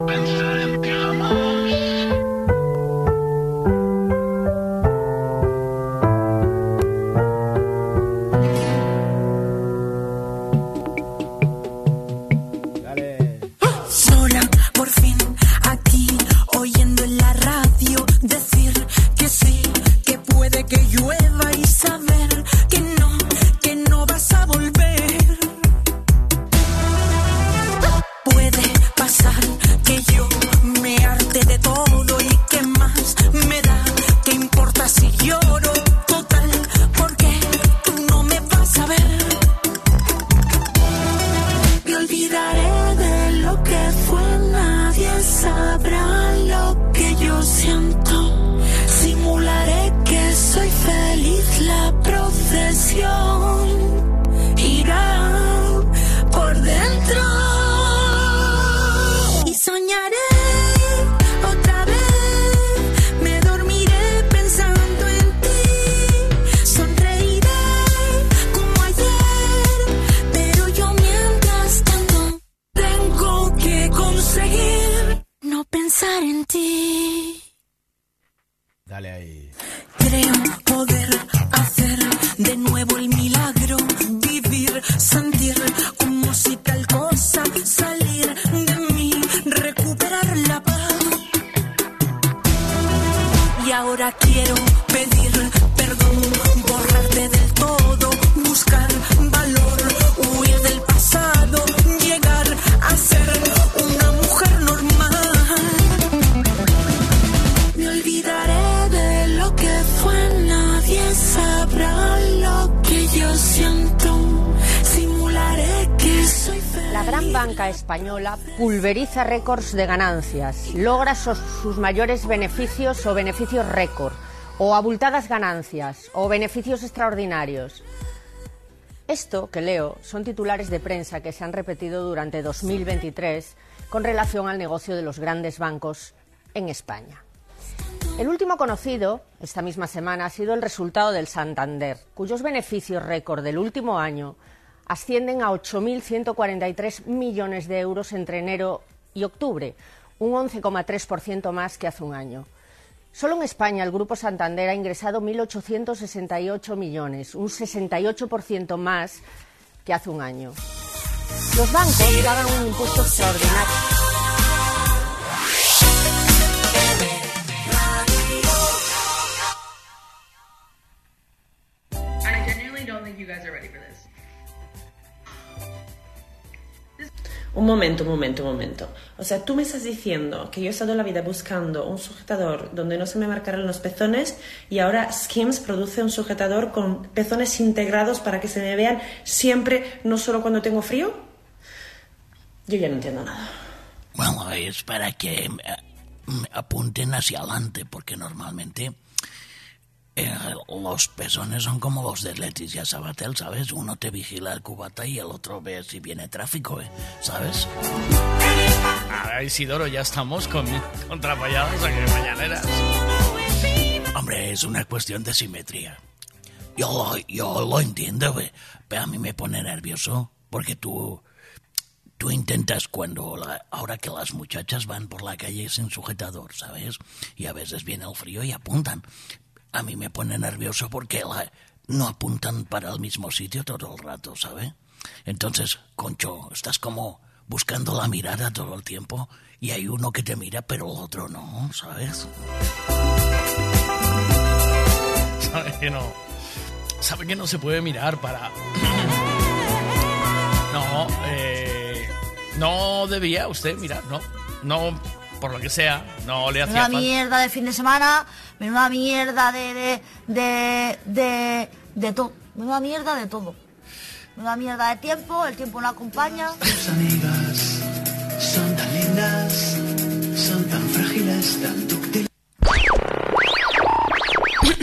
Sola, pulveriza récords de ganancias, logra sus, sus mayores beneficios o beneficios récord, o abultadas ganancias, o beneficios extraordinarios. Esto que leo son titulares de prensa que se han repetido durante 2023 con relación al negocio de los grandes bancos en España. El último conocido esta misma semana ha sido el resultado del Santander, cuyos beneficios récord del último año ascienden a 8.143 millones de euros entre enero y octubre, un 11,3% más que hace un año. Solo en España el Grupo Santander ha ingresado 1.868 millones, un 68% más que hace un año. Los bancos pagan un impuesto extraordinario. Un momento, un momento, un momento. O sea, tú me estás diciendo que yo he estado la vida buscando un sujetador donde no se me marcaran los pezones y ahora Skims produce un sujetador con pezones integrados para que se me vean siempre, no solo cuando tengo frío. Yo ya no entiendo nada. Bueno, es para que apunten hacia adelante, porque normalmente eh, los pezones son como los de Leticia Sabatel, ¿sabes? Uno te vigila el cubata y el otro ve si viene tráfico, ¿eh? ¿sabes? Ahora, Isidoro, ya estamos con contrapayadas aquí en mañaneras. Hombre, es una cuestión de simetría. Yo lo, yo lo entiendo, güey, pero a mí me pone nervioso porque tú, tú intentas cuando, la- ahora que las muchachas van por la calle sin sujetador, ¿sabes? Y a veces viene el frío y apuntan. A mí me pone nervioso porque la- no apuntan para el mismo sitio todo el rato, ¿sabes? Entonces, concho, estás como buscando la mirada todo el tiempo y hay uno que te mira pero el otro no, ¿sabes? Sabe que no. Sabe que no se puede mirar para. No, eh, no debía usted mirar, no. No, por lo que sea, no le hacía Menuda falta. mierda de fin de semana, menuda mierda de de de de, de todo, menuda mierda de todo. Menuda mierda de tiempo, el tiempo no acompaña. Tus amigas son tan lindas, son tan frágiles, tan.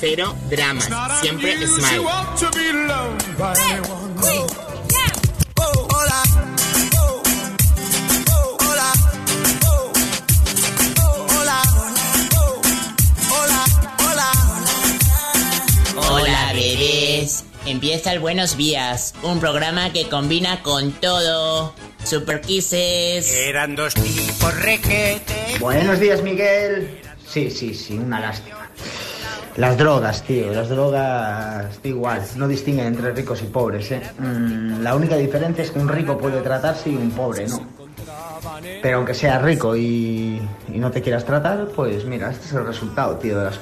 Cero dramas, siempre smile. Hola bebés, empieza el Buenos Días, un programa que combina con todo. Super Kisses. Eran dos tipos requete. Buenos días, Miguel. Sí, sí, sí, una lástima. Las drogas, tío, las drogas da igual, no distinguen entre ricos y pobres, ¿eh? Mm, la única diferencia es que un rico puede tratarse y un pobre no. Pero aunque seas rico y, y no te quieras tratar, pues mira, este es el resultado, tío, de las,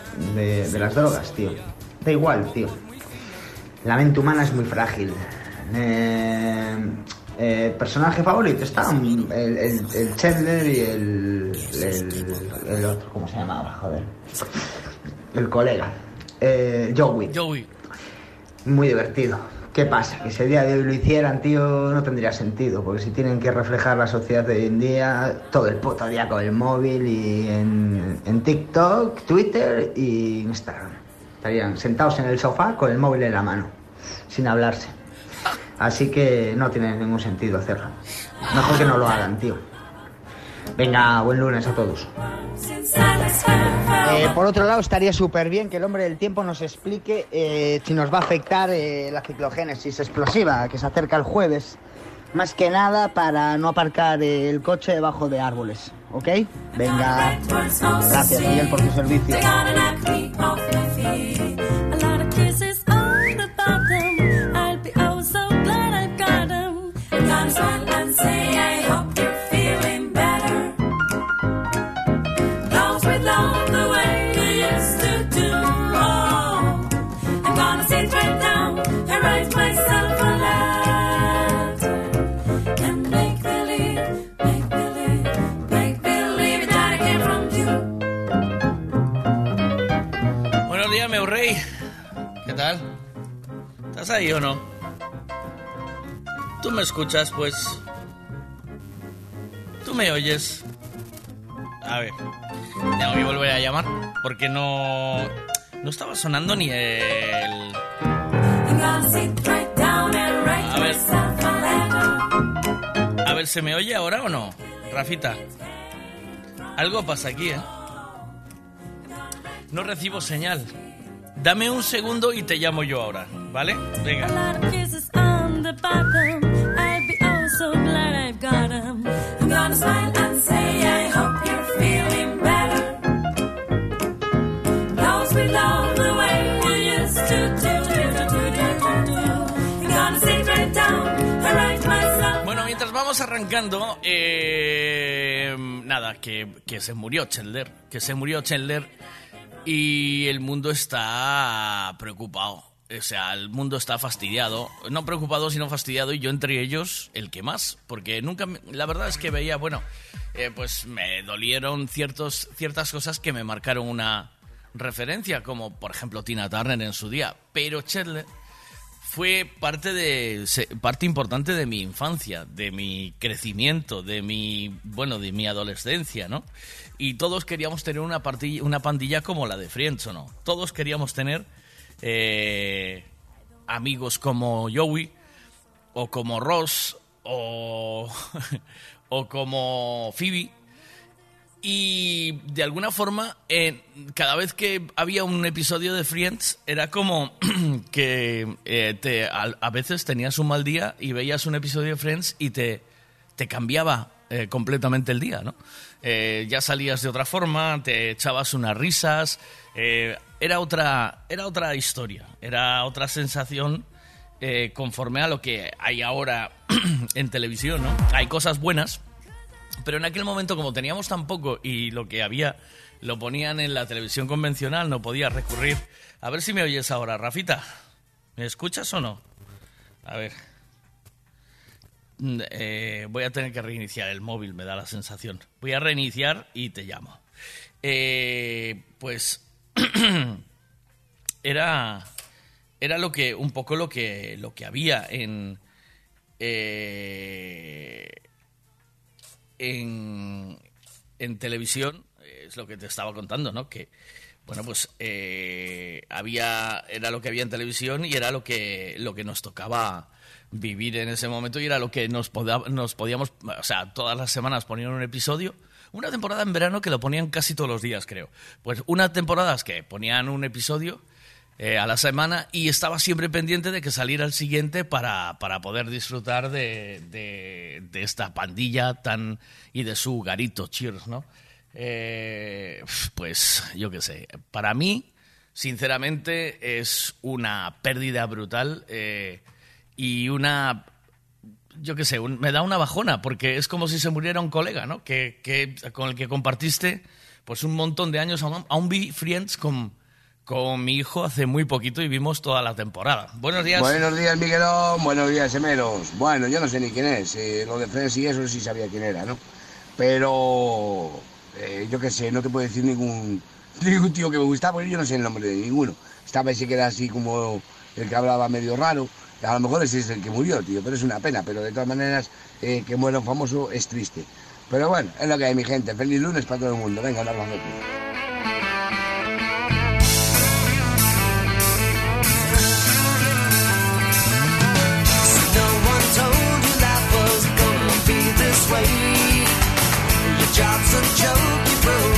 de, las drogas, tío. Da igual, tío. La mente humana es muy frágil. Eh, eh, personaje favorito está el, el, el Chandler y el, el, el otro, ¿cómo se llamaba? Joder. El colega. Eh, Joey. Joey. Muy divertido. ¿Qué pasa? Que si el día de hoy lo hicieran, tío, no tendría sentido. Porque si tienen que reflejar la sociedad de hoy en día, todo el puto día con el móvil y en, en TikTok, Twitter y Instagram. Estarían sentados en el sofá con el móvil en la mano, sin hablarse. Así que no tiene ningún sentido hacerlo. Mejor que no lo hagan, tío. Venga, buen lunes a todos. Eh, por otro lado, estaría súper bien que el hombre del tiempo nos explique eh, si nos va a afectar eh, la ciclogénesis explosiva que se acerca el jueves. Más que nada para no aparcar el coche debajo de árboles, ¿ok? Venga, gracias Miguel por tu servicio. ¿Estás ahí o no? ¿Tú me escuchas, pues? ¿Tú me oyes? A ver, tengo que volver a llamar porque no... No estaba sonando ni el... A ver. A ver, ¿se me oye ahora o no? Rafita. Algo pasa aquí, ¿eh? No recibo señal. Dame un segundo y te llamo yo ahora, ¿vale? Venga. Bueno, mientras vamos arrancando, eh, nada, que, que se murió Chandler, que se murió Chandler y el mundo está preocupado. O sea, el mundo está fastidiado. No preocupado, sino fastidiado. Y yo entre ellos, el que más. Porque nunca... me- La verdad es que veía, bueno, eh, pues me dolieron ciertos, ciertas cosas que me marcaron una referencia. Como, por ejemplo, Tina Turner en su día. Pero Chandler fue parte de parte importante de mi infancia, de mi crecimiento, de mi bueno, de mi adolescencia, ¿no? Y todos queríamos tener una partilla, una pandilla como la de Friends, ¿o no? Todos queríamos tener eh, amigos como Joey o como Ross o o como Phoebe y de alguna forma, cada vez que había un episodio de Friends, era como que eh, a, veces tenías un mal día y veías un episodio de Friends y te, te cambiaba eh, completamente el día, ¿no? Eh, ya salías de otra forma, te echabas unas risas, era, otra, era otra historia, era otra sensación eh, conforme a lo que hay ahora en televisión, ¿no? Hay cosas buenas, pero en aquel momento, como teníamos tan poco y lo que había lo ponían en la televisión convencional, no podía recurrir. A ver si me oyes ahora, Rafita. ¿Me escuchas o no? A ver. Mm, eh, voy a tener que reiniciar el móvil, me da la sensación. Voy a reiniciar y te llamo. Eh, pues era era lo que un poco lo que lo que había en eh, en, en televisión es lo que te estaba contando, ¿no? Que, bueno, pues eh, había, era lo que había en televisión y era lo que, lo que nos tocaba vivir en ese momento y era lo que nos, nos podíamos, o sea, todas las semanas ponían un episodio. Una temporada en verano que lo ponían casi todos los días, creo. Pues una temporada es que ponían un episodio eh, a la semana y estaba siempre pendiente de que saliera el siguiente para, para poder disfrutar de, de- de esta pandilla tan y de su garito Cheers, ¿no? Eh, pues yo qué sé, para mí, sinceramente, es una pérdida brutal eh, y una, yo qué sé, un- me da una bajona porque es como si se muriera un colega, ¿no? Que, que- con el que compartiste pues un montón de años, aún, vi Friends con, con mi hijo hace muy poquito y vimos toda la temporada. Buenos días. Buenos días, Miguelón. Buenos días, Emeros. Bueno, yo no sé ni quién es. eh, lo de Friends y eso sí sabía quién era, ¿no? Pero eh, yo qué sé, no te puedo decir ningún, ningún tío que me gustaba, porque yo no sé el nombre de ninguno. Estaba ese que era así como el que hablaba medio raro. A lo mejor ese es el que murió, tío, pero es una pena. Pero de todas maneras, eh, que muera un famoso es triste. Pero bueno, es lo que hay, mi gente. Feliz lunes para todo el mundo. Venga, un abrazo. Job's a joke.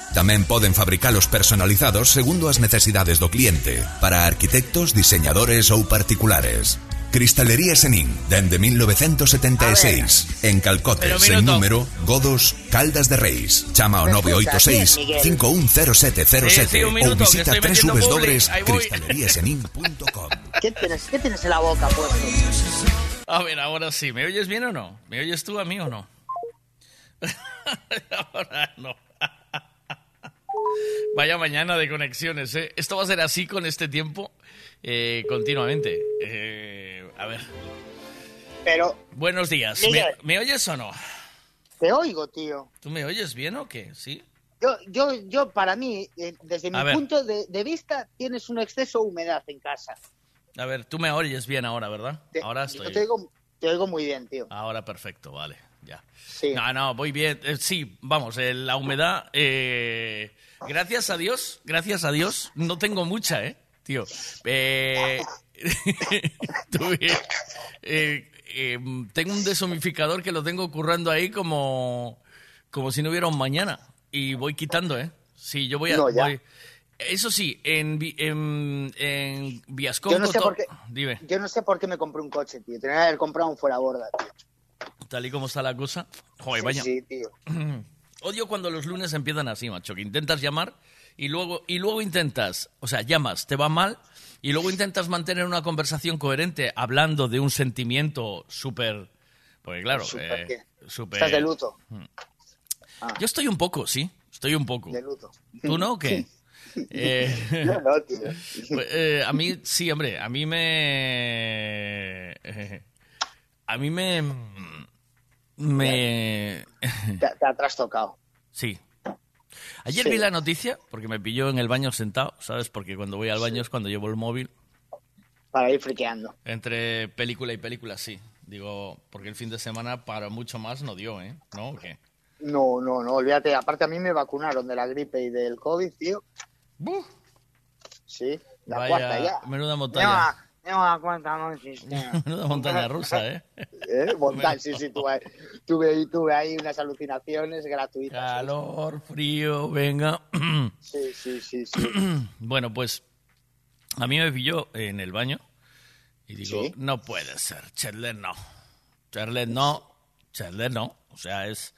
Tamén poden fabricalos personalizados segundo as necesidades do cliente, para arquitectos, diseñadores ou particulares. Cristalería Senín, dende 1976, en Calcote, Pero sen minuto. número, Godos, Caldas de Reis. Chama ao Me escucha, 986 sí, Miguel. 510707 Sí, sí, un ou minuto, que visita www.cristaleriasenin.com ¿Qué tienes, ¿Qué tienes en la boca, pues? A ver, ahora sí. ¿Me oyes bien o no? ¿Me oyes tú a mí o no? ahora no. Vaya mañana de conexiones, ¿eh? Esto va a ser así con este tiempo eh, continuamente. Eh, a ver. Pero, Buenos días. ¿Me, oyes o no? te oigo, tío. ¿Tú me oyes bien o qué? ¿Sí? Yo, yo, yo para mí, eh, desde mi ver. punto de, de vista, tienes un exceso de humedad en casa. A ver, tú me oyes bien ahora, ¿verdad? Te- Ahora yo estoy. te oigo, te oigo muy bien, tío. Ahora perfecto, vale, ya. Sí. No, no, voy bien. Eh, sí, vamos, eh, la humedad, eh, gracias a Dios, gracias a Dios, no tengo mucha, ¿eh, tío? Eh, tuve- tengo un deshumificador que lo tengo currando ahí como, como si no hubiera un mañana. Y voy quitando, ¿eh? Sí, yo voy a... No, ya. voy- Eso sí, en, en, en. Yo no sé. Yo no sé por qué me compré un coche, tío. Tenía que haber comprado un fuera borda, tío. Tal y como está la cosa. Joder, Sí, vaya. sí, tío. Odio cuando los lunes empiezan así, macho, que intentas llamar y luego, y luego intentas, o sea, llamas, te va mal, y luego intentas mantener una conversación coherente hablando de un sentimiento súper... Porque claro, ¿Súper eh, Estás de luto. Mm. Yo estoy un poco, sí, estoy un poco. De luto. ¿Tú no o qué? Eh, Yo no, tío. pues, eh, a mí, sí, hombre, a mí me... a mí me... Me... Te, te ha trastocado. Sí. Ayer Sí. vi la noticia, porque me pilló en el baño sentado, ¿sabes? Porque cuando voy al baño es cuando llevo el móvil. Para ir friqueando. Entre película y película, sí. Digo, porque el fin de semana para mucho más no dio, ¿eh? ¿No? ¿O qué? No, no, no, olvídate. Aparte, a mí me vacunaron de la gripe y del COVID, tío. Sí, la Vaya, cuarta ya. menuda montaña. La cuarta no. Menuda montaña rusa, ¿eh? ¿Eh? Montaña, sí, sí, tuve, tuve, tuve ahí unas alucinaciones gratuitas. Calor, frío, venga. Sí, sí, sí, sí. bueno, pues a mí me pilló en el baño y digo, Sí. no puede ser, Chandler no. Chandler no, Chandler no. O sea, es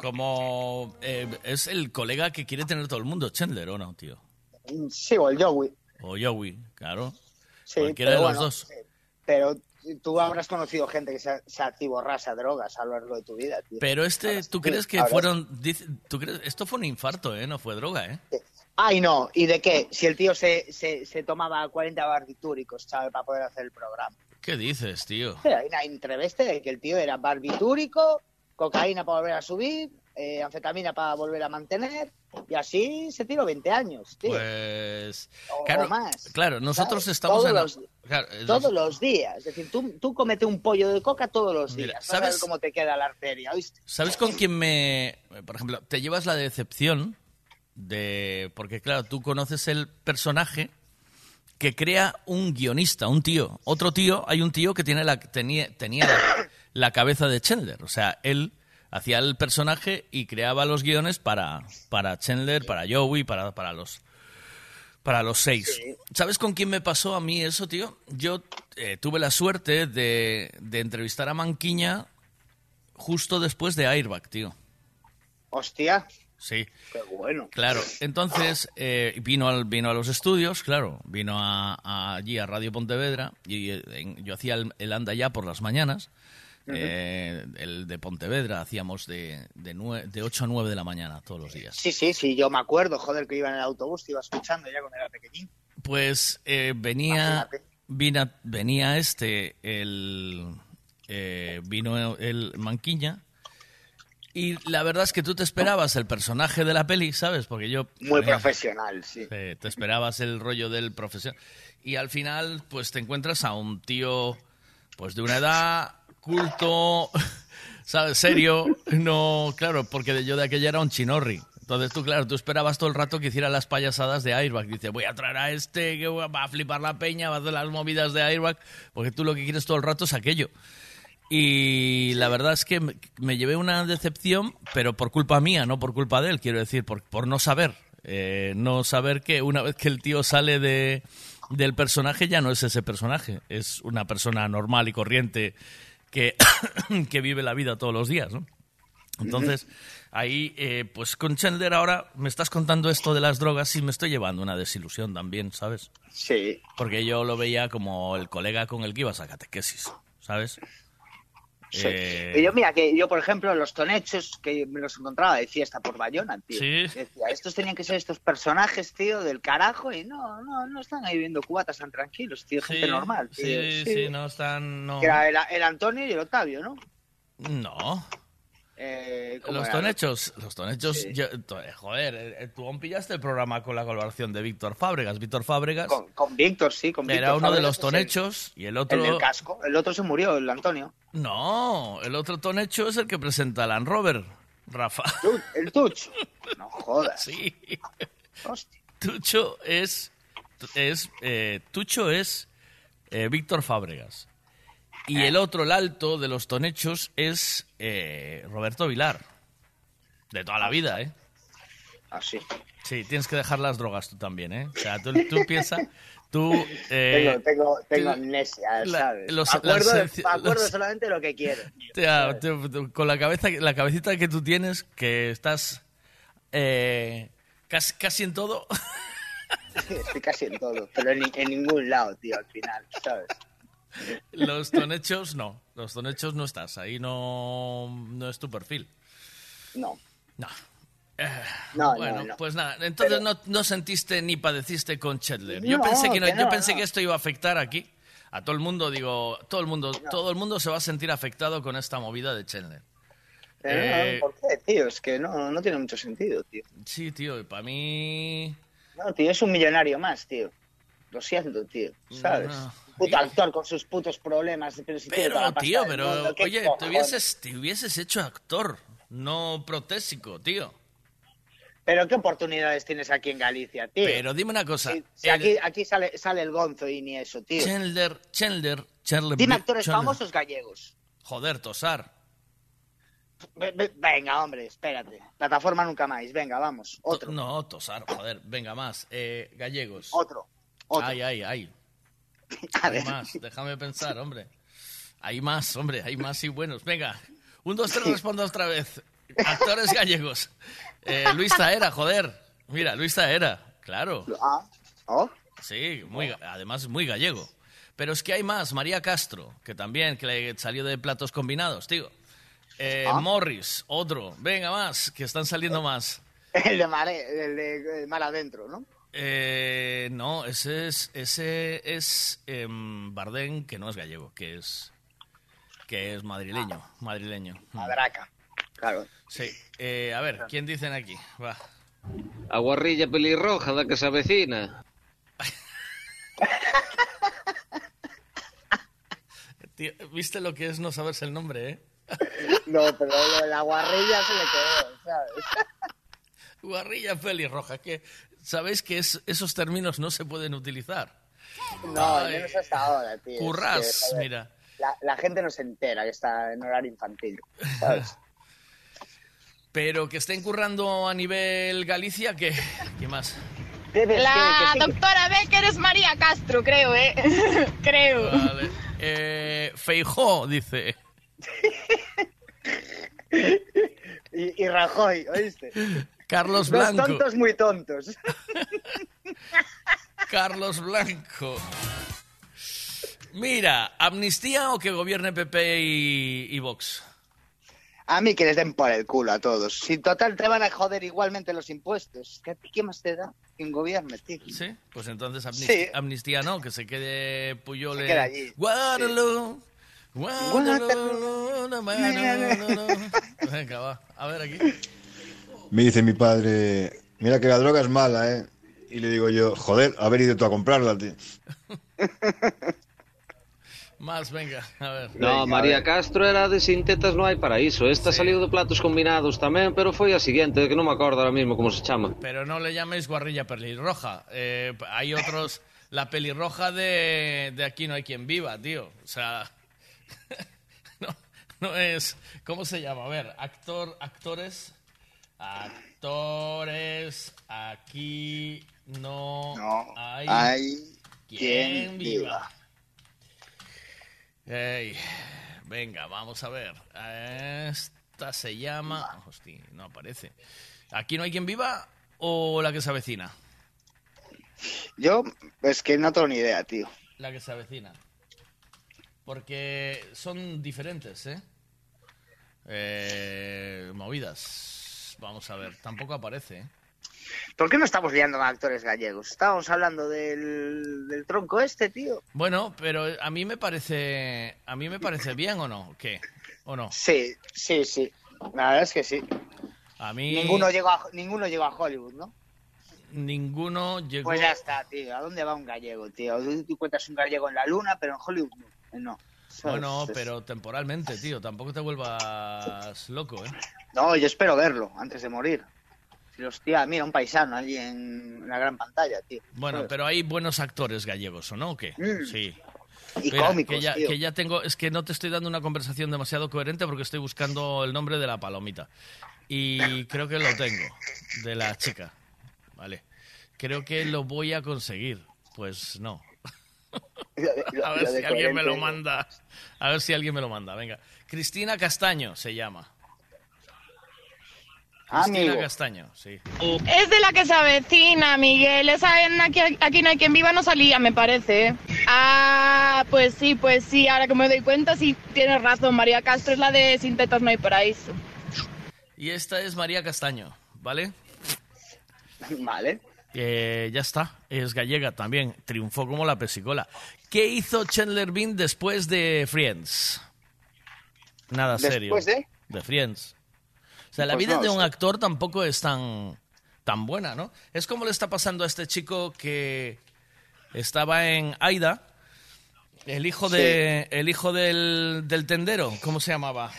como... eh, es el colega que quiere tener todo el mundo, Chandler, ¿o no, tío? Sí, o el Joey. O Joey, claro. Sí, Cualquiera pero de los bueno, dos. Pero tú habrás conocido gente que se, se actiborrasa a drogas a lo largo de tu vida, tío. Pero este, ¿tú crees que fueron... dice- ¿tú crees? Esto fue un infarto, ¿eh? No fue droga, ¿eh? Ay, no, ¿y de qué? Si el tío se, se, se tomaba 40 barbitúricos, ¿sabes? Para poder hacer el programa. ¿Qué dices, tío? Pero hay una entreveste de que el tío era barbitúrico, cocaína para volver a subir, eh, anfetamina para volver a mantener, y así se tiró 20 años, tío. Pues... O- Claro, o más. claro nosotros ¿sabes? estamos Todos los- claro, Todos los días. Es decir, tú, tú comete un pollo de coca todos los días. Mira, ver ¿sabes? cómo te queda la arteria, ¿oíste? ¿Sabes con quién me... Por ejemplo, te llevas la decepción de... Porque claro, tú conoces el personaje que crea un guionista, un tío. Otro tío, hay un tío que tiene la, tenía, tenía la, la cabeza de Chandler. O sea, él hacía el personaje y creaba los guiones para, para Chandler, para Joey, para, para los para los seis. ¿Sabes con quién me pasó a mí eso, tío? Yo eh, tuve la suerte de, de entrevistar a Manquiña justo después de Airbag, tío. Hostia, Sí. qué bueno. Claro, entonces eh, vino, al, vino a los estudios, claro, vino a, a- allí a Radio Pontevedra y eh, yo hacía el, el anda ya por las mañanas, Eh, el de Pontevedra hacíamos de, de, nue- de 8 a 9 de la mañana todos los días. Sí, sí, sí, yo me acuerdo, joder, que iba en el autobús, te iba escuchando ya cuando era pequeñín. Pues eh, venía, vina- venía este, el, eh, vino el Manquiña. Y la verdad es que tú te esperabas el personaje de la peli, ¿sabes? Porque yo... Muy eh, profesional, sí. eh, te esperabas el rollo del profesión. Y al final, pues te encuentras a un tío, pues de una edad, culto, ¿sabes? Serio, no, claro, porque yo de aquella era un chinorri. Entonces tú, claro, tú esperabas todo el rato que hiciera las payasadas de Airbag. Dice, voy a traer a este que va a flipar la peña, va a hacer las movidas de Airbag, porque tú lo que quieres todo el rato es aquello. Y la verdad es que me, llevé una decepción, pero por culpa mía, no por culpa de él, quiero decir, por, por no saber. Eh, no saber que una vez que el tío sale de, del personaje ya no es ese personaje, es una persona normal y corriente que, que vive la vida todos los días, ¿no? Entonces, ahí, eh, pues con Chandler ahora me estás contando esto de las drogas y me estoy llevando una desilusión también, ¿sabes? Sí. Porque yo lo veía como el colega con el que ibas a catequesis, ¿sabes? Sí. Eh, Y yo, mira, que yo, por ejemplo, los tonechos que me los encontraba de fiesta por Bayona, tío. Sí. Decía, estos tenían que ser estos personajes, tío, del carajo, y no, no, no están ahí viendo cubatas tan tranquilos, tío, gente sí, normal, tío. Sí, sí, no están... No. Era el, el Antonio y el Octavio, ¿no? No. Eh, ¿cómo Los era? tonechos, los tonechos, yo- to- eh, joder, eh, tú pillaste el programa con la colaboración de Víctor Fábregas. Víctor Fábregas Con, con Víctor, sí, con era Víctor uno de los el- tonechos y el otro... El del casco. El otro se murió, el Antonio. No, el otro tonecho es el que presenta Land Rover, Rafa. El Tuch. No jodas. Sí. Hostia. Tucho es, es eh, Tucho es Víctor Fábregas. Y el otro, el alto de los tonechos, es eh, Roberto Vilar. De toda la vida, ¿eh? Así. Sí, tienes que dejar las drogas tú también, ¿eh? O sea, tú, tú piensas, tú... eh, tengo, tengo, tengo tú- amnesia, la- ¿sabes? los- me acuerdo, las- de- me acuerdo los- solamente lo que quiero. Tía, tú- con la cabeza, la cabecita que tú tienes, que estás eh, casi, casi en todo. Estoy casi en todo, pero en, en ningún lado, tío, al final, ¿sabes? Los tonechos no, los tonechos no estás, ahí no, no es tu perfil. No. No. Eh, No, bueno, no, no. pues nada, entonces Pero- no, no sentiste ni padeciste con Chandler. Yo pensé que no, que yo pensé no. que esto iba a afectar aquí a todo el mundo, digo, todo el mundo, todo el mundo se va a sentir afectado con esta movida de Chandler. Pero Eh, ¿Por qué, tío? Es que no, no tiene mucho sentido, tío. Sí, tío, para mí No, tío, es un millonario más, tío. Lo siento, tío, ¿sabes? Puto actor con sus putos problemas. Pero, si tiene toda Pero, la tío, pero, mundo, ¿qué oye, te hubieses, te hubieses hecho actor, no protésico, tío. Pero qué oportunidades tienes aquí en Galicia, tío. Pero dime una cosa. Si, si el- aquí, aquí sale, sale el gonzo y ni eso, tío. Chandler, Chandler, Chandler. Dime actores Chandler. famosos gallegos. Joder, Tosar. Ve- ve- Venga, hombre, espérate. Plataforma nunca más. Venga, vamos. Otro. No, Tosar, joder, venga más. Eh, gallegos. Otro. Otro. Ay, ay, ay. A Hay más, déjame pensar, hombre. Hay más, hombre, hay más y buenos. Venga, un, dos, tres, respondo otra vez. Actores gallegos. Eh, Luis Taera, joder. Mira, Luis Taera, claro. Ah, ¿oh? Sí, muy, además muy gallego. Pero es que hay más. María Castro, que también que le salió de platos combinados, tío. Eh, Ah. Morris, otro. Venga, más, que están saliendo más. El de, mare, el de Mar Adentro, ¿no? Eh, no, ese es, ese es em, Bardén, que no es gallego, que es, que es madrileño, madrileño. Mm. Madraca. Claro. Sí. Eh, a ver, ¿quién dicen aquí? Va. A guarrilla pelirroja da que se avecina. Tío, ¿Viste lo que es no saberse el nombre, eh? No, pero la guarrilla se le quedó, ¿sabes? Guarrilla pelirroja, que sabéis que es- esos términos no se pueden utilizar. No, Ay, menos hasta ahora, tío. Es Currás, que, mira. La, la gente no se entera que está en horario infantil, ¿sabes? Pero que estén currando a nivel Galicia, ¿qué, ¿Qué más? La doctora Becker es María Castro, creo, ¿eh? creo. Vale. Eh, Feijó, dice. Y, y Rajoy, ¿oíste? Carlos Blanco. tontos muy tontos. Carlos Blanco. Mira, ¿amnistía o que gobierne PP y, y Vox? A mí que les den por el culo a todos. Si total te van a joder igualmente los impuestos. ¿Qué, qué más te da? Quien gobierne, tío. ¿Sí? Pues entonces amnistía, Sí. amnistía no, que se quede Puyol Se queda allí. Waterloo. Waterloo. Venga, va. A ver aquí. Me dice mi padre, mira que la droga es mala, ¿eh? Y le digo yo, joder, haber ido tú a comprarla, tío. Más, venga, a ver. No, María Castro era de Sin tetas no hai paraíso. Esta saliu de platos combinados tamén, pero foi a seguinte, que non me acordo ahora mismo como se chama. Pero no le llaméis guarrilla pelirroja. Eh, hay otros... La pelirroja de, de Aquí no hay quien viva, tío. O sea... no, no es... ¿Cómo se llama? A ver, actor, actores... Actores... Aquí no, No hay, hay quien quien viva. Ey, venga, vamos a ver. Esta se llama... Hostia, no aparece. ¿Aquí no hay quien viva o la que se avecina? Yo, es que no tengo ni idea, tío. La que se avecina. Porque son diferentes, ¿eh? Eh, movidas. Vamos a ver, tampoco aparece, ¿eh? ¿Por qué no estamos liando con actores gallegos? Estábamos hablando del, del tronco este, tío. Bueno, pero a mí me parece... ¿A mí me parece bien o no? ¿Qué? ¿O no? Sí, sí, sí. La verdad es que sí. A mí... Ninguno llegó a, ninguno llegó a Hollywood, ¿no? Ninguno llegó... Pues ya está, tío. ¿A dónde va un gallego, tío? Tú, tú cuentas un gallego en la luna, pero en Hollywood no. Bueno, pero temporalmente, tío. Tampoco te vuelvas loco, ¿eh? No, yo espero verlo antes de morir. Si, Hostia, mira, un paisano allí en la gran pantalla, tío. Bueno, ¿Sabes? pero hay buenos actores gallegos, ¿o no? ¿O qué? Mm. Sí. Y Mira, cómicos, que ya, tío. que ya tengo, es que no te estoy dando una conversación demasiado coherente porque estoy buscando el nombre de la palomita. Y creo que lo tengo, de la chica. Vale. Creo que lo voy a conseguir. Pues no. A ver si alguien me lo manda. A ver si alguien me lo manda. Venga. Cristina Castaño se llama. Cristina Amigo. Castaño, sí. Es de la que se avecina, Miguel. Esa en aquí, aquí no hay quien viva no salía, me parece. Ah, pues sí, pues sí. Ahora que me doy cuenta, sí, tienes razón. María Castro es la de Sin tetas no hay paraíso. Y esta es María Castaño, ¿vale? Vale. Eh, ya está, es gallega también, triunfó como la pesicola. ¿Qué hizo Chandler Bing después de Friends? Nada serio. ¿Después de? De Friends. O sea, la Pues vida no de un actor tampoco es tan, tan buena, ¿no? Es como le está pasando a este chico que estaba en Aida, el hijo, de, el hijo del, del tendero, ¿cómo se llamaba?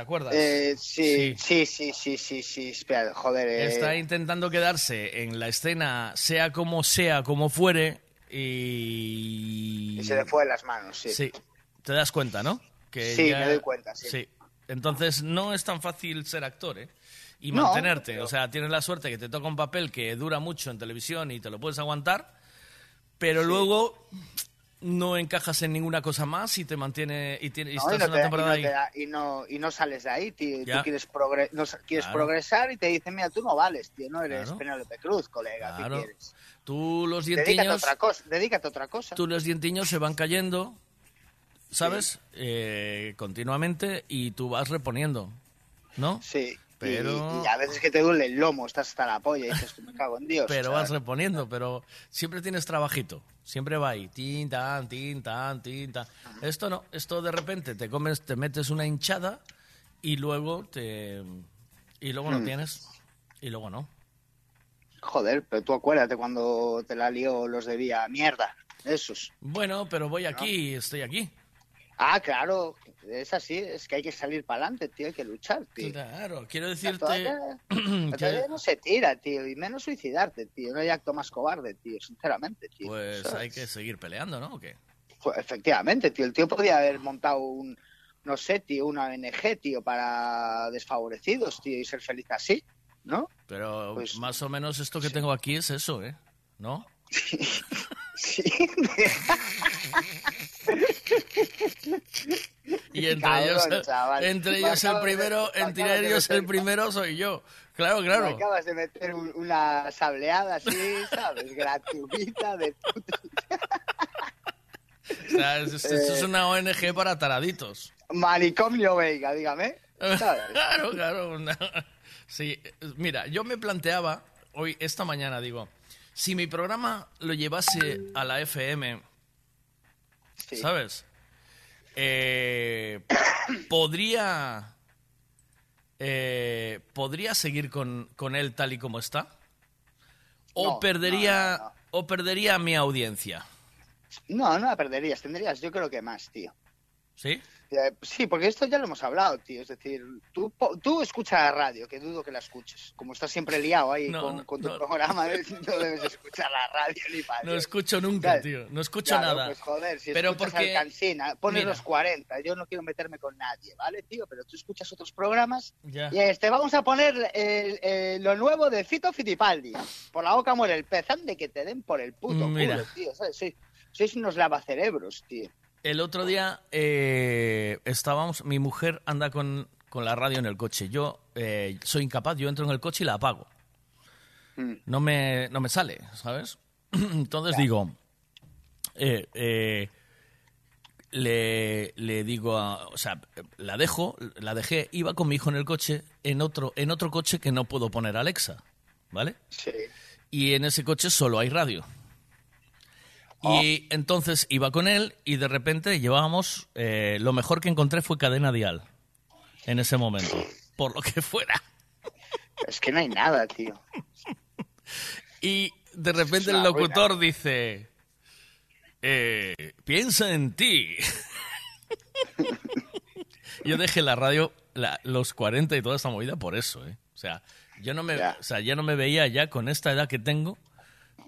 ¿Te acuerdas? Eh, sí, sí, sí, sí, sí, sí, Espera, joder. eh, Está intentando quedarse en la escena, sea como sea, como fuere, y... y se le fue de las manos, sí. Sí, te das cuenta, ¿no? Que Sí, ya- me doy cuenta, sí. Entonces no es tan fácil ser actor, ¿eh? Y No, mantenerte. pero- O sea, tienes la suerte que te toca un papel que dura mucho en televisión y te lo puedes aguantar, pero luego no encajas en ninguna cosa más y te mantiene y, tiene, y No, estás y, no una te- temporada y no te da- y no, y no sales de ahí, tío. Tú quieres, progre- quieres Claro. progresar y te dicen, mira, tú no vales, tío. No eres Claro. Penélope Cruz, colega. ¿qué Claro. quieres? Tú los Dedícate a dientiños, otra cosa. Dedícate a otra cosa. tú los dientiños se van cayendo, ¿sabes? Eh, continuamente y tú vas reponiendo, ¿no? Sí. Pero- Y, y a veces que te duele el lomo, estás hasta la polla y dices, me cago en Dios. Pero ¿sabes? vas reponiendo, pero siempre tienes trabajito. Siempre va ahí, tin, tan, tin, tan, tin, tan. Esto no, esto de repente te comes, te metes una hinchada y luego te y luego no Hmm. tienes y luego no. Joder, pero tú acuérdate cuando te la lió los de Vía Mierda. Esos. Bueno, pero voy aquí, estoy aquí. Ah, claro. Es así. Es que hay que salir para adelante, tío. Hay que luchar, tío. Claro, quiero La decirte toalla- la toalla no se tira, tío. Y menos suicidarte, tío. No hay acto más cobarde, tío. Sinceramente, tío. pues ¿Sabes? hay que seguir peleando, ¿no? ¿O qué? Pues, efectivamente, tío. El tío podía haber montado un, no sé, tío, una ONG, tío, para desfavorecidos, tío, y ser feliz así, ¿no? Pero Pues- más o menos esto que tengo aquí es eso, ¿eh? ¿No? Sí. Y entre Cabrón, ellos, chaval. entre Me ellos el de- primero, me entre de ellos el primero soy yo. Claro, Me claro. acabas de meter un- una sableada así, ¿sabes? Gratuita de puta. O sea, es- esto es Eh. una ONG para taraditos. Manicomio Veiga, dígame. ¿sabes? Claro, claro. Sí, mira, yo me planteaba hoy, esta mañana, digo, si mi programa lo llevase a la FM, ¿sabes? Eh, podría, eh, podría seguir con, con él tal y como está, o No, perdería, no, no, o perdería mi audiencia. No, no la perderías, tendrías yo creo que más, tío. ¿Sí? Eh, Sí, porque esto ya lo hemos hablado, tío. Es decir, tú, tú escuchas la radio, que dudo que la escuches. Como estás siempre liado ahí No, con, no, con tu no. programa, no debes escuchar la radio ni para No escucho nunca, tío. No escucho Claro, nada. Pues joder, si Pero escuchas porque- Alcancina, pones Mira. los 40. Yo no quiero meterme con nadie, ¿vale, tío? Pero tú escuchas otros programas Ya. y este, vamos a poner el- el- lo nuevo de Fito Fitipaldi. Por la boca muere el pez. de que te den por el puto Mira. culo, tío. ¿sabes? Sois, sois unos lavacerebros, tío. El otro día eh, estábamos, mi mujer anda con, con la radio en el coche. Yo eh, soy incapaz, yo entro en el coche y la apago. Mm. No me, no me sale, ¿sabes? Entonces digo, eh, eh, le, le digo, a- o sea, la dejo, la dejé, iba con mi hijo en el coche, en otro, en otro coche que no puedo poner Alexa, ¿vale? Sí. Y en ese coche solo hay radio. Y entonces iba con él y de repente llevábamos, eh, lo mejor que encontré fue cadena dial en ese momento, por lo que fuera. Es que no hay nada, tío. Y de repente el locutor dice, eh, piensa en ti. Yo dejé la radio, la- los 40 y toda esta movida por eso, ¿eh? O sea, yo no me, o sea, ya no me veía ya con esta edad que tengo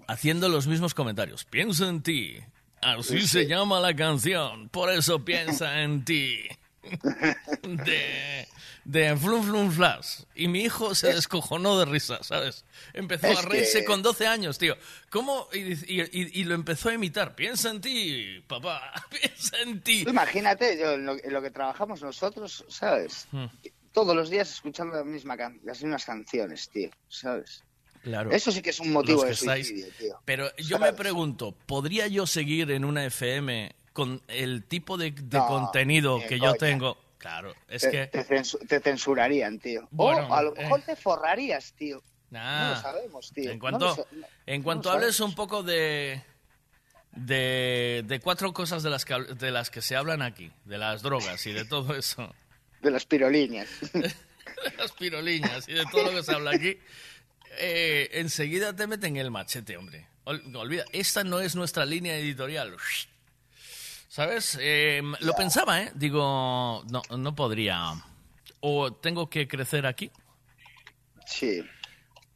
haciendo los mismos comentarios. Piensa en ti. Así Sí. se llama la canción. Por eso piensa en ti. De, de Flum Flum Flash. Y mi hijo se descojonó de risa, ¿sabes? Empezó Es a reírse que- con 12 años, tío. ¿Cómo? Y, y- y- lo empezó a imitar. Piensa en ti, papá. Piensa en ti. Imagínate, yo, en, lo, en lo que trabajamos nosotros, ¿sabes? Hmm, Todos los días escuchando la misma can- las mismas canciones, tío, ¿sabes? Claro. Eso sí que es un motivo de estáis- tío. Pero yo me pregunto, ¿podría yo seguir en una FM con el tipo de, de No, contenido ni que coña. yo tengo? Claro, es te, que... te censu- te censurarían, tío. Bueno, o a lo eh. mejor te forrarías, tío. Nah. No lo sabemos, tío. En No cuanto, lo en cuanto hables un poco de, de, de cuatro cosas de las, que, de las que se hablan aquí, de las drogas y de todo eso, De las pirolinas. de las piroliñas y de todo lo que se habla aquí, eh, enseguida te meten el machete, hombre. Ol- olvida, esta no es nuestra línea editorial. ¿Sabes? Eh, lo pensaba, ¿eh? Digo, no, no podría. O tengo que crecer aquí. Sí.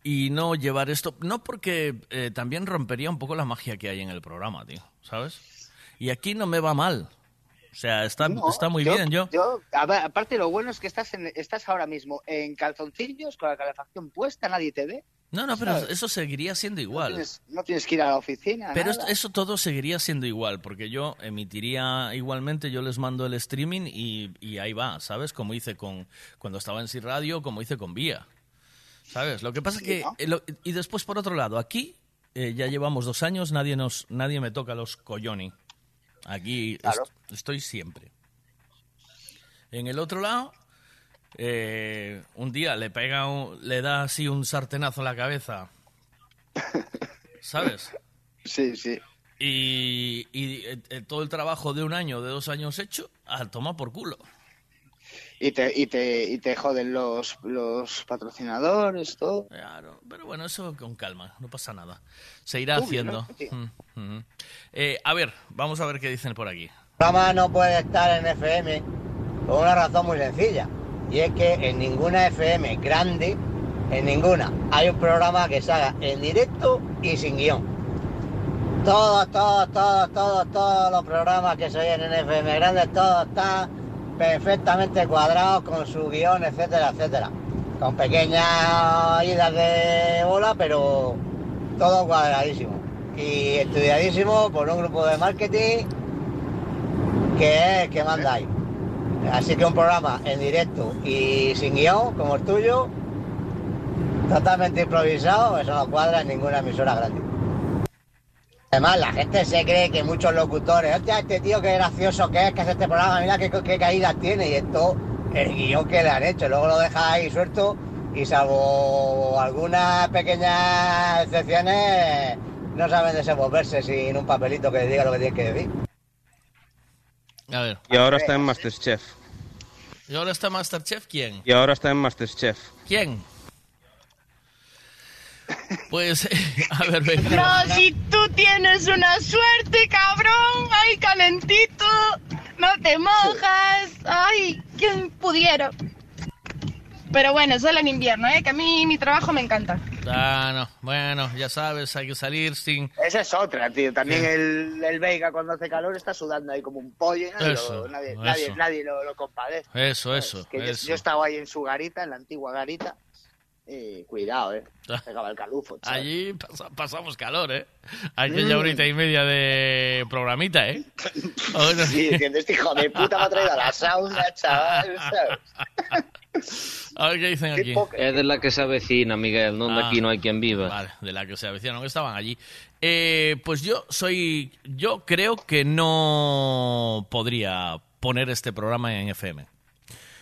Y no llevar esto. No porque eh, también rompería un poco la magia que hay en el programa, tío. ¿Sabes? Y aquí no me va mal. O sea, está, No, está muy bien. Yo, a ver, aparte, lo bueno es que estás, en, estás ahora mismo en calzoncillos, con la calefacción puesta, nadie te ve. No, no, pero ¿sabes? eso seguiría siendo No igual. tienes, no tienes que ir a la oficina. Pero nada. eso todo seguiría siendo igual, porque yo emitiría igualmente, yo les mando el streaming y, y ahí va, ¿sabes? Como hice con cuando estaba en Si Radio, como hice con Vía. ¿Sabes? Lo que pasa es que... lo- y después, por otro lado, aquí eh, ya llevamos dos años, nadie, nos, nadie me toca los coyoni. Aquí Claro. est- estoy siempre. En el otro lado, eh, un día le pega, un- le da así un sartenazo en la cabeza. ¿Sabes? Sí, sí. Y, y, eh, eh, todo el trabajo de un año, de dos años hecho, a tomar por culo. Y te, y te, y te joden los, los patrocinadores, todo. Claro, pero bueno, eso con calma, no pasa nada. Se irá Uy, haciendo. no. Mm, mm. Eh, a ver, vamos a ver qué dicen por aquí. El programa no puede estar en FM por una razón muy sencilla. Y es que en ninguna FM grande, en ninguna, hay un programa que se haga en directo y sin guion. Todos, todos, todos, todos, todos los programas que se oyen en FM grandes, todos están perfectamente cuadrados con su guion, etcétera, etcétera. Con pequeñas idas de bola, pero todo cuadradísimo. Y estudiadísimo por un grupo de marketing que es que manda ahí. Así que un programa en directo y sin guion, como el tuyo, totalmente improvisado, eso no cuadra en ninguna emisora grande. Además, la gente se cree que muchos locutores, hostia, este tío qué gracioso que es, que hace este programa, mira qué, qué caídas tiene, y esto, el guion que le han hecho, luego lo deja ahí suelto, y salvo algunas pequeñas excepciones, no saben desenvolverse sin un papelito que le diga lo que tiene que decir. A ver. Y ahora está en Masterchef. ¿Y ahora está Masterchef quién? Y ahora está en Masterchef. ¿Quién? Pues, a ver, venga. No, si tú tienes una suerte, cabrón, ahí calentito. no te mojas. Ay, quién pudiera. Pero bueno, solo en invierno, ¿eh? Que a mí mi trabajo me encanta. Ah, no. Bueno, ya sabes, hay que salir sin... Esa es otra, tío. También Sí. el, el Veiga cuando hace calor está sudando ahí como un pollo nadie, Eso, lo, nadie, eso. nadie, nadie lo, lo compadece. Eso, eso, Que yo, eso. yo estaba ahí en su garita, en la antigua garita. Y cuidado, eh. Ah. Pegaba el calufo. chaval. Allí pasa- pasamos calor, ¿eh? Aquí ya horita y media de programita, ¿eh? Sí, diciendo, este hijo de puta me ha traído a la sauna, chaval. ¿sabes? A ver qué dicen aquí. Es de la que se avecina, Miguel, no de Ah, aquí no hay quien viva. Vale, de la que se avecinan, que estaban allí. Eh, pues yo soy. Yo creo que no podría poner este programa en FM.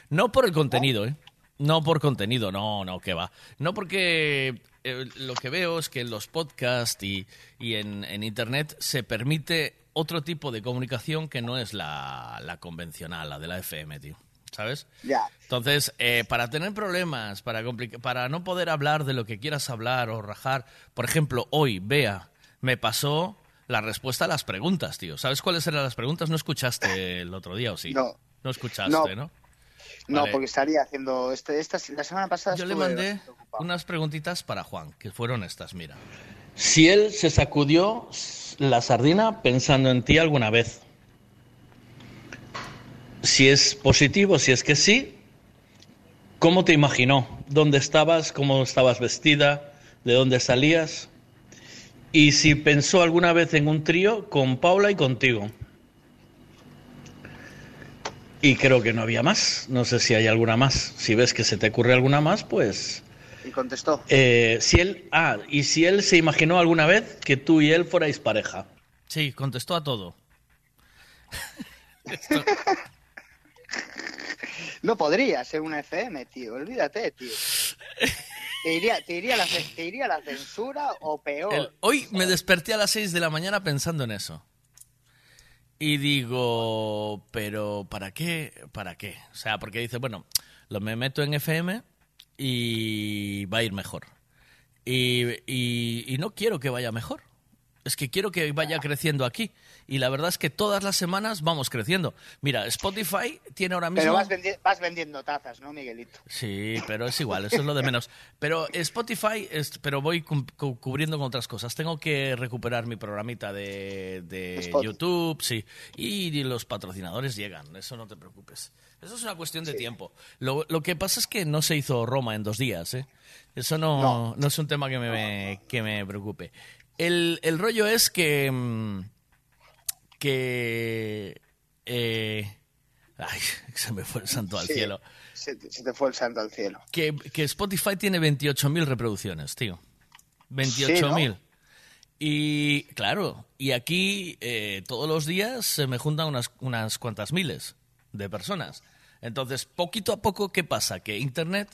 No por el contenido, ¿eh? No por contenido, no, no, que va. No porque eh, lo que veo es que en los podcasts y, y en, en Internet se permite otro tipo de comunicación que no es la, la convencional, la de la FM, tío. ¿Sabes? Ya. Entonces, eh, para tener problemas, para, para no poder hablar de lo que quieras hablar o rajar, por ejemplo, hoy, vea, me pasó la respuesta a las preguntas, tío. ¿Sabes cuáles eran las preguntas? ¿No escuchaste el otro día o sí? No. No escuchaste, No. ¿no? No, Vale. porque estaría haciendo. Este, esta, la semana pasada. Yo le mandé unas preguntitas para Juan, que fueron estas, mira. Si él se sacudió la sardina pensando en ti alguna vez. Si es positivo, si es que sí, ¿cómo te imaginó? ¿Dónde estabas? ¿Cómo estabas vestida? ¿De dónde salías? Y si pensó alguna vez en un trío con Paula y contigo. Y creo que no había más. No sé si hay alguna más. Si ves que se te ocurre alguna más, pues... Y contestó. Eh, si él, ah, y si él se imaginó alguna vez que tú y él fuerais pareja. Sí, contestó a todo. No podría ser una FM, tío. Olvídate, tío. Te iría, te iría, la, ce- te iría la censura o peor. El- hoy me desperté a las 6 de la mañana pensando en eso. Y digo, pero ¿para qué? ¿Para qué? O sea, porque dice, bueno, lo me meto en FM y va a ir mejor. Y, y- y no quiero que vaya mejor. Es que quiero que vaya creciendo aquí. Y la verdad es que todas las semanas vamos creciendo. Mira, Spotify tiene ahora mismo... Pero vas, vendi- vas vendiendo tazas, ¿no, Miguelito? Sí, pero es igual, eso es lo de menos. Pero Spotify, es, pero voy cu- cu- cubriendo con otras cosas. Tengo que recuperar mi programita de, de. YouTube, sí. Y los patrocinadores llegan, eso no te preocupes. Eso es una cuestión de tiempo. Lo, lo que pasa es que no se hizo Roma en dos días, ¿eh? Eso no, no. es un tema que me, que me preocupe. El, el rollo es que... mm, que... eh, ay, se me fue el santo al Sí, cielo Se, te- se te fue el santo al cielo. que, que Spotify tiene 28.000 reproducciones, tío. 28.000. Y claro, y aquí eh, todos los días se me juntan unas, unas cuantas miles de personas. Entonces, poquito a poco, ¿qué pasa? Que Internet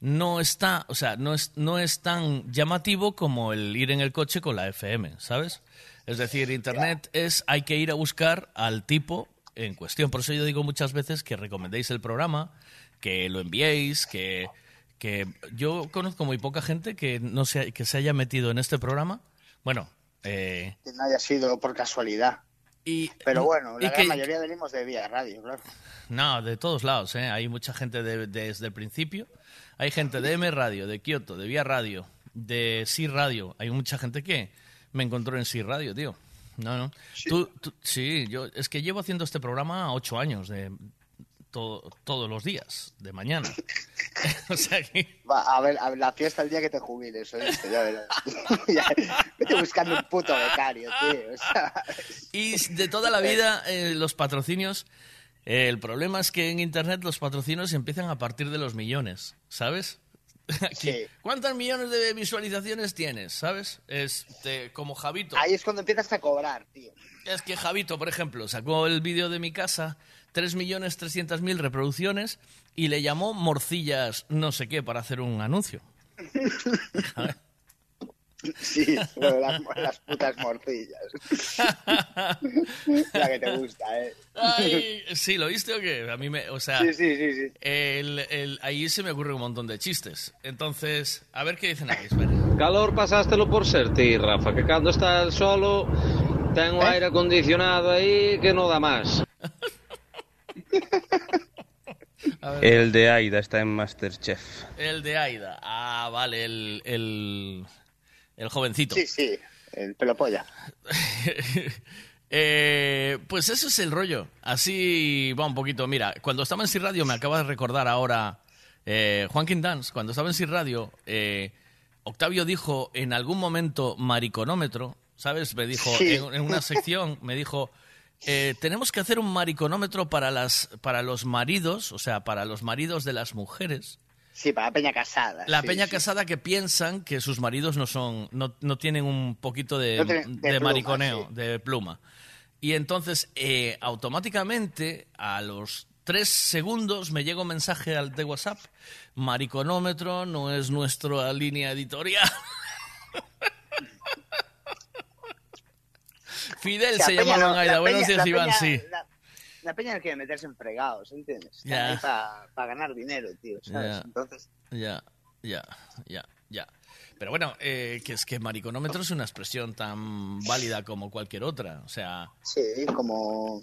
no está, o sea, no es, no es tan llamativo como el ir en el coche con la FM, ¿sabes? Es decir, Internet es, hay que ir a buscar al tipo en cuestión. Por eso yo digo muchas veces que recomendéis el programa, que lo enviéis, que, que yo conozco muy poca gente que, no se, que se haya metido en este programa. Bueno, eh, Que no haya sido por casualidad. y, Pero bueno, y la que- gran mayoría venimos de vía radio, claro. No, de todos lados, ¿eh? Hay mucha gente de- desde el principio. Hay gente de M Radio, de Kioto, de Vía Radio, de Sí Radio. Hay mucha gente que me encontró en Sí Radio, tío. No, no. Tú, tú- sí, yo es que llevo haciendo este programa ocho años, de todo- todos los días, de mañana. o sea que... Va, a ver, a ver, la fiesta el día que te jubiles, ¿oíste? Ya verás. Vete buscando un puto becario, tío. o sea, Y de toda la vida, eh, los patrocinios. Eh, el problema es que en Internet los patrocinios empiezan a partir de los millones, ¿sabes? Aquí. ¿Cuántos millones de visualizaciones tienes, sabes? Es te- como Javito. ahí es cuando empiezas a cobrar, tío. Es que Javito, por ejemplo, sacó el vídeo de mi casa, 3.300.000 reproducciones, y le llamó Morcillas no sé qué para hacer un anuncio. Sí, lo de las, las putas morcillas. La que te gusta, ¿eh? Ay, sí, ¿lo viste o qué? A mí me, o sea, Sí, sí, sí, sí. el- el- ahí se me ocurre un montón de chistes. Entonces, a ver qué dicen aquí, espera. Calor pasástelo por ser ti, Rafa, que cando estás solo ten o aire acondicionado aí que no dá máis. A ver. El de Aida está en Masterchef. El de Aida. Ah, vale, el, el, el jovencito. Sí, sí, el pelo polla. Eh, pues eso es el rollo. Así va un poquito. Mira, cuando estaba en Sir Radio, me acaba de recordar ahora eh, Dance, cuando estaba en Sir Radio, eh, Octavio dijo en algún momento mariconómetro, ¿sabes? Me dijo Sí. en, en una sección, me dijo, eh, tenemos que hacer un mariconómetro para, las, para los maridos, o sea, para los maridos de las mujeres. Sí, para la peña casada. La sí, peña sí. casada que piensan que sus maridos no son, no, no tienen un poquito de, No tienen- de de pluma, mariconeo, sí. de pluma. Y entonces, eh, automáticamente, a los tres segundos, me llega un mensaje al de WhatsApp. Mariconómetro no es nuestra línea editorial. Fidel La se peña llama no- Aida. Buenos días, Iván. peña- Sí. La, la peña no quiere meterse en fregados, ¿entiendes? Ya. Para ganar dinero, tío, ¿sabes? Entonces, Ya, ya, ya, ya. Pero bueno, eh, que es que mariconómetro es una expresión tan válida como cualquier otra. O sea, sí, como...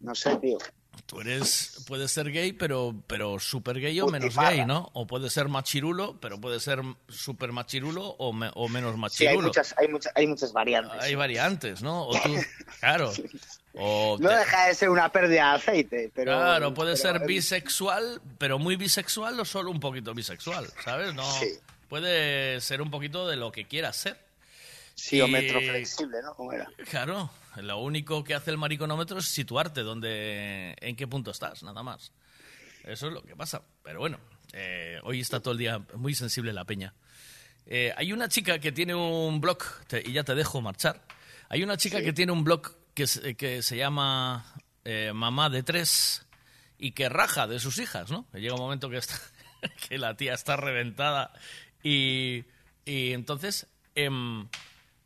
No sé, tío. tú eres, puedes ser gay, pero, pero súper gay o menos gay, ¿no? O puedes ser machirulo, pero puede ser súper machirulo o, me- o menos Sí, hay machirulo. muchas, hay muchas, hay muchas variantes. Hay variantes, ¿no? O tú, claro. O No te- deja de ser una pérdida de aceite, pero... claro, puede pero- ser bisexual, pero muy bisexual o solo un poquito bisexual, ¿sabes? No, Sí. puede ser un poquito de lo que quieras ser. Sí, o metro flexible, ¿no? ¿Cómo era? Claro, lo único que hace el mariconómetro es situarte donde, en qué punto estás, nada más. Eso es lo que pasa. Pero bueno, eh, hoy está todo el día muy sensible la peña. Eh, hay una chica que tiene un blog, te- y ya te dejo marchar. Hay una chica que tiene un blog que, se- que se llama eh, Mamá de Tres y que raja de sus hijas, ¿no? Llega un momento que, está, que la tía está reventada y, y entonces em,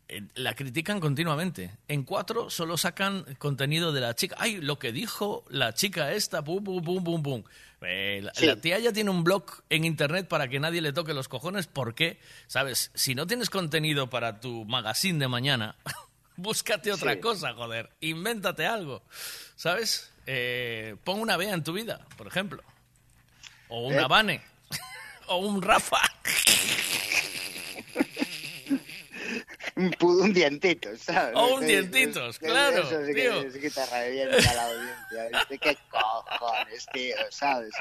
eh, la critican continuamente. En cuatro solo sacan contenido de la chica. Ay, lo que dijo la chica esta, pum, pum, pum, pum, pum. Eh, la, Sí. la tía ya tiene un blog en internet para que nadie le toque los cojones porque, ¿sabes? Si no tienes contenido para tu magazine de mañana, búscate otra Sí. cosa, joder. Invéntate algo, ¿sabes? Eh, pon una Bea en tu vida, por ejemplo. O una Eh. Vane. o un Rafa. Un, dientito, ¿sabes? O un eso- claro, Eso sí tío. que, sí que te revienta la audiencia. ¿viste? ¿Qué cojones, tío? ¿Sabes?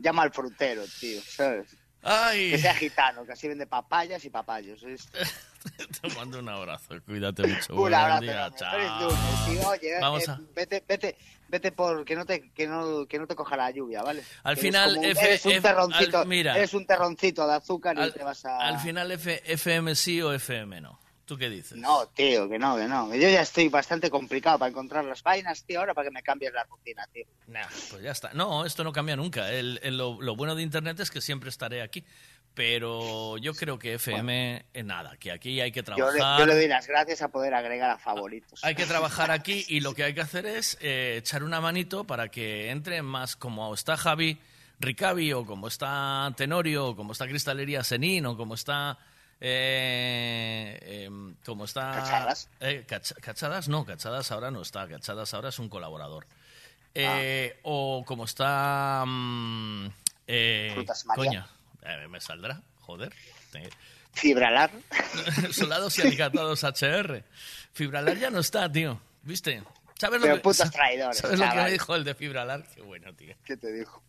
Llama al frutero, tío, ¿sabes? Ay. Que sea gitano, que así vende papayas y papayos. ¿viste? Te mando un abrazo. Cuídate mucho. Un Buen abrazo, día, chao. Lunes. Oye, Vamos eh, a- vete, vete, vete por que no te, que no, que no te coja la lluvia, ¿vale? Al Que final, eres, un- F- eres un F- terroncito, al- mira. eres un terroncito de azúcar y Al, te vas a. al final, F- FM sí o FM no. ¿Tú qué dices? No, tío, que no, que no. Yo ya estoy bastante complicado para encontrar las vainas, tío, ahora para que me cambies la rutina, tío. Nah, pues ya está. No, esto no cambia nunca. El- el- lo, lo bueno de Internet es que siempre estaré aquí. Pero yo creo que FM, eh, nada, que aquí hay que Yo trabajar. le, yo le doy las gracias a poder agregar a favoritos. Hay que trabajar aquí y lo que hay que hacer es eh, echar una manito para que entre más como está Javi Ricavi o como está Tenorio o como está Cristalería Senín o como está... eh, em, como está... Cachadas. Eh, Cacha- Cachadas no, Cachadas ahora no está. Cachadas ahora es un colaborador. Eh, O como está... mm, eh, Frutas María. coño, eh, me saldrá, joder. Fibralar. Soldados y alicatados HR. Fibralar ya no está, tío. ¿Viste? ¿Sabes lo que, putos traidores, ¿Sabes lo que me dijo el de Fibralar? Qué bueno, tío. ¿Qué te dijo?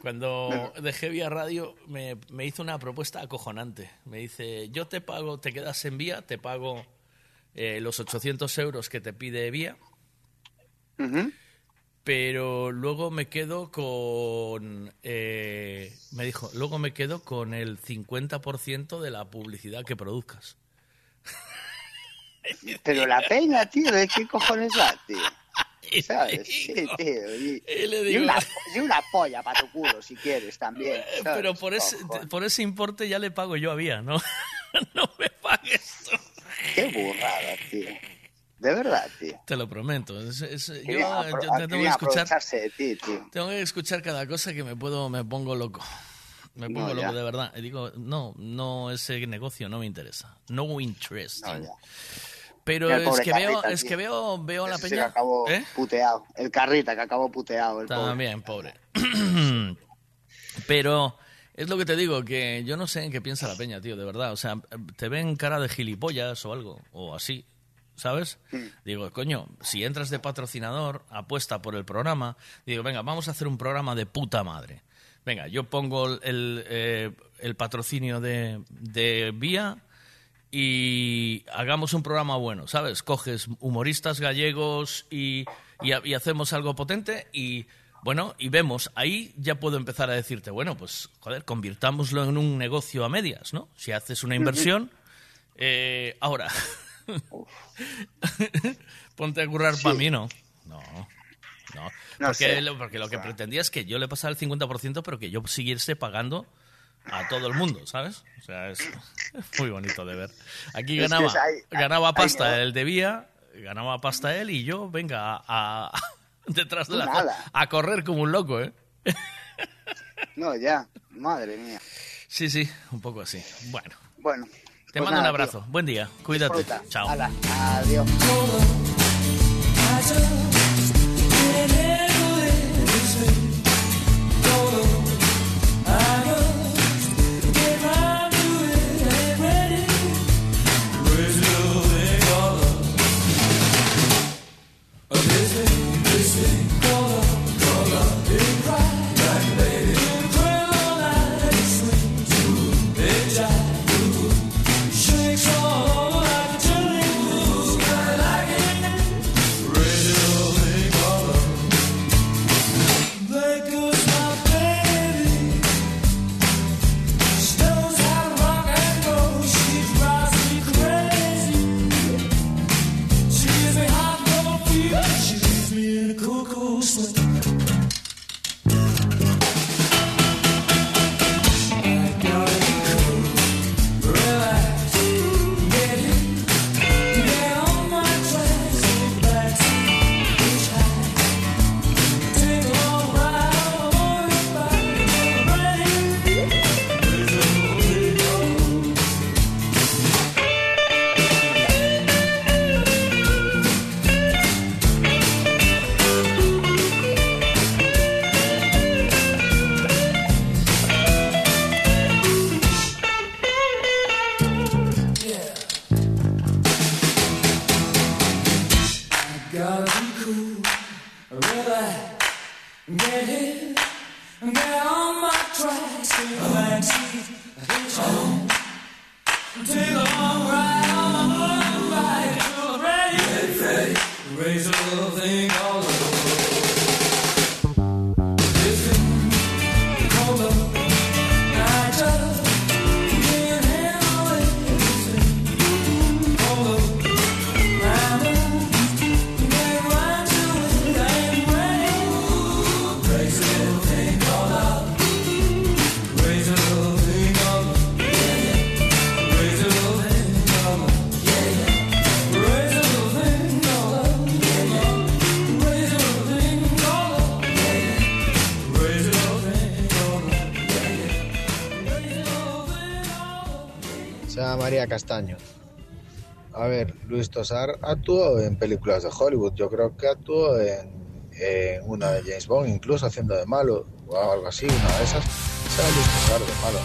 Cuando dejé Vía Radio me, me hizo una propuesta acojonante. Me dice, yo te pago, te quedas en Vía, te pago eh, los 800 euros que te pide Vía, pero luego me quedo con... eh, me dijo, luego me quedo con el 50% de la publicidad que produzcas. Pero la peña, tío, ¿de qué cojones va, tío? ¿Sabes? Sí, tío. Y, una, y una polla para tu culo, si quieres, también. ¿sabes? Eh, Pero por ese, Cojones. por ese importe ya le pago yo a Vía, ¿no? no me pagues tú. Qué burrada, tío. De verdad, tío. Te lo prometo. Es- es- yo apro- tengo que escuchar, aprovecharse de ti, tío. tengo que escuchar cada cosa que me puedo, me pongo loco. Me pongo No, loco ya. de verdad. Y digo, no, no, ese negocio no me interesa. No interest. No. Pero es que veo, es que veo, veo la sí peña. que acabó ¿Eh? puteado. El carrita que acabó puteado. El pobre. También, pobre. Pero es lo que te digo, que yo no sé en qué piensa la peña, tío, de verdad. O sea, te ven cara de gilipollas o algo, o así, ¿sabes? Digo, coño, si entras de patrocinador, apuesta por el programa. Digo, venga, vamos a hacer un programa de puta madre. Venga, yo pongo el, eh, el patrocinio de, de Vía y hagamos un programa bueno, ¿sabes? Coges humoristas gallegos y, y, ha- y hacemos algo potente y, bueno, y vemos, ahí ya puedo empezar a decirte, bueno, pues, joder, convirtámoslo en un negocio a medias, ¿no? Si haces una inversión, eh, ahora, ponte a currar para mí, ¿no? No, no. No porque, porque lo que pretendía es que yo le pasara el 50%, pero que yo siguiese pagando a todo el mundo, ¿sabes? O sea, es muy bonito de ver. Aquí Es que ganaba, es ahí- ganaba ahí pasta no. él debía, ganaba pasta él y yo, venga, a, a- detrás de la nada. a correr como un loco, ¿eh? No, ya. Madre mía. Sí, sí, un poco así. Bueno, Bueno. te pues mando nada, un abrazo. Buen día, cuídate. Disfruta. Chao. Adiós. Castaño. A ver, Luis Tosar actuó en películas de Hollywood. Yo creo que actuó en, en una de James Bond, incluso haciendo de malo o algo así, una de esas. De malo.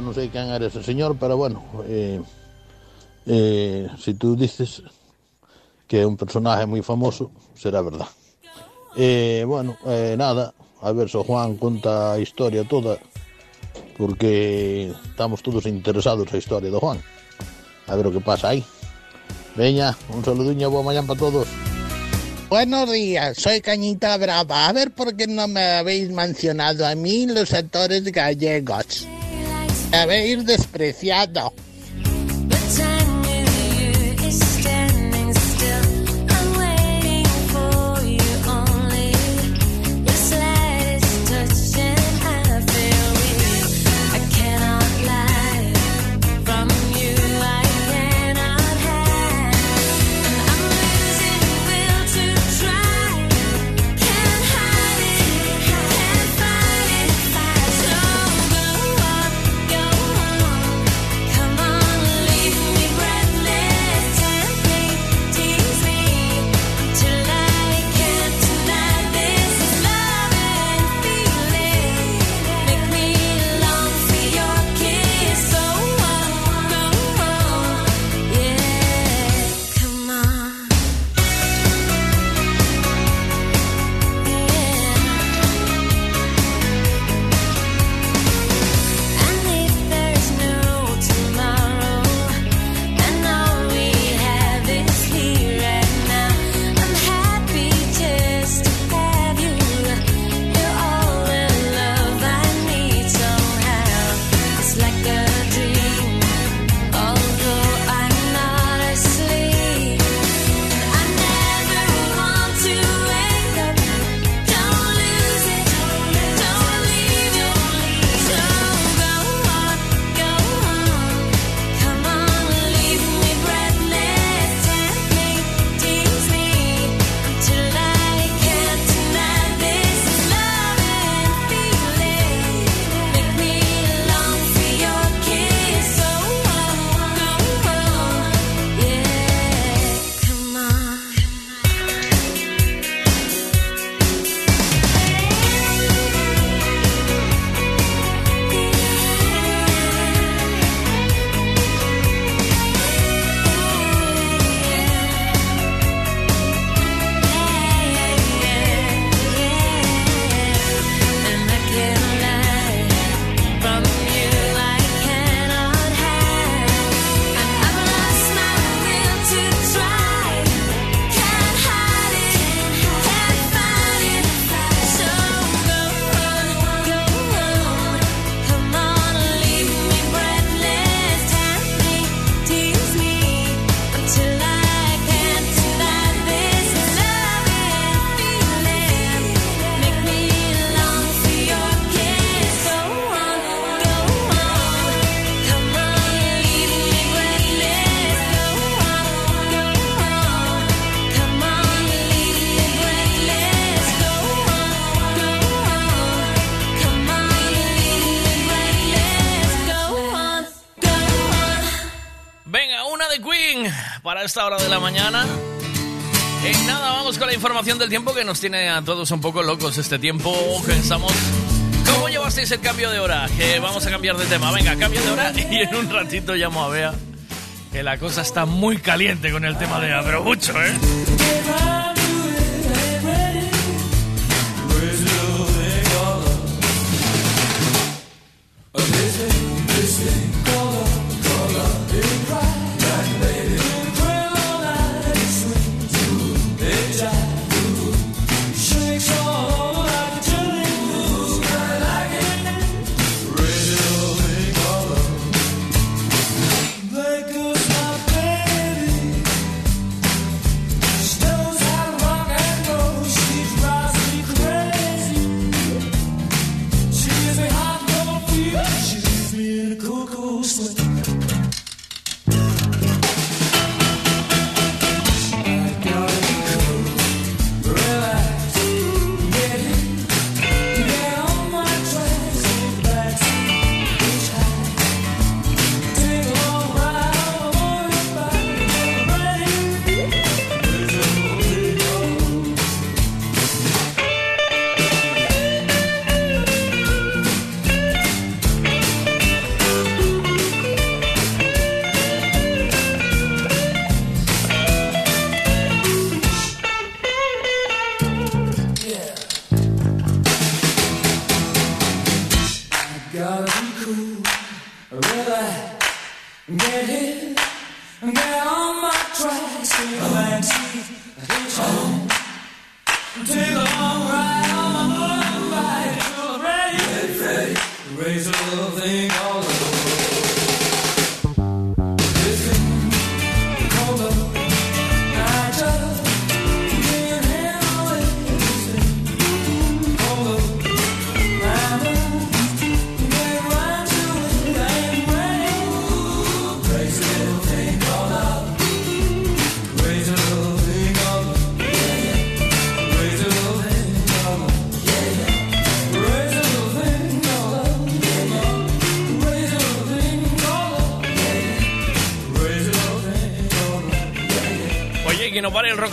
Non sei quen era ese señor, pero bueno, eh, eh, si tú dices que é un personaje moi famoso, será verdad. Eh, bueno, nada, a ver o Juan conta a historia toda, porque estamos todos interesados na historia do Juan. A ver o que pasa aí. Veña, un saludiño, boa mañán para todos. Buenos días, soy Cañita Brava. A ver por qué no me habéis mencionado a mí los actores gallegos. Me habéis despreciado. Esta hora de la mañana. En nada, vamos con la información del tiempo que nos tiene a todos un poco locos este tiempo. Pensamos, ¿cómo llevasteis el cambio de hora? Que vamos a cambiar de tema. Venga, cambio de hora y en un ratito llamo a Bea. Que la cosa está muy caliente con el tema de mucho, ¿eh?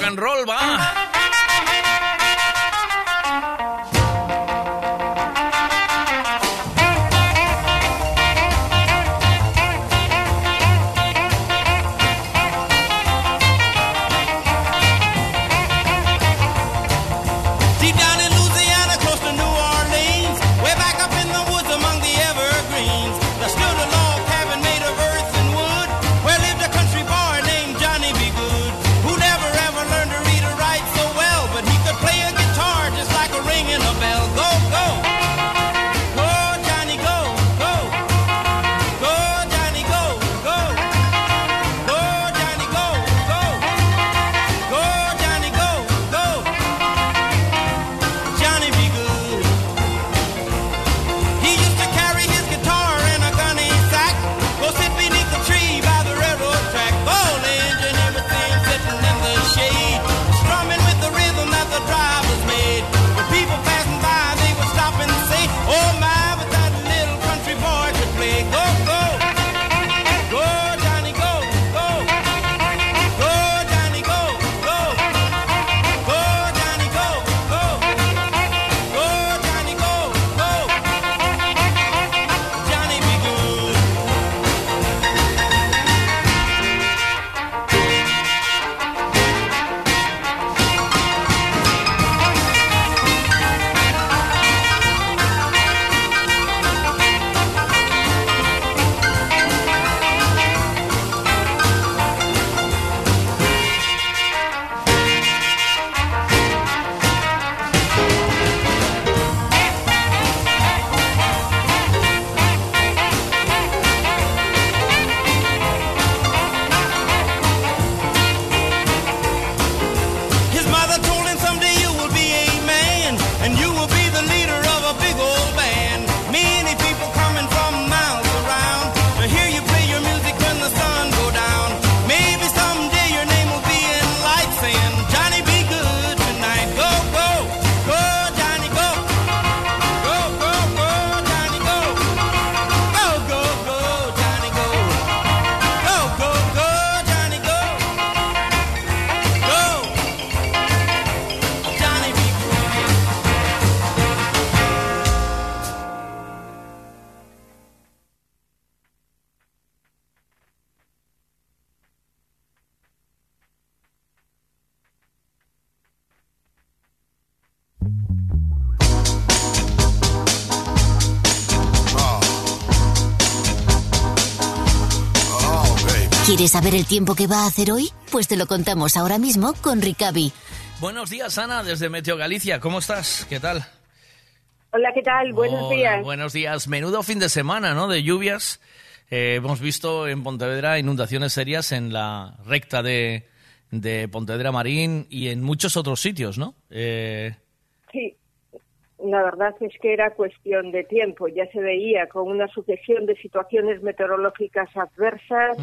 And roll, ¿Quieres saber el tiempo que va a hacer hoy? Pues te lo contamos ahora mismo con Ricavi. Buenos días, Ana, desde Meteo Galicia. ¿Cómo estás? ¿Qué tal? Hola, ¿qué tal? Buenos Hola, días. Buenos días. Menudo fin de semana, ¿no? De lluvias. Eh, hemos visto en Pontevedra inundaciones serias en la recta de, de Pontevedra Marín y en muchos otros sitios, ¿no? Eh, la verdad es que era cuestión de tiempo. Ya se veía con una sucesión de situaciones meteorológicas adversas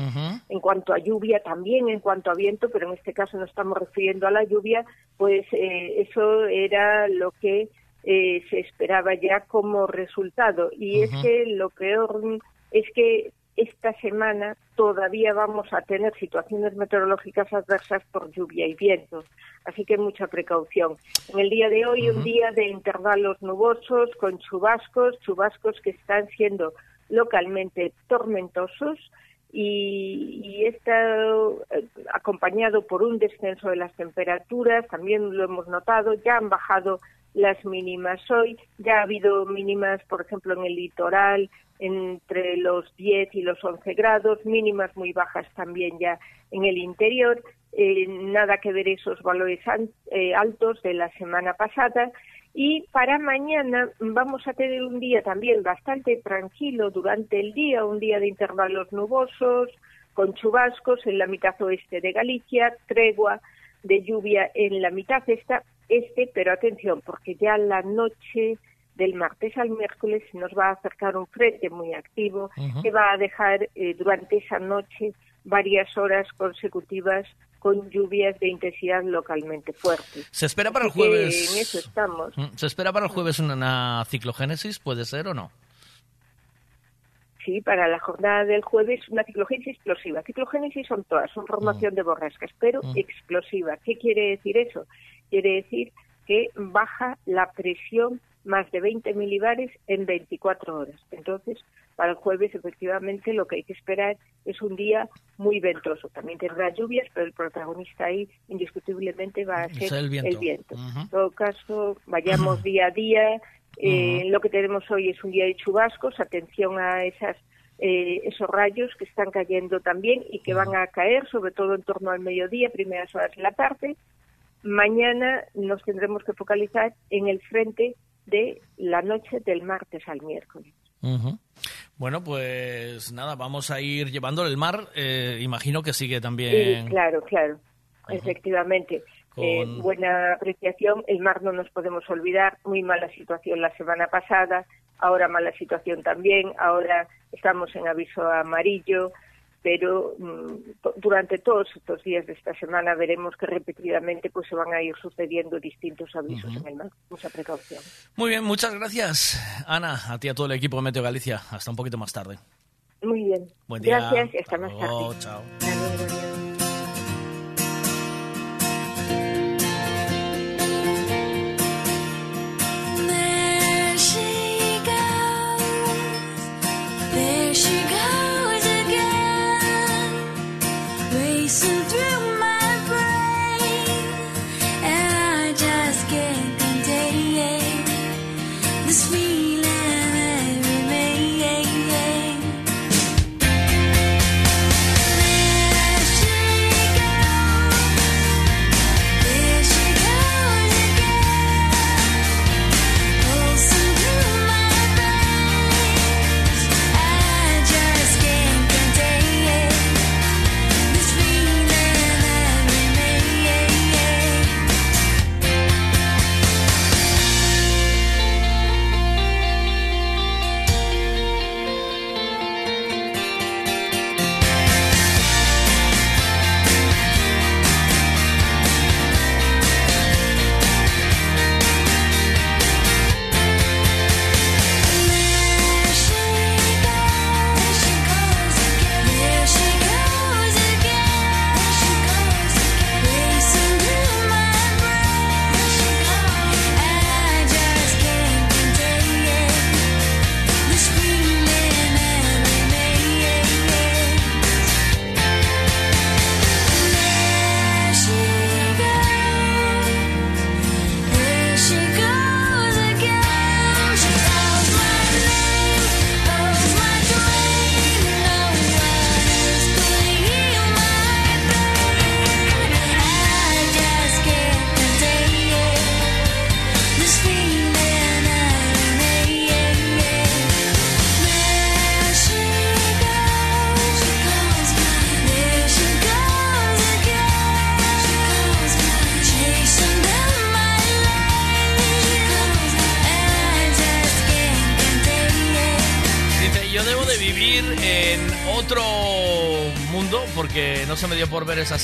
en cuanto a lluvia, también en cuanto a viento, pero en este caso no estamos refiriendo a la lluvia, pues eh, eso era lo que eh, se esperaba ya como resultado. Y es que lo peor es que esta semana todavía vamos a tener situaciones meteorológicas adversas por lluvia y viento. Así que mucha precaución. En el día de hoy, un día de intervalos nubosos con chubascos, chubascos que están siendo localmente tormentosos y, y está eh, acompañado por un descenso de las temperaturas, también lo hemos notado, ya han bajado las mínimas hoy, ya ha habido mínimas, por ejemplo, en el litoral entre los 10 y los 11 grados, mínimas muy bajas también ya en el interior, eh, nada que ver esos valores eh, altos de la semana pasada. Y para mañana vamos a tener un día también bastante tranquilo durante el día, un día de intervalos nubosos, con chubascos en la mitad oeste de Galicia, tregua de lluvia en la mitad esta, este, pero atención, porque ya la noche del martes al miércoles nos va a acercar un frente muy activo que va a dejar eh, durante esa noche varias horas consecutivas con lluvias de intensidad localmente fuerte. ¿Se espera para el jueves? En eso estamos. Mm, ¿Se espera para el jueves una, una ciclogénesis? ¿Puede ser o no? Sí, para la jornada del jueves una ciclogénesis explosiva. Ciclogénesis son todas, son formación de borrascas, pero explosiva. ¿Qué quiere decir eso? Quiere decir que baja la presión más de 20 milibares en 24 horas. Entonces, para el jueves, efectivamente, lo que hay que esperar es un día muy ventoso. También tendrá lluvias, pero el protagonista ahí, indiscutiblemente, va a ser el viento. En todo caso, vayamos día a día. Eh, Lo que tenemos hoy es un día de chubascos. Atención a esas eh, esos rayos que están cayendo también y que van a caer, sobre todo en torno al mediodía, primeras horas de la tarde. Mañana nos tendremos que focalizar en el frente de la noche del martes al miércoles. Bueno, pues nada, vamos a ir llevándole el mar. eh, imagino que sigue también. Sí, claro, claro, efectivamente. Con- Eh, buena apreciación. El mar no nos podemos olvidar. Muy mala situación la semana pasada. Ahora mala situación también. Ahora estamos en aviso amarillo. Pero mm, durante todos estos días de esta semana veremos que repetidamente pues se van a ir sucediendo distintos avisos en el mar. Mucha precaución. Muy bien, muchas gracias, Ana, a ti y a todo el equipo de Meteo Galicia. Hasta un poquito más tarde. Muy bien. Buen día. Gracias y hasta más tarde. luego, chao. There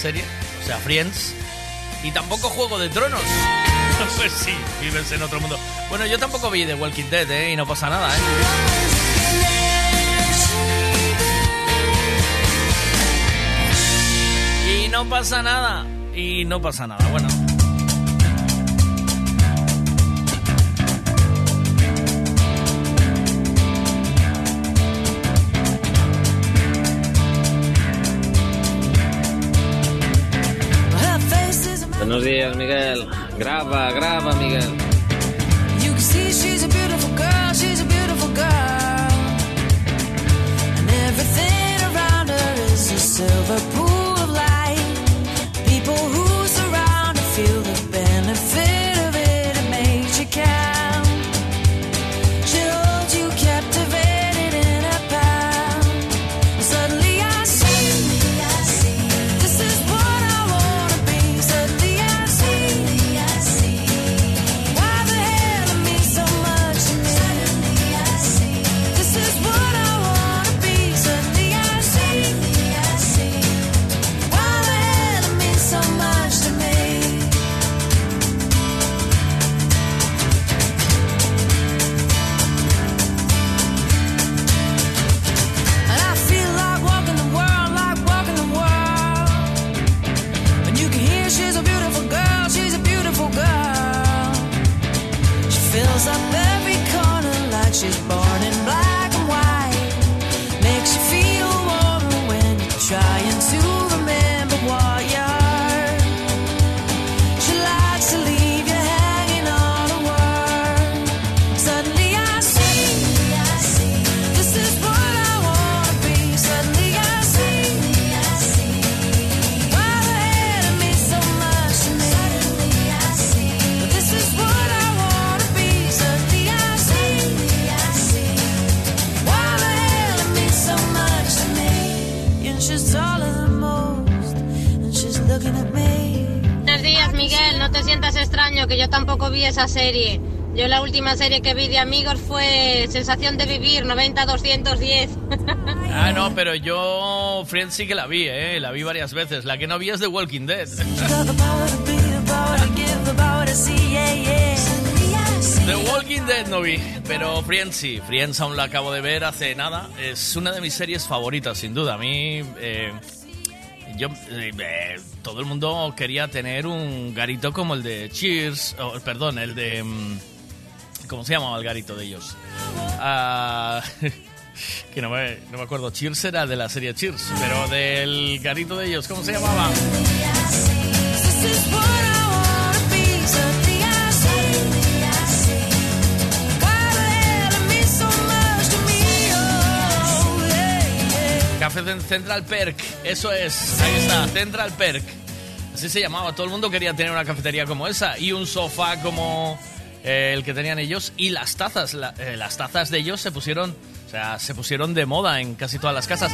serie, o sea, Friends, y tampoco Juego de Tronos. Pues sí, vives en otro mundo. Bueno, yo tampoco vi The Walking Dead, ¿eh? Y no pasa nada, ¿eh? Y no pasa nada. Y no pasa nada. Bueno. Buenos días, Miguel. Graba, graba, Miguel. You can vi esa serie. Yo la última serie que vi de amigos fue Sensación de Vivir, 90-210. Ah, no, pero yo Friends sí que la vi, ¿eh? La vi varias veces. La que no vi es The Walking Dead. The Walking Dead no vi, pero Friends sí. Friends aún la acabo de ver hace nada. Es una de mis series favoritas, sin duda. A mí, eh, yo, eh, todo el mundo quería tener un garito como el de Cheers, o, perdón, el de... mm, ¿Cómo se llamaba el garito de ellos? Ah, que no me, no me acuerdo. Cheers era de la serie Cheers, pero del garito de ellos, ¿cómo se llamaba? Central Perk, eso es, ahí está, Central Perk. Así se llamaba, todo el mundo quería tener una cafetería como esa y un sofá como eh, el que tenían ellos y las tazas, la- eh, las tazas de ellos se pusieron, o sea, se pusieron de moda en casi todas las casas.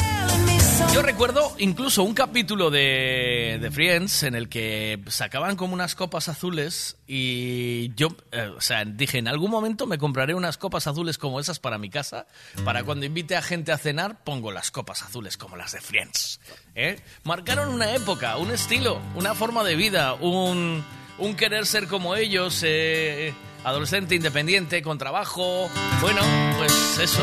Yo recuerdo incluso un capítulo de, Friends en el que sacaban como unas copas azules y yo, eh, o sea, dije, en algún momento me compraré unas copas azules como esas para mi casa, para cuando invite a gente a cenar, pongo las copas azules como las de Friends. ¿eh? Marcaron una época, un estilo, una forma de vida, un, un querer ser como ellos, eh, adolescente independiente, con trabajo, bueno, pues eso.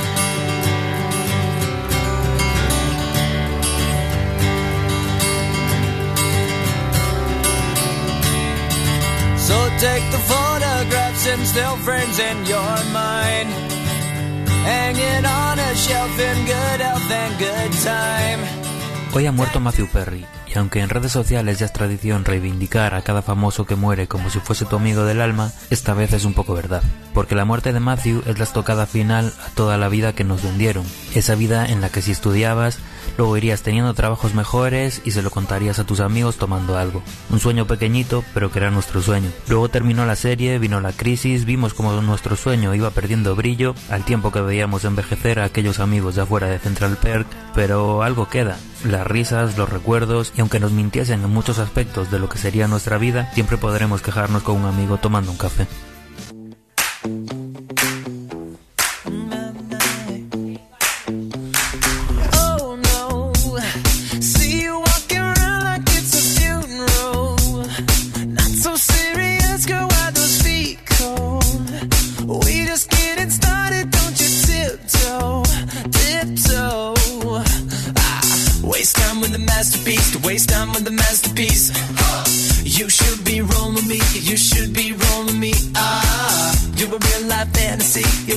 Hoy ha muerto Matthew Perry, y aunque en redes sociales ya es tradición reivindicar a cada famoso que muere como si fuese tu amigo del alma, esta vez es un poco verdad. Porque la muerte de Matthew es la estocada final a toda la vida que nos vendieron. Esa vida en la que si estudiabas, luego irías teniendo trabajos mejores y se lo contarías a tus amigos tomando algo. Un sueño pequeñito, pero que era nuestro sueño. Luego terminó la serie, vino la crisis, vimos como nuestro sueño iba perdiendo brillo al tiempo que veíamos envejecer a aquellos amigos de afuera de Central Perk, pero algo queda. Las risas, los recuerdos, y aunque nos mintiesen en muchos aspectos de lo que sería nuestra vida, siempre podremos quejarnos con un amigo tomando un café.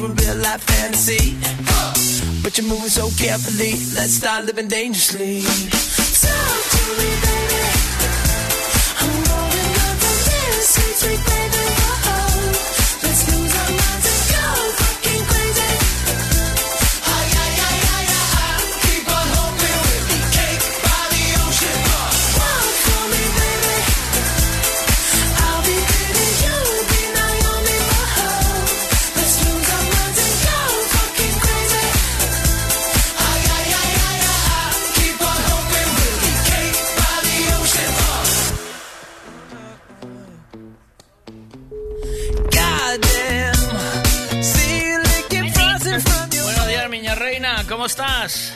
A real life fantasy. But you're moving so carefully. Let's start living dangerously. Talk to me, baby. I'm rolling up on this sweet, sweet baby. ¿Cómo estás?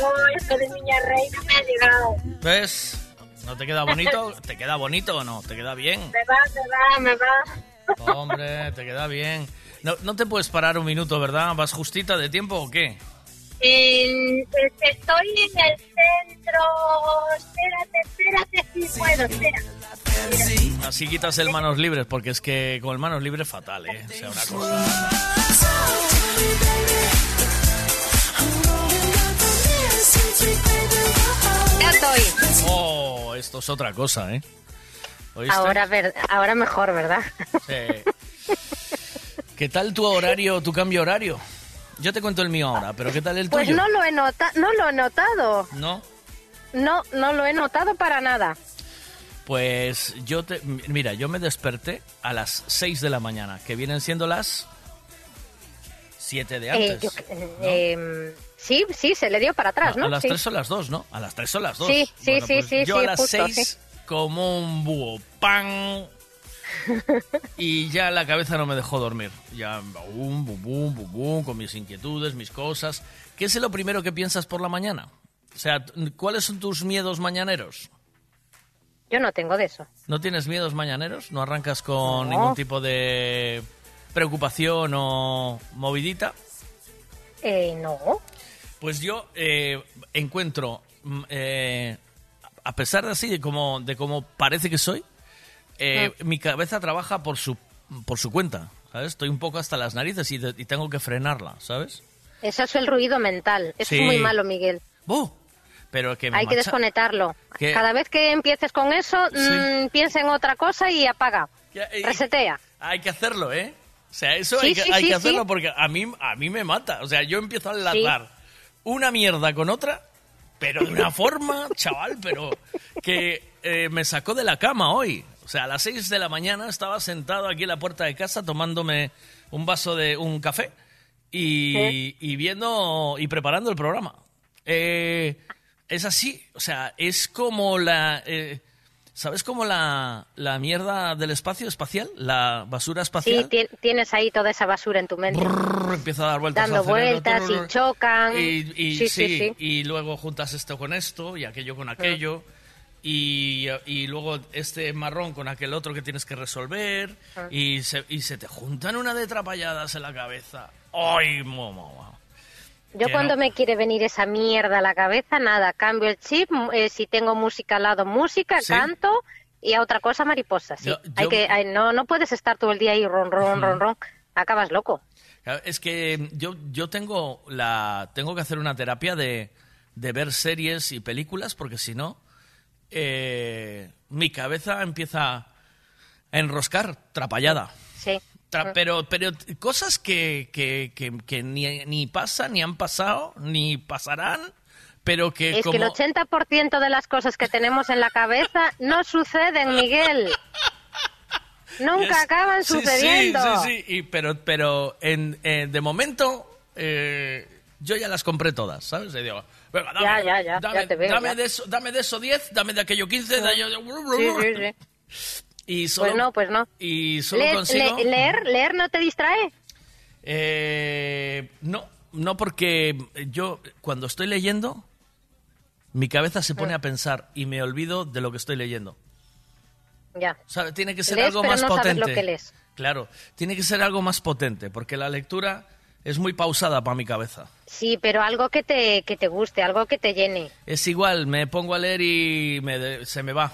No, esto de Niña Reina me ha llegado. ¿Ves? ¿No te queda bonito? ¿Te queda bonito o no? ¿Te queda bien? Me va, me va, me va. Hombre, te queda bien. No, no te puedes parar un minuto, ¿verdad? ¿Vas justita de tiempo o qué? Es que estoy en el centro. Espérate, espérate, sí puedo, espera. Así quitas el manos libres, porque es que con el manos libres fatal, ¿eh? O sea, una cosa... Ya estoy. Oh, esto es otra cosa, ¿eh? ¿Oíste? Ahora, ver- ahora mejor, ¿verdad? Sí. ¿Qué tal tu horario, tu cambio horario? Yo te cuento el mío ahora, pero ¿qué tal el Pues tuyo? no lo he notado, no lo he notado. ¿No? No, no lo he notado para nada. Pues yo te... Mira, yo me desperté a las 6 de la mañana, que vienen siendo las 7 de Eh, antes. yo- eh, em, sí, sí, se le dio para atrás, ¿no? a las Sí. 3 son las 2, ¿no? A las 3 son las 2. Sí, sí, sí, sí, Yo sí, a las justo, 6 sí. como un búho, ¡pam! y ya la cabeza no me dejó dormir. Ya, bum, bum, bum, bum, bum, con mis inquietudes, mis cosas. ¿Qué es lo primero que piensas por la mañana? O sea, ¿cuáles son tus miedos mañaneros? Yo no tengo de eso. ¿No tienes miedos mañaneros? ¿No arrancas con No. ningún tipo de preocupación o movidita? Eh, no. Pues yo eh, encuentro, mm, eh, a pesar de así, de como, de como parece que soy, eh, Ah. mi cabeza trabaja por su, por su cuenta, ¿sabes? Estoy un poco hasta las narices y, de- y tengo que frenarla, ¿sabes? Eso es el ruido mental. Eso Sí. es muy malo, Miguel. ¡Oh! Pero que Hay que desconectarlo. Cada vez que empieces con eso, Sí. mm, piensa en otra cosa y apaga. Resetea. Hay que hacerlo, ¿eh? O sea, eso Sí, hay que, hay hacerlo porque a mí, a mí me mata. O sea, yo empiezo a enlazar una mierda con otra, pero de una forma, chaval, pero que eh, me sacó de la cama hoy. O sea, a las 6 de la mañana estaba sentado aquí en la puerta de casa tomándome un vaso de un café y, y viendo y preparando el programa. Eh, es así, o sea, es como la... ¿Sabes como la, la mierda del espacio espacial? La basura Sí, espacial. ti- tienes ahí toda esa basura en tu mente. Brrr, empieza a dar vueltas Dando vueltas y chocan. y, y sí, sí, sí, sí. y luego juntas esto con esto y aquello con aquello y, y luego este marrón con aquel otro que tienes que resolver y, se, y se te juntan una de trapalladas en la cabeza. ¡Ay, mamá! Yo cuando no. me quiere venir esa mierda a la cabeza, nada, cambio el chip, eh, si tengo música al lado, música, Sí. canto y a otra cosa mariposa, sí. Yo- Hay que, hay- no, no puedes estar todo el día ahí ron, ron, ron, ron, acabas loco. Es que yo, yo tengo, la, tengo que hacer una terapia de, de ver series y películas porque si no, eh, mi cabeza empieza a enroscar, trapallada. Sí. Tra- pero, pero cosas que, que, que, que ni, ni pasan, ni han pasado, ni pasarán, pero que Es como... que el 80% de las cosas que tenemos en la cabeza no suceden, Miguel. Nunca Es- acaban sí, sí, sucediendo. Sí, sí, y- pero, pero en, eh, de momento eh, yo ya las compré todas, ¿sabes? Y digo, venga, dame, Ya, ya, ya, dame, ya te veo, dame ya. de eso, dame de eso 10, dame de aquello 15, de aquello... Sí, sí, sí. Y solo, Pues no, pues no. Y solo Le- consigo... le- leer, leer no te distrae. Eh, no, no porque yo cuando estoy leyendo, mi cabeza se Mm. pone a pensar y me olvido de lo que estoy leyendo. Ya. ¿Sabe? Tiene que ser Lees, algo pero más no sabes potente. lo que lees. Claro, tiene que ser algo más potente, porque la lectura es muy pausada para mi cabeza. Sí, pero algo que te, que te guste, algo que te llene. Es igual, me pongo a leer y me se me va.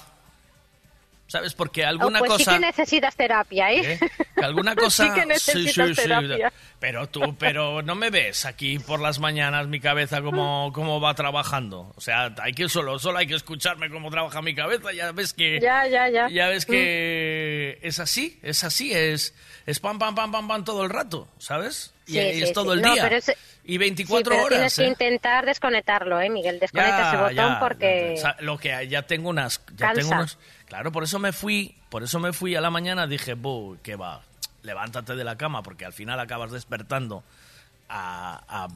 ¿Sabes? Porque alguna Oh, pues cosa... sí que necesitas terapia, ¿eh? ¿Eh? Alguna cosa... sí que necesitas terapia. Pero tú, pero no me ves aquí por las mañanas mi cabeza cómo, cómo va trabajando. O sea, hay que solo, solo hay que escucharme cómo trabaja mi cabeza. Ya ves que... Ya, ya, ya. Ya ves que es así, es así, es, es pam, pam, pam, pam, pam todo el rato, ¿sabes? Y Sí, es sí, todo sí. el No, día. pero es- Y Sí, 24 pero tienes horas. que ¿eh? intentar desconectarlo, ¿eh, Miguel? Desconecta ese botón ya, porque... lo que ya tengo unas ya Cansa. tengo unos claro por eso me fui por eso me fui a la mañana dije "Buh, que va levántate de la cama porque al final acabas despertando a, a-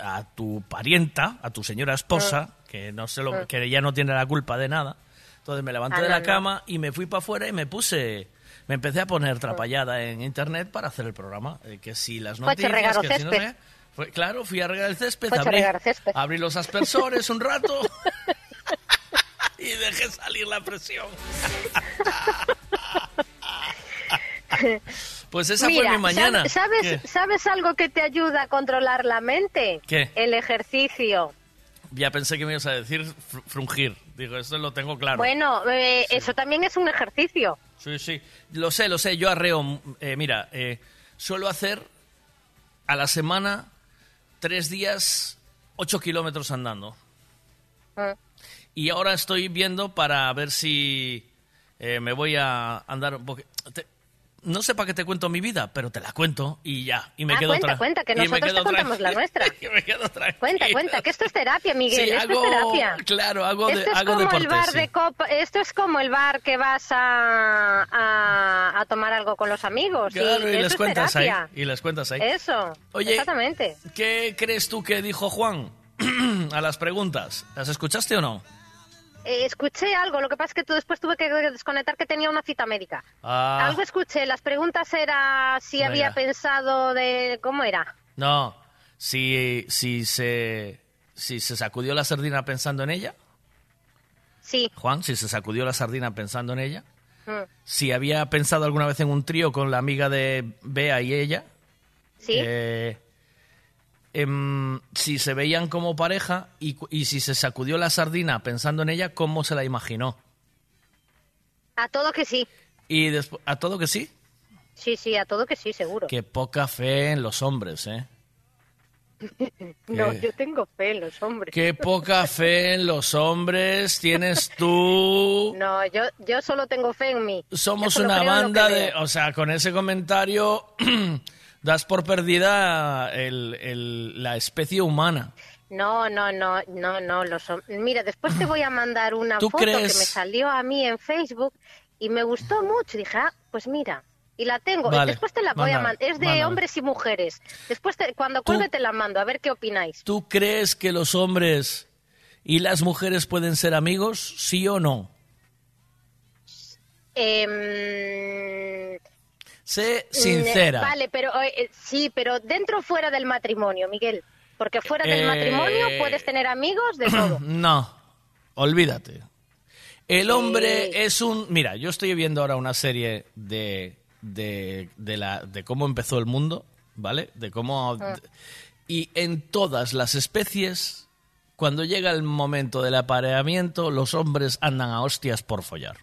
a- a tu parienta a tu señora esposa que no sé lo Mm. que ya no tiene la culpa de nada. Entonces me levanté Ah, de la cama y me fui para afuera y me puse me empecé a poner trapallada en internet para hacer el programa eh, que si las noticias que si no fue- claro fui a regar el césped abrí, abrí los aspersores un rato dejé salir la presión. Pues esa Mira, fue mi mañana. ¿sab- ¿sabes, ¿Qué? ¿Sabes algo que te ayuda a controlar la mente? ¿Qué? El ejercicio. Ya pensé que me ibas a decir fr- frungir. Digo, eso lo tengo claro. Bueno, eh, eso también es un ejercicio. Sí, sí. Lo sé, lo sé. Yo arreo. eh, mira, eh, suelo hacer a la semana tres días, ocho kilómetros andando. Mm. Y ahora estoy viendo para ver si eh, me voy a andar un poco... te- no sé para qué te cuento mi vida, pero te la cuento y ya. Y me ah, quedo cuenta, cuenta, que nosotros quedo te contamos la nuestra. Y me quedo. Cuenta, cuenta, que esto es terapia, Miguel, Sí, esto hago- es terapia. Claro, hago, de, esto es hago como deporte, el bar sí. de copa, esto es como el bar que vas a, a, a tomar algo con los amigos. Claro, y les es cuentas ahí. Y les cuentas ahí. Eso, Oye, exactamente. ¿Qué crees tú que dijo Juan a las preguntas? ¿Las escuchaste o no? Eh, escuché algo, lo que pasa es que tú después tuve que desconectar que tenía una cita médica. Ah, Algo escuché, las preguntas era si había pensado de... ¿Cómo era? no. Si, si, se, si se sacudió la sardina pensando en ella, Sí. Juan, si se sacudió la sardina pensando en ella. Mm. Si había pensado alguna vez en un trío con la amiga de Bea y ella. Sí. Eh, em, si se veían como pareja y, y si se sacudió la sardina pensando en ella, ¿cómo se la imaginó? A todo que sí. Y después, a todo que sí. Sí, sí, a todo que sí, seguro. Qué poca fe en los hombres, ¿eh? No, ¿Qué? yo tengo fe en los hombres. Qué poca fe en los hombres tienes tú. No, yo, yo solo tengo fe en mí. Somos una banda de... O sea, con ese comentario das por perdida el- el- la especie humana. No, no, no, no, no. Los Mira, después te voy a mandar una ¿Tú foto crees? que me salió a mí en Facebook y me gustó mucho. Dije, ah, pues mira, y la tengo. Vale, después te la voy a mandar. Es de hombres y mujeres. Después, te- cuando cuelgue, te la mando, a ver qué opináis. ¿Tú crees que los hombres y las mujeres pueden ser amigos? ¿Sí o no? Em, Sé sincera. mm, Vale, pero eh, sí, pero dentro o fuera del matrimonio, Miguel. Porque fuera del Eh, matrimonio puedes tener amigos de todo. No, olvídate. El Sí. hombre es un... Mira, yo estoy viendo ahora una serie de, de, de la, de cómo empezó el mundo, ¿vale? De cómo... Ah. Y en todas las especies, cuando llega el momento del apareamiento, los hombres andan a hostias por follar.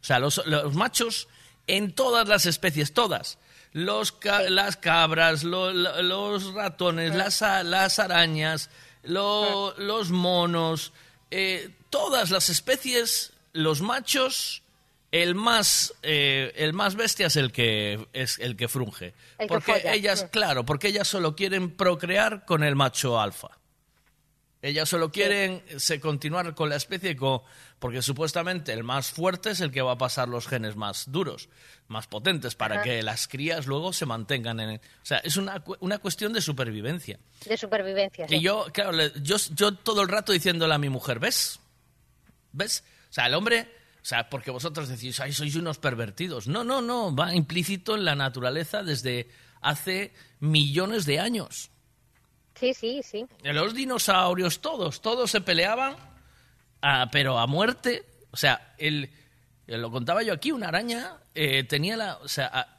O sea, los, los machos en todas las especies, todas. Los ca- Las cabras, lo- lo- los ratones, las, arañas, lo- los monos, eh, todas las especies, los machos, el más, eh, el más bestia es el que, es el que frunge. El porque ellas, claro, porque ellas solo quieren procrear con el macho alfa. Ellas solo quieren se continuar con la especie porque supuestamente el más fuerte es el que va a pasar los genes más duros, más potentes, para Ajá. que las crías luego se mantengan en... O sea, es una, una cuestión de supervivencia. De supervivencia. sí. Y yo, claro, yo, yo todo el rato diciéndole a mi mujer, ¿ves? ¿Ves? O sea, el hombre, o sea, porque vosotros decís, ay, sois unos pervertidos. No, no, no, va implícito en la naturaleza desde hace millones de años. Sí, sí, sí. Los dinosaurios, todos, todos se peleaban, ah, pero a muerte. O sea, el, eh, lo contaba yo aquí, una araña eh, tenía la... O sea, ah,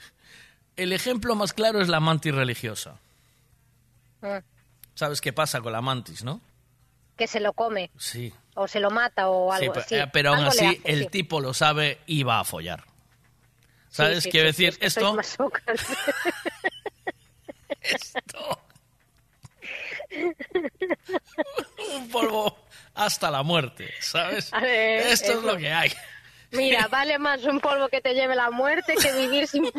el ejemplo más claro es la mantis religiosa. Mm. ¿Sabes qué pasa con la mantis, no? Que se lo come, Sí. o se lo mata, o algo así. eh, pero aún así hace, el sí. tipo lo sabe y va a follar. ¿Sabes? Sí, decir, es que sois esto... un polvo hasta la muerte, ¿sabes? Ver, Esto es lo que hay. Mira, vale más un polvo que te lleve la muerte que vivir sin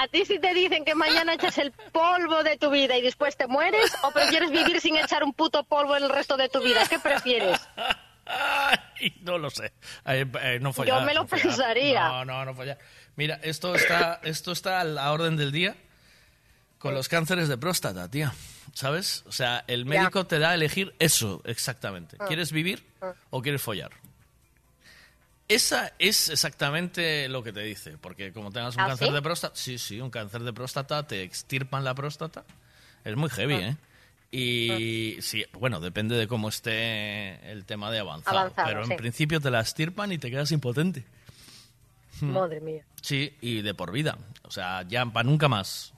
¿A ti si te dicen que mañana echas el polvo de tu vida y después te mueres o prefieres vivir sin echar un puto polvo el resto de tu vida? ¿Qué prefieres? Ay, no lo sé. Ay, eh, no follar, Yo me lo no pensaría. No, no, no follar. Mira, esto está, esto está a la orden del día con los cánceres de próstata, tía. ¿Sabes? O sea, el médico te da a elegir eso exactamente. Ah. ¿Quieres vivir Ah. o quieres follar? Esa es exactamente lo que te dice, porque como tengas un ¿Ah, cáncer sí? de próstata, sí, sí, un cáncer de próstata, te extirpan la próstata, es muy heavy. ¿eh? Y sí, bueno, depende de cómo esté el tema de avanzado, pero en sí. principio te la extirpan y te quedas impotente. Hmm. Madre mía. Sí, y de por vida, o sea, ya para nunca más.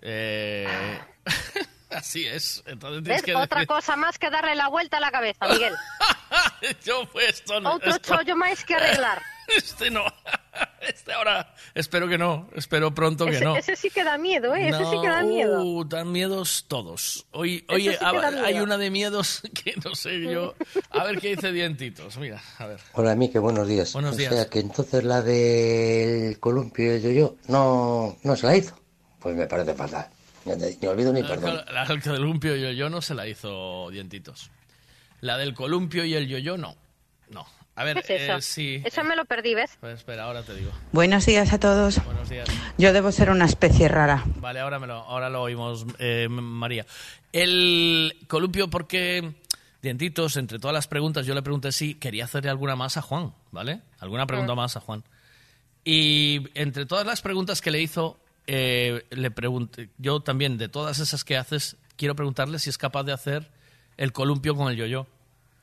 Eh, así es, entonces tienes ¿Ves? que Otra cosa más que darle la vuelta a la cabeza, Miguel. Yo pues esto no- Otro esto- chollo más que arreglar. Este no. Ahora, espero que no, espero pronto que ese, no. ese sí que da miedo, ¿eh? Ese sí No, que da miedo. uh, dan miedos todos. Hoy, oye, sí miedo. hay una de miedos que no sé yo. A ver qué dice Dientitos. Mira, a ver. Hola, Mike, buenos días. Buenos o días. sea, que entonces la del columpio y el yo-yo no, no se la hizo. Pues me parece fatal. Ni ni olvido ni perdón. La del columpio y el yo no se la hizo Dientitos. La del columpio y el yo-yo no. No. A ver, ¿Qué es eso? eh, sí. Eso me lo perdí, ¿ves? Pues espera, ahora te digo. Buenos días a todos. Buenos días. Yo debo ser una especie rara. Vale, ahora, me lo, ahora lo oímos, eh, María. El columpio, porque Dientitos, entre todas las preguntas, yo le pregunté si quería hacerle alguna más a Juan, ¿vale? Alguna pregunta Mm. más a Juan. Y entre todas las preguntas que le hizo, eh, le pregunté, yo también, de todas esas que haces, quiero preguntarle si es capaz de hacer el columpio con el yo-yo,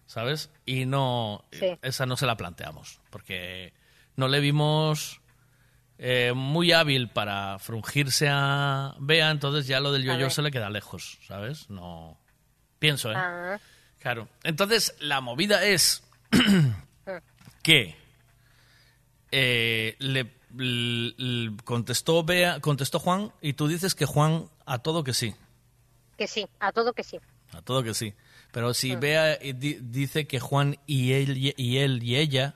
¿sabes? Y no, Sí. esa no se la planteamos, porque no le vimos eh, muy hábil para frungirse a Bea, entonces ya lo del yo-yo se le queda lejos, ¿sabes? No. Pienso, ¿eh? Ah. Claro. Entonces, la movida es que eh, le, l- l- contestó Bea, contestó Juan, y tú dices que Juan a todo que sí. Que sí, a todo que sí. A todo que sí. Pero si. Bea eh, di- dice que Juan y él, y- él y ella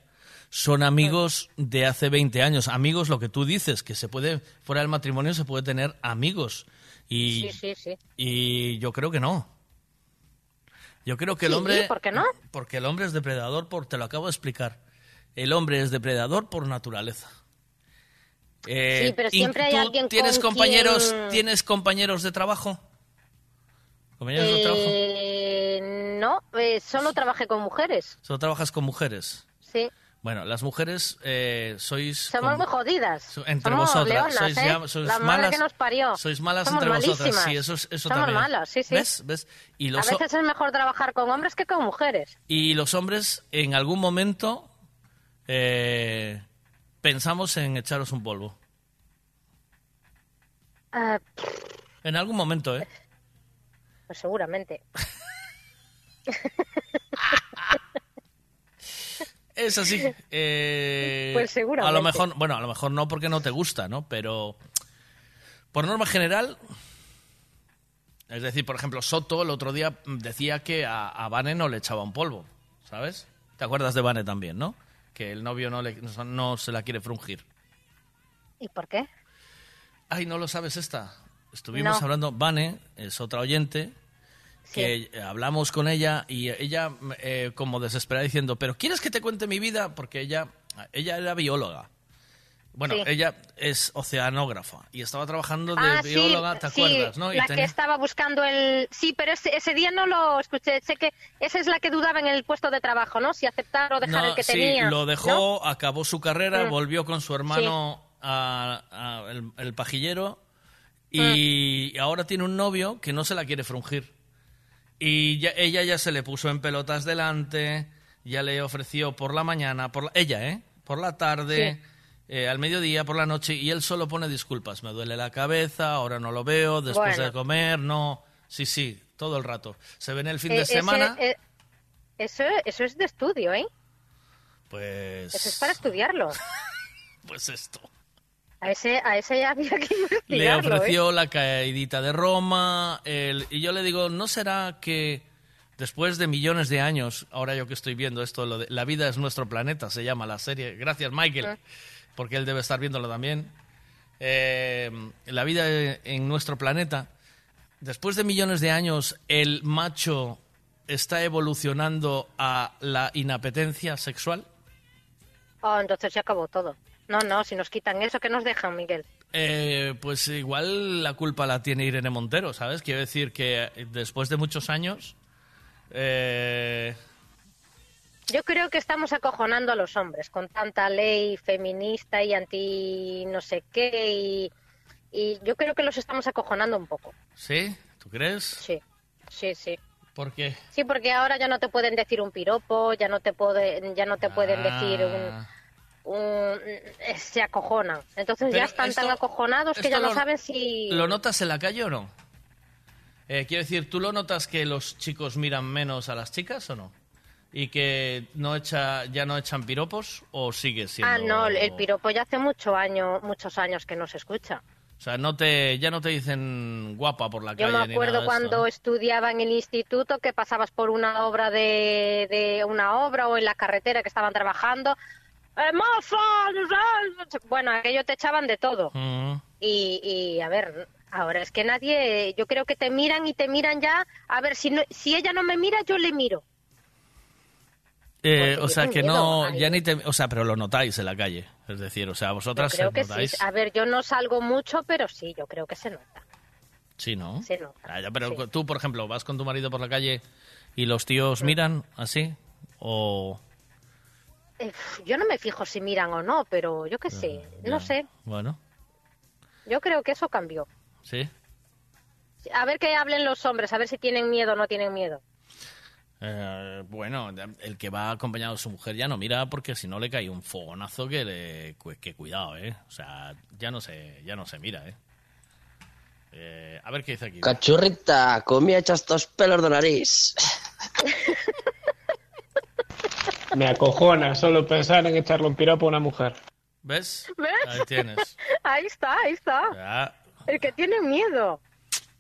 son amigos de hace 20 años. Amigos, lo que tú dices, que se puede, fuera del matrimonio se puede tener amigos. Y, Sí, sí, sí. y yo creo que no. Yo creo que el hombre... ¿por qué no? Porque el hombre es depredador por... Te lo acabo de explicar. El hombre es depredador por naturaleza. Eh, Sí, pero y siempre hay alguien ¿Tienes con compañeros, quien- ¿Tienes compañeros de trabajo? ¿Compañeros de trabajo? Eh, no, eh, solo trabajé con mujeres. ¿Solo trabajas con mujeres? Sí. Bueno, las mujeres eh, sois... Somos muy jodidas. Entre Somos vosotras. leonas, sois ¿eh? ya- sois La madre malas- que nos parió. Sois malas Somos entre vosotras. malísimas. Sí, eso, es- eso Somos también. malas, sí, sí. ¿Ves? ¿Ves? Y A los, ho- veces es mejor trabajar con hombres que con mujeres. y los hombres en algún momento eh, pensamos en echaros un polvo. Ah, En algún momento, ¿eh? Pues seguramente. Es así. eh, Pues seguramente. A lo mejor, bueno, a lo mejor no porque no te gusta, ¿no? Pero por norma general, es decir, por ejemplo, Soto el otro día decía que a, a Vane no le echaba un polvo, ¿sabes? ¿Te acuerdas de Vane también, no? Que el novio no, le, no, no se la quiere frungir. ¿Y por qué? Ay, no lo sabes esta. Estuvimos No. hablando, Vane es otra oyente, que eh, hablamos con ella y ella eh, como desesperada diciendo, pero ¿quieres que te cuente mi vida? Porque ella, ella era bióloga. Bueno, Sí. ella es oceanógrafa y estaba trabajando de Ah, sí, bióloga, ¿te sí, acuerdas? ¿no? Y la tenía- que estaba buscando el... Sí, pero ese, ese día no lo escuché. Sé que esa es la que dudaba en el puesto de trabajo, ¿no? Si aceptar o dejar No, el que sí, tenía. lo dejó, ¿no? acabó su carrera, Mm. volvió con su hermano a, a el, el pajillero y Mm. ahora tiene un novio que no se la quiere frungir. Y ya- ella ya se le puso en pelotas delante, ya le ofreció por la mañana, por la- ella, ¿eh? Por la tarde, eh, al mediodía, por la noche, y él solo pone disculpas. Me duele la cabeza, ahora no lo veo, después Bueno. de comer, no. Sí, sí, todo el rato. Se ven el fin Eh, de ese- semana, eh, eso, eso es de estudio, ¿eh? pues... Eso es para estudiarlo. Pues esto. A ese, a ese ya había que Le investigarlo, ofreció ¿eh? la caidita de Roma, el- y yo le digo, ¿no será que después de millones de años, ahora yo que estoy viendo esto, lo de La vida es nuestro planeta, se llama la serie, gracias Michael, Ah. porque él debe estar viéndolo también, Eh, La vida en nuestro planeta, después de millones de años, el macho está evolucionando a la inapetencia sexual? Oh, entonces ya acabó todo. No, no, si nos quitan eso, ¿qué nos dejan, Miguel? Eh, pues igual la culpa la tiene Irene Montero, ¿sabes? Quiero decir que después de muchos años... eh, Yo creo que estamos acojonando a los hombres con tanta ley feminista y anti no sé qué y, y yo creo que los estamos acojonando un poco. ¿Sí? ¿Tú crees? Sí, sí, sí. ¿Por qué? Sí, porque ahora ya no te pueden decir un piropo, ya no te pueden, ya no te pueden decir un, Eh, se acojonan. Entonces Pero ya están tan acojonados que ya no saben si ¿Lo notas en la calle o no? Eh, quiero decir, ¿tú lo notas que los chicos miran menos a las chicas o no? ¿Y que no echa, ya no echan piropos o sigue siendo...? Ah, no, el piropo ya hace mucho año, muchos años que no se escucha. O sea, no te, ya no te dicen guapa por la Yo calle me ni acuerdo nada cuando esto, estudiaba en el instituto que pasabas por una obra de, de una obra o en la carretera que estaban trabajando. ¡Eh! Bueno, aquello te echaban de todo. Mm. Y, y, a ver, ahora es que nadie, yo creo que te miran y te miran ya. A ver, si, no- si ella no me mira, yo le miro. Eh, Porque o sea, que no, ya ni te, o sea, pero lo notáis en la calle, es decir, o sea, Yo vosotras creo que sí. A ver, yo no salgo mucho, pero sí, yo creo que se nota. sí, ¿no? Se nota. Ah, ya, pero tú, por ejemplo, vas con tu marido por la calle y los tíos miran así o Eh, yo no me fijo si miran o no, pero yo qué sé, no sé. bueno, Yo creo que eso cambió. sí. A ver que hablen los hombres, a ver si tienen miedo o no tienen miedo. Eh, bueno, el que va acompañado de su mujer ya no mira porque si no le cae un fogonazo que le que cuidado, eh. O sea, ya no se ya no se mira, eh. Eh, a ver qué dice aquí. Cachurrita, comí echas dos pelos de nariz. Me acojona solo pensar en echarle un piropo a una mujer. ¿Ves? ¿Ves? Ahí tienes. Ahí está, ahí está. Ya. El que tiene miedo.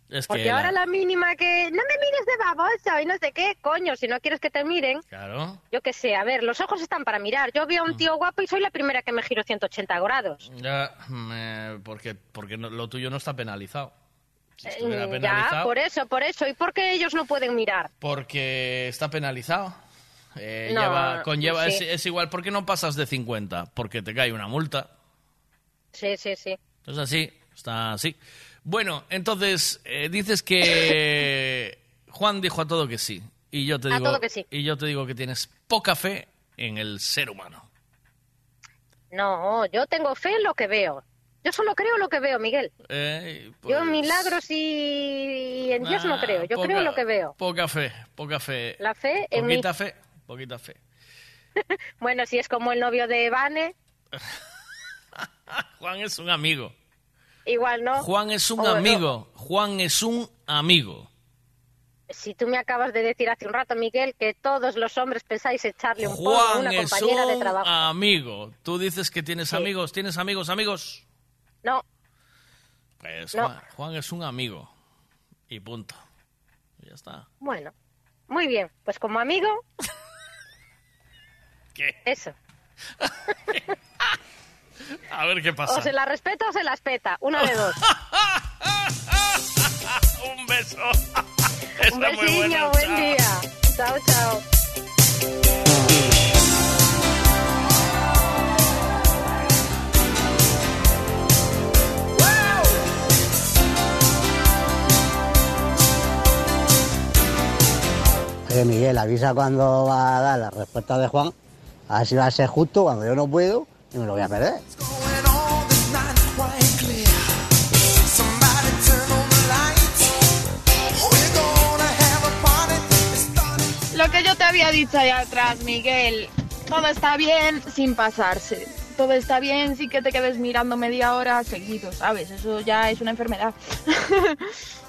Es Porque que ahora la- la mínima que no me mires de baboso y no sé qué, coño, si no quieres que te miren, Claro. yo qué sé, a ver, los ojos están para mirar. Yo veo a un tío guapo y soy la primera que me giro 180 grados. Ya, me- porque porque no- lo tuyo no está penalizado. Si estuviera Mm, penalizado, Ya, por eso, por eso. ¿Y por qué ellos no pueden mirar? porque está penalizado. Eh, No, lleva- conlleva, sí. es, es igual, ¿por qué no pasas de 50? Porque te cae una multa. Sí, sí, sí. Es así, está así. Bueno, entonces, eh, dices que Juan dijo a todo que sí. Y yo te A digo, todo que sí. Y yo te digo que tienes poca fe en el ser humano. No, yo tengo fe en lo que veo. Yo solo creo lo que veo, Miguel. Eh, Yo en pues, milagros y en Dios no ah, creo. Yo poca- creo en lo que veo. Poca fe, poca fe. La fe en. Poquita fe, poquita fe. Bueno, si es como el novio de Vane, Juan es un amigo. igual no. Juan es un O- amigo. Juan es un amigo. Si tú me acabas de decir hace un rato, Miguel, que todos los hombres pensáis echarle un polvo a Juan una es compañera de un trabajo. amigo. Tú dices que tienes amigos. ¿Tienes amigos, amigos? No, Pues No. Juan, Juan es un amigo. Y punto. Ya está. bueno. Muy bien, pues como amigo. ¿Qué? Eso. A ver qué pasa. O se la respeta o se la espeta. Una de dos. un beso. Un Está muy besiño, bueno, buen chao. día. Chao, chao. Oye, Miguel, avisa cuando va a dar la respuesta de Juan. A ver si va a ser justo cuando yo no puedo y me lo voy a perder. Lo que yo te había dicho ahí atrás, Miguel. Todo está bien sin pasarse. Todo está bien sin que te quedes mirando media hora seguido, ¿sabes? Eso ya es una enfermedad.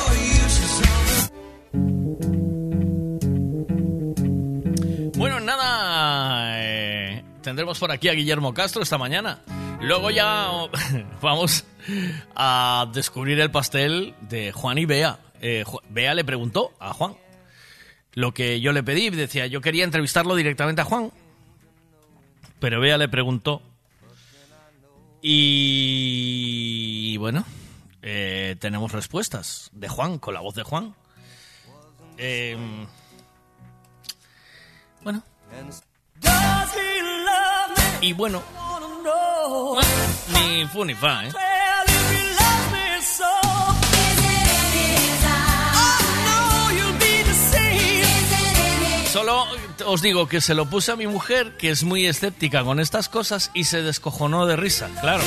tendremos por aquí a Guillermo Castro esta mañana. Luego ya vamos a descubrir el pastel de Juan y Bea. Eh, Bea le preguntó a Juan lo que yo le pedí. Decía, yo quería entrevistarlo directamente a Juan. Pero Bea le preguntó. Y bueno, eh, tenemos respuestas de Juan, con la voz de Juan. Eh, bueno. Y bueno, ni fu ni fa, ¿eh? Solo os digo que se lo puse a mi mujer, que es muy escéptica con estas cosas, y se descojonó de risa, claro.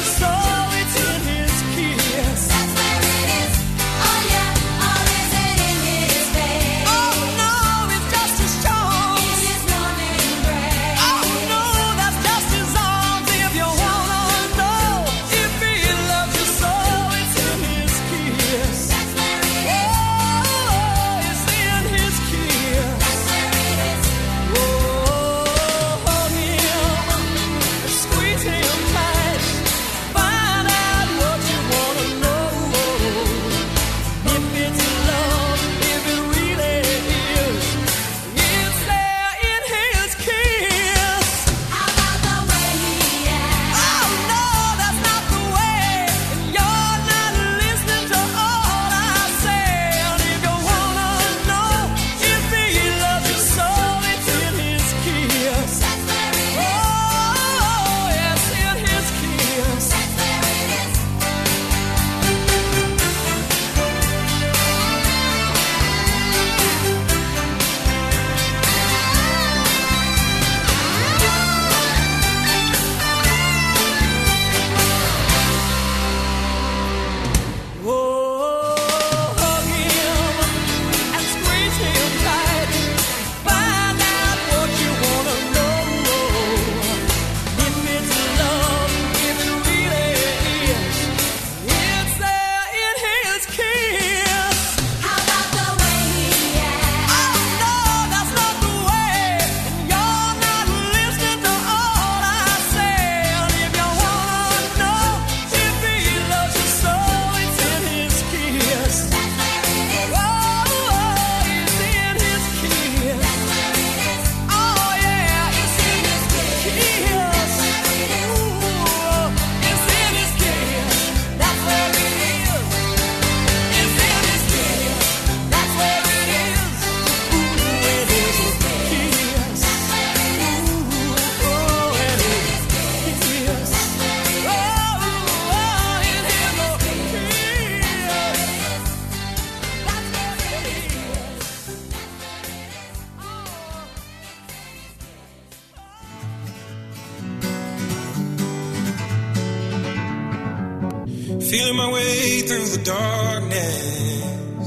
Through the darkness,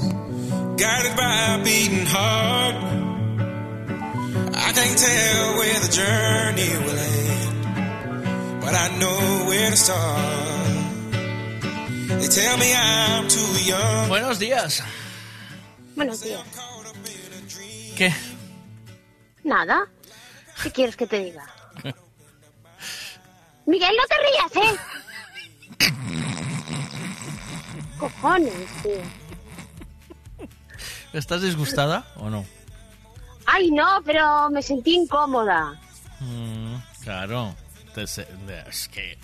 guided by a beating heart. I can't tell where the journey will end, but I know where to start. They tell me I'm too young. Buenos días. Buenos días. ¿Qué? Nada. ¿Qué quieres que te diga? Miguel, no te rías, ¿eh? Cojones, tío. ¿Estás disgustada o no? Ay, no, pero me sentí incómoda. Mm, claro. Es que,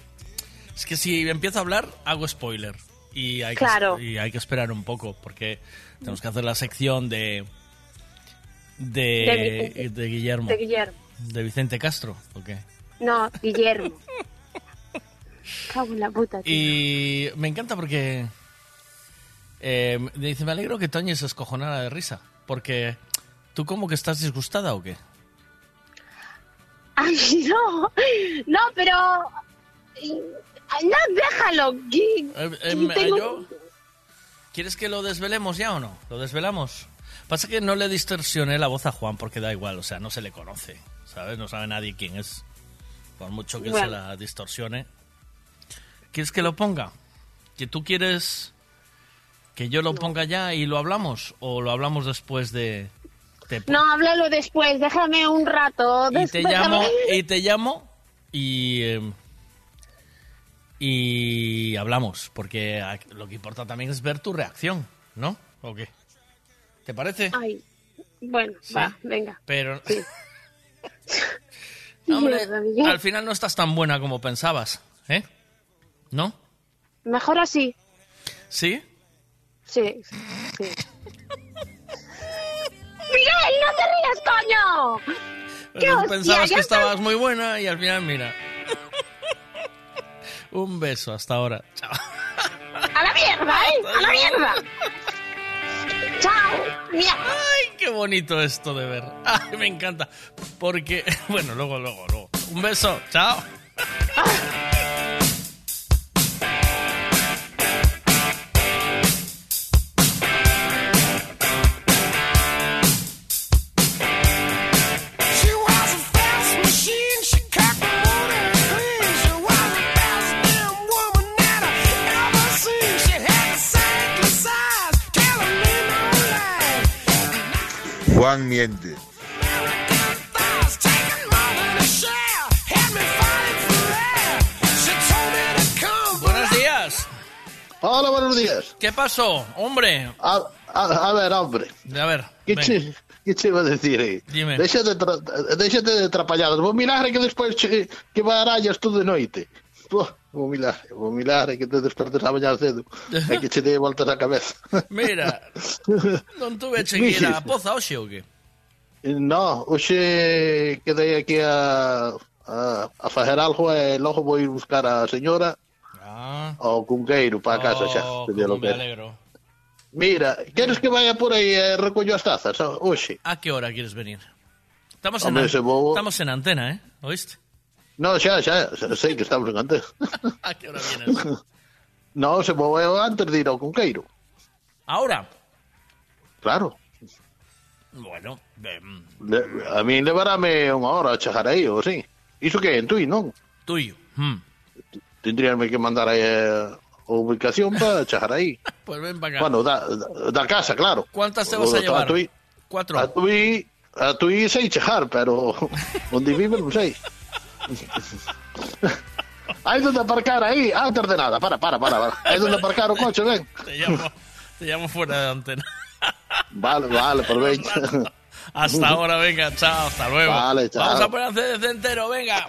es que si empiezo a hablar, hago spoiler. Y hay, Claro. que, y hay que esperar un poco, porque tenemos que hacer la sección de. De, De- de Guillermo. De Guillermo. ¿De Vicente Castro? ¿O qué? No, Guillermo. Cago en la puta, tío. Y me encanta porque. Eh, dice, me alegro que Toñi se escojonara de risa. Porque. ¿Tú como que estás disgustada o qué? Ay, no. No, pero... No, déjalo. que- Eh, eh, tengo- yo- ¿Quieres que lo desvelemos ya o no? ¿Lo desvelamos? Pasa que no le distorsioné la voz a Juan porque da igual, o sea, no se le conoce, ¿sabes? No sabe nadie quién es. Por mucho que se Bueno. la distorsione. ¿Quieres que lo ponga? ¿Que tú quieres que yo lo ponga ya y lo hablamos? ¿O lo hablamos después de...? te- No, háblalo después. Déjame un rato. y te llamo y te llamo y eh, y hablamos porque lo que importa también es ver tu reacción ¿no? ¿o qué? ¿te parece? Ay, bueno, va, venga. pero hombre al final no estás tan buena como pensabas ¿eh? ¿no? Mejor así. ¿sí? Sí, sí. ¡Miguel, no te rías, coño! Pensabas que estabas muy buena y al final mira un beso hasta ahora chao ¡A la mierda, eh! ¡A la mierda! ¡Chao! ¡Mierda! ¡Ay, qué bonito esto de ver! ¡Ay, me encanta! Porque, bueno, luego, luego, luego. Un beso, chao. But Buenos días. Hola, buenos días. ¿Qué pasó? Hombre. A, a- a ver, hombre. A ver. ¿Qué che, ¿Qué che iba a decir aí? Dime. Déxate, tra déxate de atrapalladas. Vos milagre que despois che, que barallas tú de noite. Pô, Vou mirar, vou mirar, que te despertes a bañar cedo, hai que che dei voltas a cabeza. Mira, non tuve che que ir a poza hoxe ou que? No, hoxe quedei aquí a, a, a facer algo e logo vou ir buscar a señora ah. ao cunqueiro para casa xa. Oh, como me alegro. Mira, queres que vaya por aí e recollo as tazas hoxe? A que hora queres venir? Estamos, Hombre, en, vou... estamos en antena, eh? Oíste? No, xa, xa sei que estamos en antena. ¿A qué hora vienes? No, se vou eu antes de ir ao Conqueiro. ¿Ahora? Claro. Bueno, em, Le, a mí levarame unha hora a chegar aí, ou así. Iso que é en Tui, non? tuyo. Hmm. Tendríanme que mandar aí a a ubicación para chegar aí. Pues ven para acá. Bueno, da, da, da casa, claro. ¿Cuántas te vas a llevar? Tui, Cuatro. a Tui, a Tui sei chegar, pero onde vive non sei. Hai donde aparcar aí, antes de nada, para, para, para, para. Hai donde aparcar o coche, ven. Te llamo, te llamo fuera de antena. Vale, vale, por ben. Hasta ahora, venga, chao, hasta luego. Vale, chao. Vamos a poner CDC entero, venga.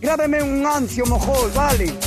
Grábeme un ancio mojol, vale.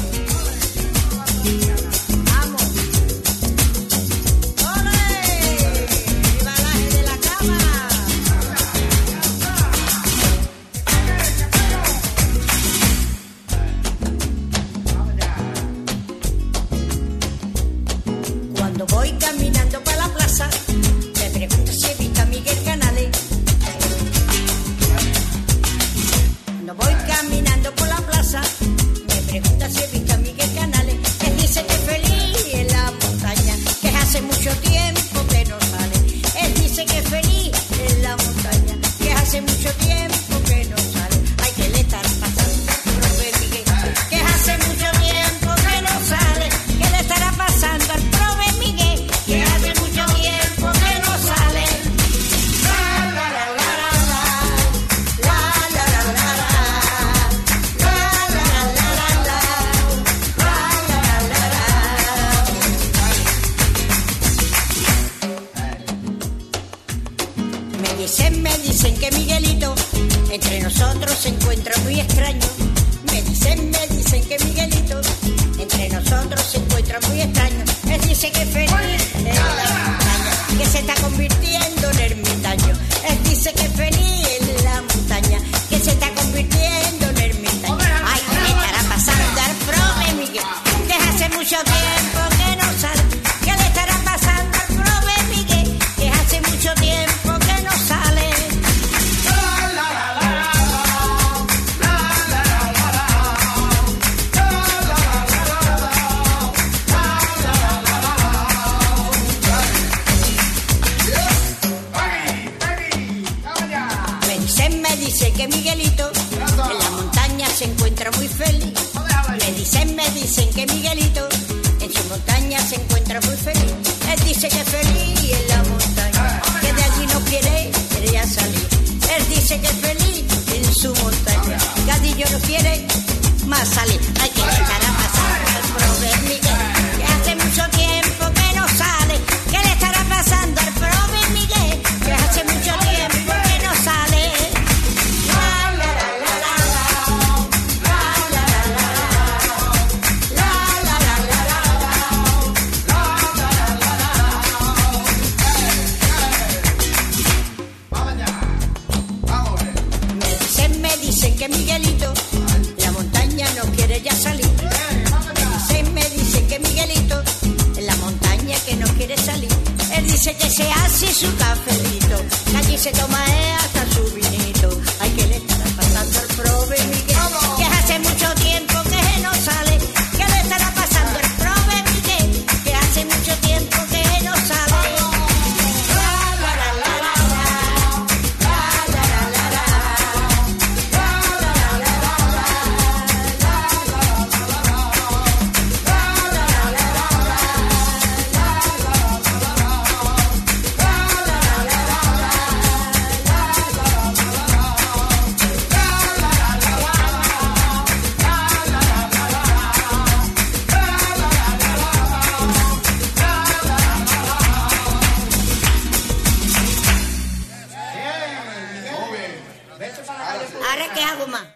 Ahora, ¿qué hago más?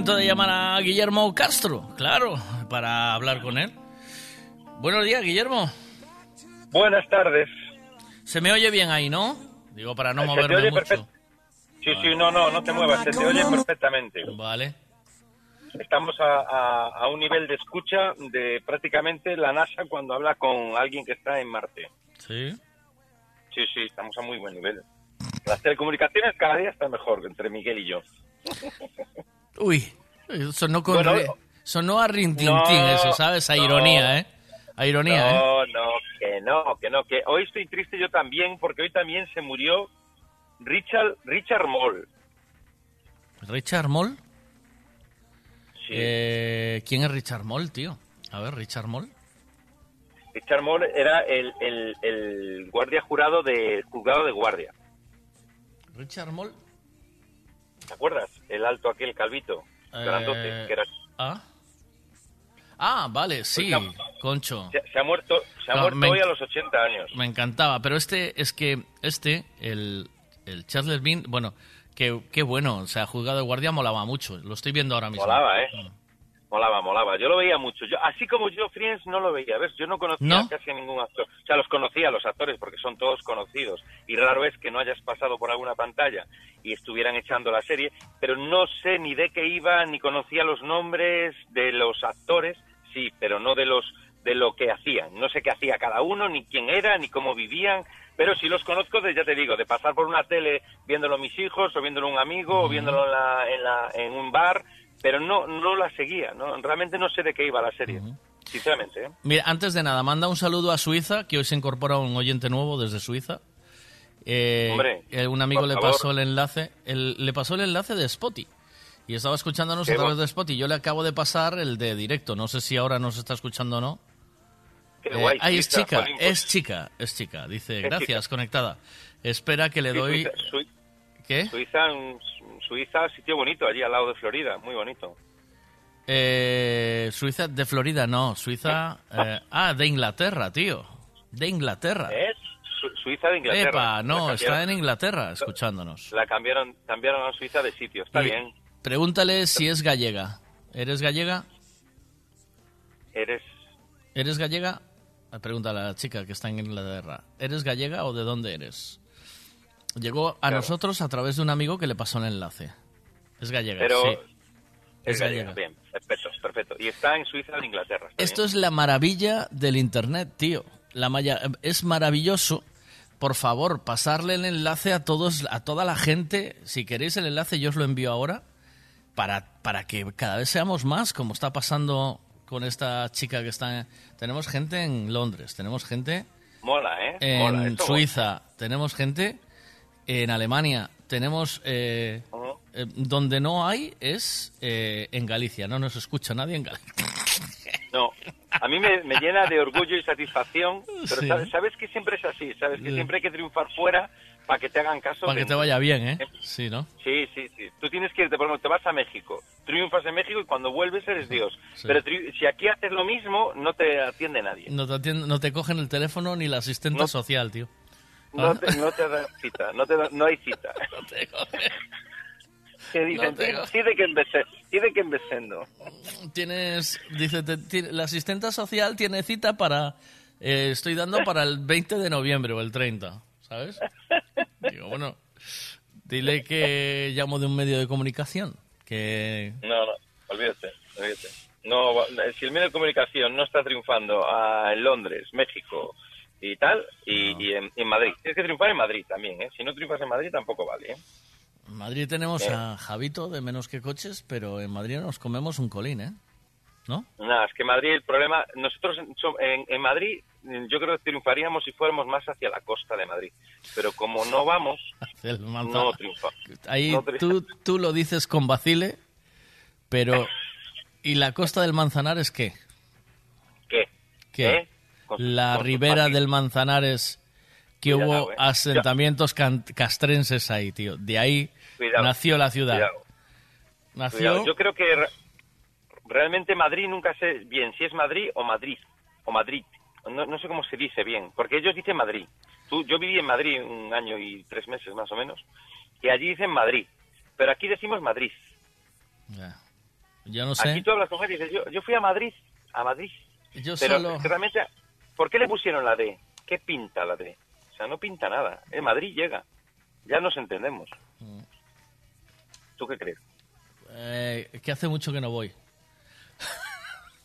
Momento de llamar a Guillermo Castro, claro, para hablar con él. Buenos días, Guillermo. Buenas tardes. Se me oye bien ahí, ¿no? Digo, para no Se te moverme oye mucho. perfecto. Sí, sí, no, no, no te muevas, se te oye perfectamente. Vale. Estamos a, a- a un nivel de escucha de prácticamente la NASA cuando habla con alguien que está en Marte. Sí. Sí, sí, estamos a muy buen nivel. Las telecomunicaciones cada día están mejor entre Miguel y yo. Uy, sonó, con Bueno, re- sonó a rintintín no, eso, ¿sabes? A no. ironía, ¿eh? A ironía, ¿eh? no, no, que no, que no, que hoy estoy triste yo también porque hoy también se murió Richard, Richard Moll. ¿Richard Moll? Sí. Eh, ¿Quién es Richard Moll, tío? A ver, Richard Moll. Richard Moll era el, el, el guardia jurado del juzgado de guardia. Richard Moll. ¿Te acuerdas? El alto aquel calvito, grandote, Eh, que era... Ah. Ah, vale, sí, Pues, concho. Se, se ha muerto, se ha No, muerto me hoy a los 80 años. Me encantaba, pero este, es que este, el, el Charles Bean, bueno, que, qué bueno, o sea, juzgado de guardia molaba mucho, lo estoy viendo ahora mismo. Molaba, ¿eh? Mm. Molaba, molaba. Yo lo veía mucho. Yo, así como yo Friends no lo veía. ¿Ves? Yo no conocía ¿No? casi a ningún actor. O sea, los conocía los actores porque son todos conocidos. Y raro es que no hayas pasado por alguna pantalla y estuvieran echando la serie. Pero no sé ni de qué iba, ni conocía los nombres de los actores. Sí, pero no de los de lo que hacían. No sé qué hacía cada uno, ni quién era, ni cómo vivían. Pero sí los conozco, de, ya te digo, de pasar por una tele viéndolo mis hijos, o viéndolo un amigo, o viéndolo en, la, en, la, en un bar, pero no, no la seguía, ¿no? Realmente no sé de qué iba la serie, sinceramente, ¿eh? Mira, antes de nada, manda un saludo a Suiza, que hoy se incorpora un oyente nuevo desde Suiza. Eh, Hombre, eh, un amigo le favor. pasó el enlace, el- le pasó el enlace de Spotify. Y estaba escuchándonos a través de Spotify. Yo le acabo de pasar el de directo. No sé si ahora nos está escuchando o no. Qué Eh, guay, ahí es chica, es chica, es chica. Dice, Es gracias, conectada. Espera que le Sí, doy... Suiza, Sui- ¿Qué? Suiza, Suiza, sitio bonito, allí al lado de Florida, muy bonito. Eh, Suiza de Florida, no. Suiza... eh, ah, de Inglaterra, tío. De Inglaterra. ¿Es? Su- Suiza de Inglaterra. Epa, no, está en Inglaterra escuchándonos. La cambiaron, cambiaron a Suiza de sitio, está Y bien. Pregúntale si es gallega. ¿Eres gallega? Eres... ¿Eres gallega? Ah, Pregúntale a la chica que está en Inglaterra. ¿Eres gallega o de dónde eres? Llegó a Claro. nosotros a través de un amigo que le pasó el enlace. Es gallega, Pero sí. es Es gallega, gallega. bien. Perfecto, perfecto. Y está en Suiza en Inglaterra. Esto bien. es la maravilla del Internet, tío. La maya- es maravilloso. Por favor, pasarle el enlace a todos, a toda la gente. Si queréis el enlace, yo os lo envío ahora. Para, para que cada vez seamos más, como está pasando con esta chica que está... Tenemos gente en Londres, tenemos gente Mola, ¿eh? en Mola, Suiza, tenemos gente en Alemania, tenemos... eh, eh, donde no hay es eh, en Galicia, no nos escucha nadie en Galicia. No, a mí me, me llena de orgullo y satisfacción, pero Sí. sabes, sabes que siempre es así, sabes que siempre hay que triunfar fuera para que te hagan caso. Para que te vaya bien, ¿eh? Sí, ¿no? Sí, sí, sí. Tú tienes que irte, por ejemplo, te vas a México, triunfas en México y cuando vuelves eres Dios. Sí. Pero si aquí haces lo mismo, no te atiende nadie. No te, atienden- no te cogen el teléfono ni la asistente No. social, tío. No te, no te dan cita, no, te da- no hay cita. No te cogen. Que dicen, No sí de que empecé, sí de que empecendo. Tienes, dice, te- ti- la asistente social tiene cita para, eh, estoy dando para el 20 de noviembre o el 30, ¿sabes? Digo, bueno, dile que llamo de un medio de comunicación, que... No, no, olvídate, olvídate. No, si el medio de comunicación no está triunfando ah, en Londres, México y tal, y, y en, en Madrid. Tienes que triunfar en Madrid también, ¿eh? Si no triunfas en Madrid tampoco vale, ¿eh? En Madrid tenemos Eh. a Javito de Menos que Coches, pero en Madrid nos comemos un colín, ¿eh? ¿No? Nada, es que Madrid, el problema, nosotros en, en- Madrid, yo creo que triunfaríamos si fuéramos más hacia la costa de Madrid. Pero como no vamos, no triunfamos. Ahí No tú, tú lo dices con vacile, pero... ¿Y la costa del Manzanares qué? ¿Qué? ¿Qué? ¿Eh? Con- la con ribera del Manzanares, que Cuidado, hubo eh. asentamientos can- castrenses ahí, tío. De ahí Cuidado, nació la ciudad. cuidado. Nació... Cuidado, Yo creo que re- realmente Madrid nunca sé bien si es Madrid o Madrid o Madrid. No, no sé cómo se dice bien, porque ellos dicen Madrid. Tú, yo viví en Madrid un año y tres meses más o menos, y allí dicen Madrid, pero aquí decimos Madrid. Ya. Yo no sé. Aquí tú hablas con gente y dices, yo, yo fui a Madrid, a Madrid. Yo pero solo... realmente, ¿por qué le pusieron la D? ¿Qué pinta la D? O sea, no pinta nada. En Madrid llega. Ya nos entendemos. ¿Tú qué crees? Eh, que hace mucho que no voy.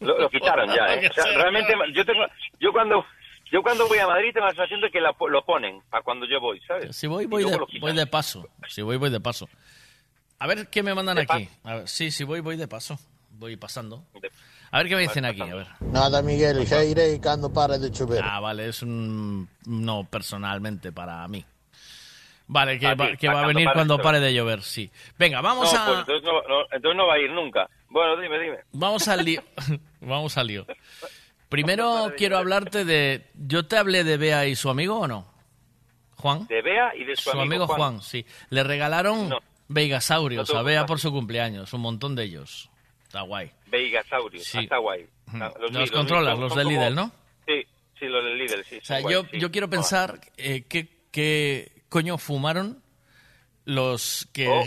Lo, lo quitaron ya, ¿eh? O sea, realmente, yo tengo, yo cuando, yo cuando voy a Madrid tengo la sensación de que la lo ponen para cuando yo voy, ¿sabes? Si voy, voy de, voy de paso. Si voy, voy de paso. A ver qué me mandan ¿De aquí. A ver, sí, si voy, voy de paso. Voy pasando. A ver qué me dicen aquí. A ver. Nada, Miguel, xa irei cando pare de chover. Ah, vale, es un no personalmente para mí. Vale, que, A va, ti, que a va a cuando venir cuando pare de llover, sí. Venga, vamos no, a pues entonces no, no- entonces no va a ir nunca. Bueno, dime, dime. vamos al lío. vamos al lío. Primero quiero hablarte de yo te hablé de Bea y su amigo o no? Juan. De Bea y de su, Su amigo Juan, sí. Le regalaron Veigasaurios a Bea por su cumpleaños, un montón de ellos. Está guay. Veigasaurios, Sí. está guay. Ah, Los controlas, los del Lidl, ¿no? Sí, sí, los del Lidl, sí. O sea, yo, guay, sí. yo quiero pensar eh, qué, qué coño fumaron los que... O-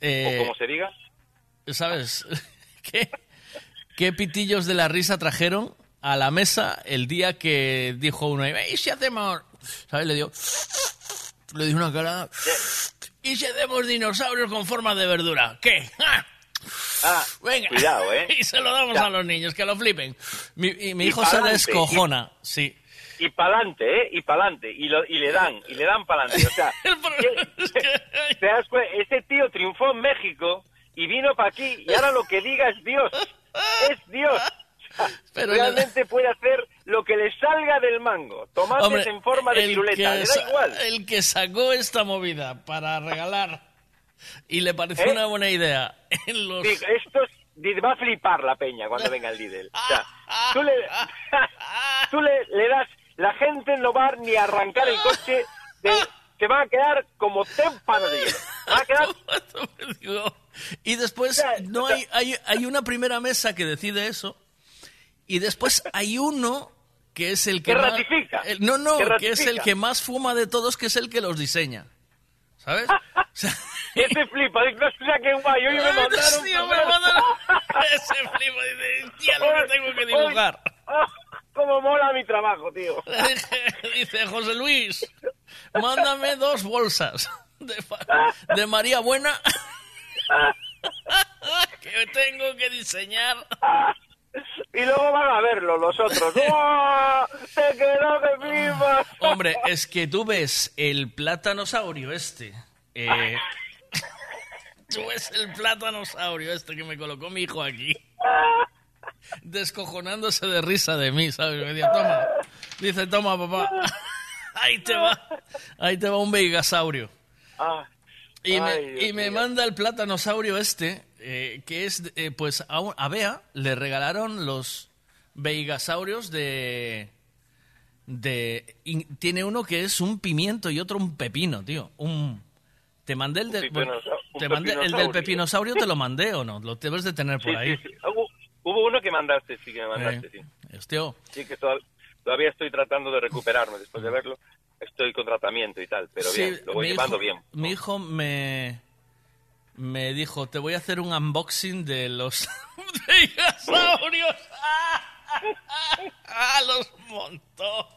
eh, como se diga. ¿Sabes? ¿Qué, ¿Qué pitillos de la risa trajeron a la mesa el día que dijo uno, ¿y si hacemos...? ¿Sabes? Le dio... Le dio una cara... ¿Y si hacemos dinosaurios con forma de verdura? ¿Qué? ¡Ah! Ah, Venga. cuidado, ¿eh? Y se lo damos Ya. a los niños, que lo flipen. Mi, y mi Y hijo se descojona, sí. Y pa'lante, ¿eh? Y pa'lante. Y, lo- y le dan, y le dan pa'lante. O sea, ¿qué- te das cuenta? Este tío triunfó en México y vino para aquí y ahora lo que diga es Dios. Es Dios. Pero realmente puede hacer lo que le salga del mango. Tomates Hombre, en forma de piruleta. que Le da igual. El que sacó esta movida para regalar y le pareció ¿Eh? una buena idea en los... Esto es- va a flipar la peña cuando venga el Lidl. O sea, tú le, tú le, le das, la gente no va ni a arrancar el coche, de, se va a quedar como témpano de hielo. Va a quedar Y después no hay, hay, hay una primera mesa que decide eso y después hay uno que es el que, Que más- ratifica, el- no, no, que que, es el que más fuma de todos, que es el que los diseña. ¿Sabes? Ese flipa, dice, no sé qué guay, hoy me mandaron... Tío, me mandaron- Ese flipa dice, tía, lo que tengo que dibujar. Cómo mola mi trabajo, tío. Dice José Luis, mándame dos bolsas de, de María Buena. que tengo que diseñar. Y luego van a verlo los otros. ¡Wow! ¡Te quedó de flipas! Hombre, es que tú ves el platanosaurio este. eh, tú ves el platanosaurio este que me colocó mi hijo aquí. Descojonándose de risa de mí, ¿sabes? Me dice, toma. Dice, toma, papá. Ahí te va. Ahí te va un veigasaurio. Ah, Y me, Ay, y me manda el platanosaurio este, eh, que es, eh, pues a, un- a Bea le regalaron los veigasaurios de... de y tiene uno que es un pimiento y otro un pepino, tío. Un, te mandé el, de- un te mandé el del pepinosaurio. te lo mandé o no, lo debes de tener por Sí, ahí. sí, sí. Hubo, hubo uno que mandaste, sí, que me mandaste, Eh, sí. Hostia. Sí, que toda- todavía estoy tratando de recuperarme después de verlo. Estoy con tratamiento y tal, pero bien, lo voy llevando hijo- bien. Mi hijo me, me dijo, te voy a hacer un unboxing de los dinosaurios. ¡Ah! Los montó.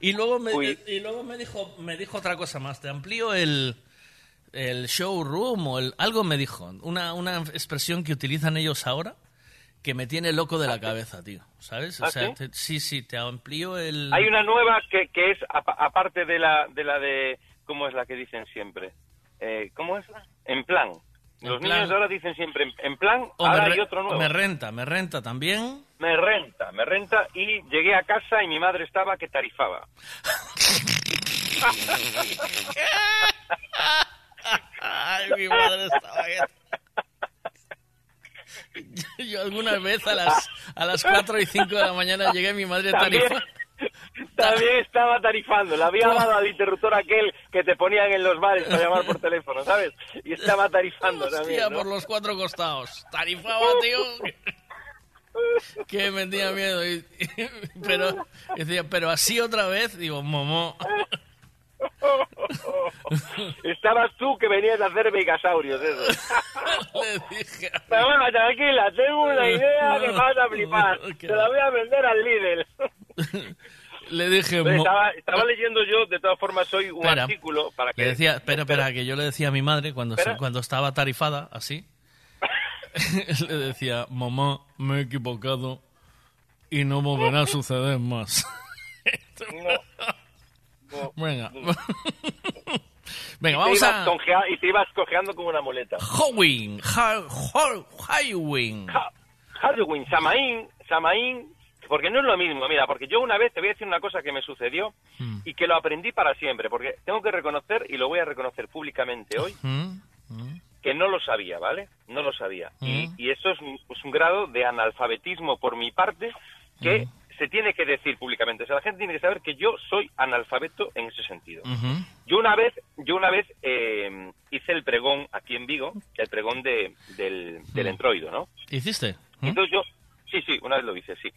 Y luego me, Uy. y luego me dijo, me dijo otra cosa más. Te amplío el, el showroom o el, algo me dijo. Una, una expresión que utilizan ellos ahora que me tiene loco de la cabeza, tío. ¿Sabes? O ¿Ah, sea, sí? te- sí, sí, te amplío el... Hay una nueva que, que es, apa- aparte de la, de la de, ¿cómo es la que dicen siempre? Eh, ¿Cómo es la? En plan. En Los plan. niños ahora dicen siempre en, en plan, o me ahora re- hay otro nuevo. Me renta, me renta también. Me renta, me renta y llegué a casa y mi madre estaba que tarifaba. Ay, mi madre estaba bien. Yo alguna vez a las, a las 4 y 5 de la mañana llegué mi madre También, tarifa. también estaba tarifando. Le había dado al interruptor aquel que te ponían en los bares para llamar por teléfono, ¿sabes? Y estaba tarifando Hostia, también. ¿no? por los cuatro costados. Tarifaba, tío. Que me tenía miedo. y- y- pero decía, pero así otra vez, digo, momo. Estabas tú que venías a hacer vegasaurios, eso. Le dije. Pero bueno, tranquila, tengo una idea que vas a flipar. Te la voy a vender al líder. Le dije, mo- Estaba, estaba leyendo yo, de todas formas, hoy un Espera. artículo para que... Le decía, espera, espera, que yo le decía a mi madre cuando, cuando estaba tarifada, así, le decía, mamá, me he equivocado y no volverá a suceder más. Venga. Venga, y vamos a... y te ibas cojeando como una muleta. Halloween, Ha- Ha- Halloween. Halloween, Samaín, Samaín, porque no es lo mismo, mira, porque yo una vez te voy a decir una cosa que me sucedió Hmm. y que lo aprendí para siempre, porque tengo que reconocer, y lo voy a reconocer públicamente hoy, ¿Mm? que no lo sabía, ¿vale? No lo sabía. Y, y eso es un, es un grado de analfabetismo por mi parte que. Se tiene que decir públicamente. O sea, la gente tiene que saber que yo soy analfabeto en ese sentido. Yo una vez, yo una vez eh, hice el pregón aquí en Vigo, el pregón de, del, del Mm. entroido, ¿no? ¿Hiciste? ¿Mm? Entonces yo, sí, sí, una vez lo hice, sí.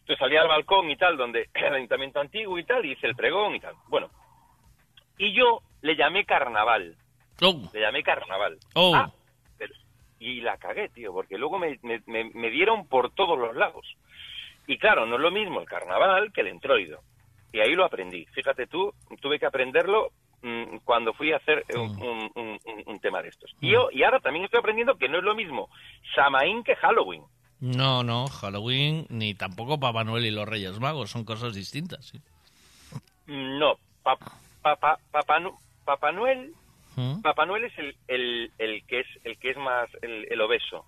Entonces salí al balcón y tal, donde el ayuntamiento antiguo y tal, y hice el pregón y tal. Bueno, y yo le llamé carnaval. Le llamé carnaval. Oh. Ah, pero- y la cagué, tío, porque luego me, me- me- me dieron por todos los lados. Y claro, no es lo mismo el carnaval que el entroido. Y ahí lo aprendí. Fíjate tú, tuve que aprenderlo mm, cuando fui a hacer eh, un, un- un- un- un tema de estos. Y, yo, y ahora también estoy aprendiendo que no es lo mismo Samaín que Halloween. No, no, Halloween ni tampoco Papá Noel y los Reyes Magos, son cosas distintas. sí. No, pa- pa- pa- Papá, Papá Noel, ¿Mm? Papá Noel es el, el, el que es el que es más el, el obeso,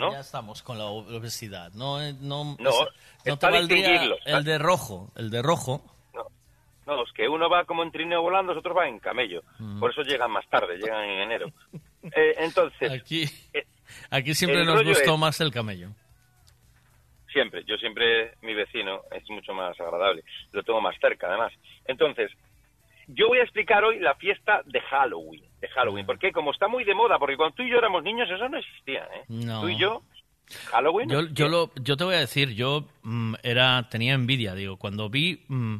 ¿no? Ya estamos con la obesidad. No, eh, no, No, o sea, es no te para valdría distinguirlo. el de rojo, el de rojo. No, los que uno va como en trineo volando, los otros van en camello. Mm. Por eso llegan más tarde, llegan en enero. Eh, entonces, Aquí, eh, aquí siempre nos gustó es- más el camello. siempre, yo siempre, mi vecino es mucho más agradable. Lo tengo más cerca, además. Entonces, yo voy a explicar hoy la fiesta de Halloween. De Halloween, porque como está muy de moda, porque cuando tú y yo éramos niños, eso no existía, ¿eh? No. Tú y yo, Halloween. Yo, yo, lo, yo te voy a decir, yo mm, era tenía envidia, digo, cuando vi mm,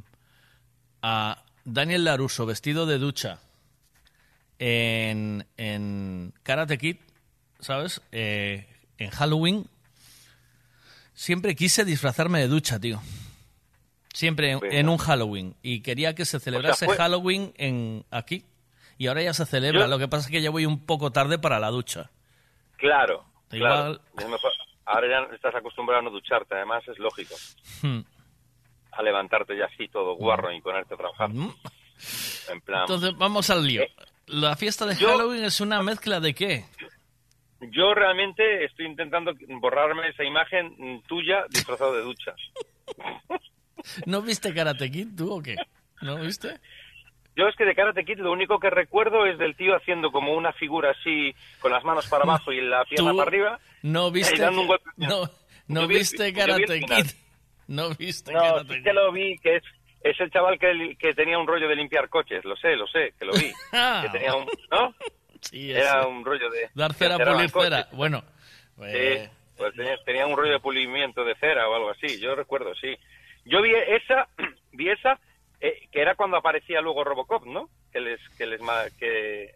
a Daniel Laruso vestido de ducha en, en Karate Kid, ¿sabes? Eh, en Halloween, siempre quise disfrazarme de ducha, tío. Siempre en, en un Halloween. Y quería que se celebrase fue- Halloween en aquí. Y ahora ya se celebra. Yo- Lo que pasa es que ya voy un poco tarde para la ducha. Claro, Claro, Igual. mejor. Ahora ya estás acostumbrado a no ducharte, además es lógico. Hmm. A levantarte ya así todo guarro y ponerte a trabajar. En plan. Entonces, vamos al lío. La fiesta de yo- Halloween es una mezcla de qué? Yo realmente estoy intentando borrarme esa imagen tuya disfrazado de ducha. ¿No viste Karate Kid tú o qué? ¿No viste? Yo es que de Karate Kid lo único que recuerdo es del tío haciendo como una figura así, con las manos para abajo y la pierna para arriba. No viste, dando un golpe. no, no viste vi Karate. Kid. No viste No, Karate sí lo vi, que es, es el chaval que, que tenía un rollo de limpiar coches, lo sé, lo sé, que lo vi. Ah. que tenía un, ¿no? Sí, Era un rollo de... Dar cera, pulir cera. Bueno, eh, Sí, pues tenía, tenía un rollo de pulimiento de cera o algo así, yo recuerdo, sí. Yo vi esa, vi esa, eh, que era cuando aparecía luego Robocop, ¿no? Que les, que les, que,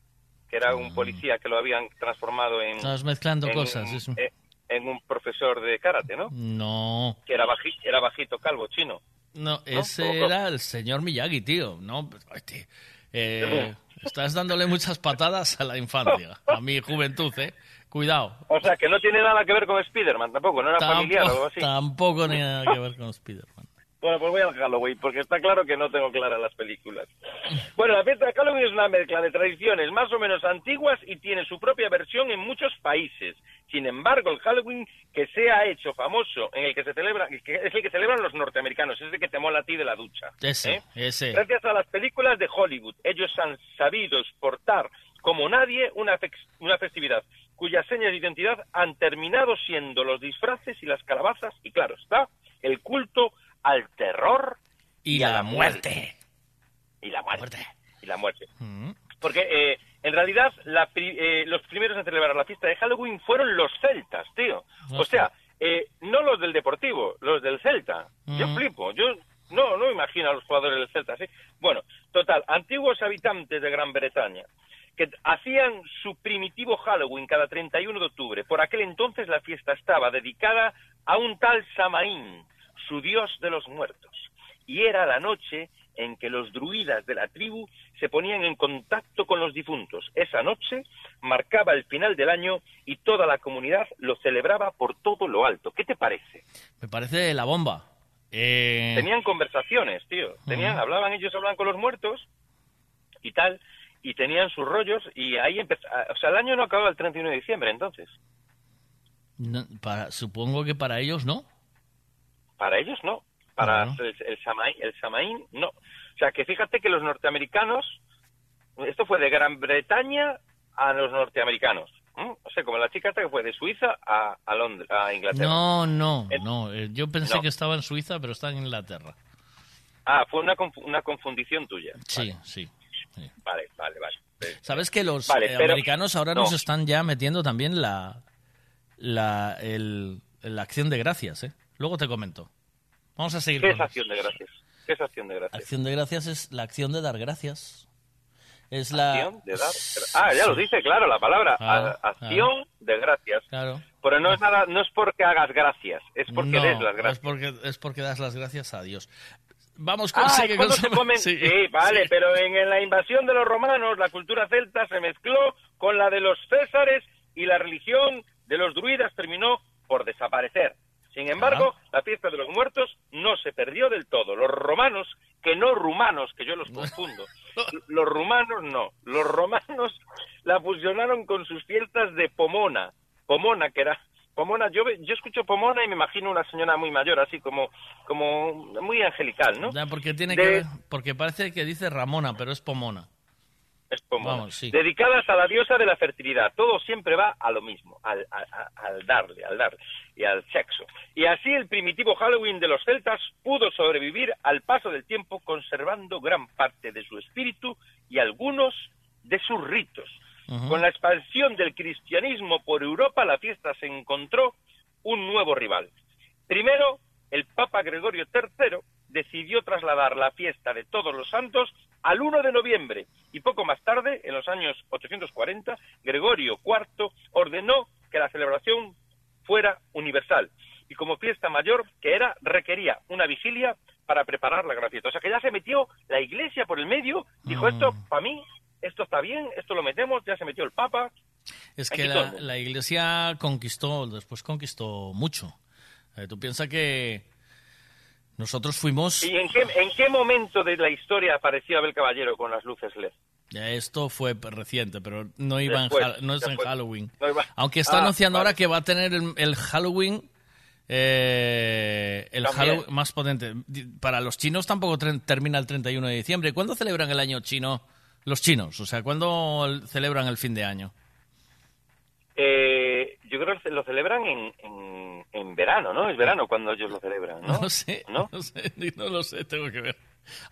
que era un policía que lo habían transformado en... estás mezclando en cosas. eh, en un profesor de karate, ¿no? No, Que era, baji- era bajito, calvo, chino. no, ese era el señor Miyagi, tío. No, tío. Eh, estás dándole muchas patadas a la infancia, a mi juventud, ¿eh? Cuidado. O sea, que no tiene nada que ver con Spider-Man tampoco, no era familiar o algo Tampoco, así. tampoco ni nada que ver con Spider-Man. Bueno, pues voy al Halloween, porque está claro que no tengo claras las películas. Bueno, la fiesta de Halloween es una mezcla de tradiciones más o menos antiguas y tiene su propia versión en muchos países. Sin embargo, el Halloween que se ha hecho famoso, en el que se celebra, que es el que celebran los norteamericanos, es el que te mola a ti de la ducha. Ese, ¿eh? ese. Gracias a las películas de Hollywood, ellos han sabido exportar como nadie una, fex- una festividad cuyas señas de identidad han terminado siendo los disfraces y las calabazas y claro está, el culto al terror Y a la muerte. Y la muerte. Y la muerte. Mm. Porque eh, en realidad la eh, los primeros en celebrar la fiesta de Halloween fueron los celtas, tío. O sea, eh, no los del Deportivo, los del Celta. Yo Mm. flipo, yo no no imagino a los jugadores del Celta así. Bueno, total, antiguos habitantes de Gran Bretaña que hacían su primitivo Halloween cada 31 de octubre. Por aquel entonces la fiesta estaba dedicada a un tal Samaín, su dios de los muertos. Y era la noche en que los druidas de la tribu se ponían en contacto con los difuntos. Esa noche marcaba el final del año y toda la comunidad lo celebraba por todo lo alto. ¿Qué te parece? Me parece la bomba. Eh, Tenían conversaciones, tío. Tenían, hablaban ellos, hablaban con los muertos y tal, y tenían sus rollos y ahí empezó. O sea, el año no acababa el 31 de diciembre, entonces. no, para, supongo que para ellos no. Para ellos no. Para el, el, Samaín, el Samaín, no. O sea, que fíjate que los norteamericanos, esto fue de Gran Bretaña a los norteamericanos. ¿m? O sea, como la chica esta que fue de Suiza a, a Londres, a Inglaterra. No, no, no. eh, Yo pensé no. que estaba en Suiza, pero está en Inglaterra. Ah, fue una, confu- una confundición tuya. Sí, sí. Vale, vale, vale. ¿Sabes que los Vale, eh, pero- americanos ahora no. nos están ya metiendo también la, la, el- la acción de gracias, ¿eh? Luego te comento. Vamos a seguir ¿Qué con es acción de gracias? ¿Qué es acción de gracias? Acción de gracias es la acción de dar gracias. Es la... Acción de dar- Ah, ya lo dice, claro, la palabra. Ah, A- acción de gracias. Claro. Pero no es nada, no es porque hagas gracias, es porque no, des las es gracias. porque, es porque das las gracias a Dios. Vamos con... Ah, sigue es con se comen. sí, Sí, vale, sí. pero en, en la invasión de los romanos, la cultura celta se mezcló con la de los césares y la religión de los druidas terminó por desaparecer. Sin embargo, la fiesta de los muertos no se perdió del todo. Los romanos, que no rumanos, que yo los confundo, los rumanos no, los romanos la fusionaron con sus fiestas de Pomona. Pomona, que era Pomona, yo, yo escucho Pomona y me imagino una señora muy mayor, así como, como muy angelical, ¿no? Ya, porque tiene De- que ver, porque parece que dice Ramona, pero es Pomona. Es Pomona. Vamos, sí. Dedicadas a la diosa de la fertilidad. Todo siempre va a lo mismo, al, a- a- al darle, al dar y al sexo. Y así el primitivo Halloween de los celtas pudo sobrevivir al paso del tiempo conservando gran parte de su espíritu y algunos de sus ritos. Con la expansión del cristianismo por Europa, la fiesta se encontró un nuevo rival. Primero, el Papa Gregorio III decidió trasladar la fiesta de Todos los Santos al 1 de noviembre y poco más tarde, en los años 840, Gregorio IV ordenó que la celebración fuera universal y como fiesta mayor que era requería una vigilia para preparar la gran fiesta. O sea que ya se metió la iglesia por el medio, dijo Mm. esto para mí, esto está bien, esto lo metemos, ya se metió el Papa. Es que la iglesia conquistó, después conquistó mucho. Eh, tú piensas que nosotros fuimos... ¿Y en qué, en qué momento de la historia apareció Abel Caballero con las luces LED? Esto fue reciente, pero no iba Después, no es en. Halloween. No iba- Aunque está Ah, anunciando vale. ahora que va a tener el, el Halloween, eh, el. Halloween más potente. Para los chinos tampoco termina el 31 de diciembre. ¿Cuándo celebran el año chino los chinos? O sea, ¿cuándo el- celebran el fin de año? Eh, yo creo que lo celebran en, en, en verano, ¿no? Es verano cuando ellos lo celebran, ¿no? No sé, ¿No? no sé, no lo sé, tengo que ver.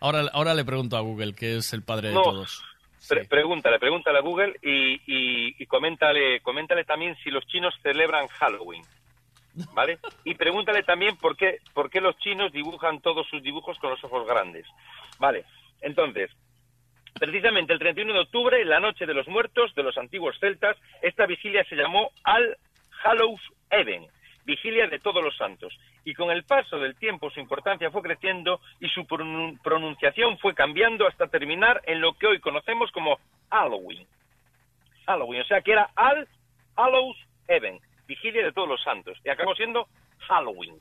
Ahora, ahora le pregunto a Google, que es el padre de No. todos. Pre- pregúntale, pregúntale a Google y, y, y coméntale, coméntale también si los chinos celebran Halloween, ¿vale? Y pregúntale también por qué, por qué los chinos dibujan todos sus dibujos con los ojos grandes, ¿vale? Entonces, precisamente el 31 de octubre, la noche de los muertos de los antiguos celtas, esta vigilia se llamó All Hallows Even, vigilia de todos los santos. Y con el paso del tiempo su importancia fue creciendo y su pronun- pronunciación fue cambiando hasta terminar en lo que hoy conocemos como Halloween. Halloween, o sea que era All Hallows Even, vigilia de todos los santos. Y acabó siendo Halloween.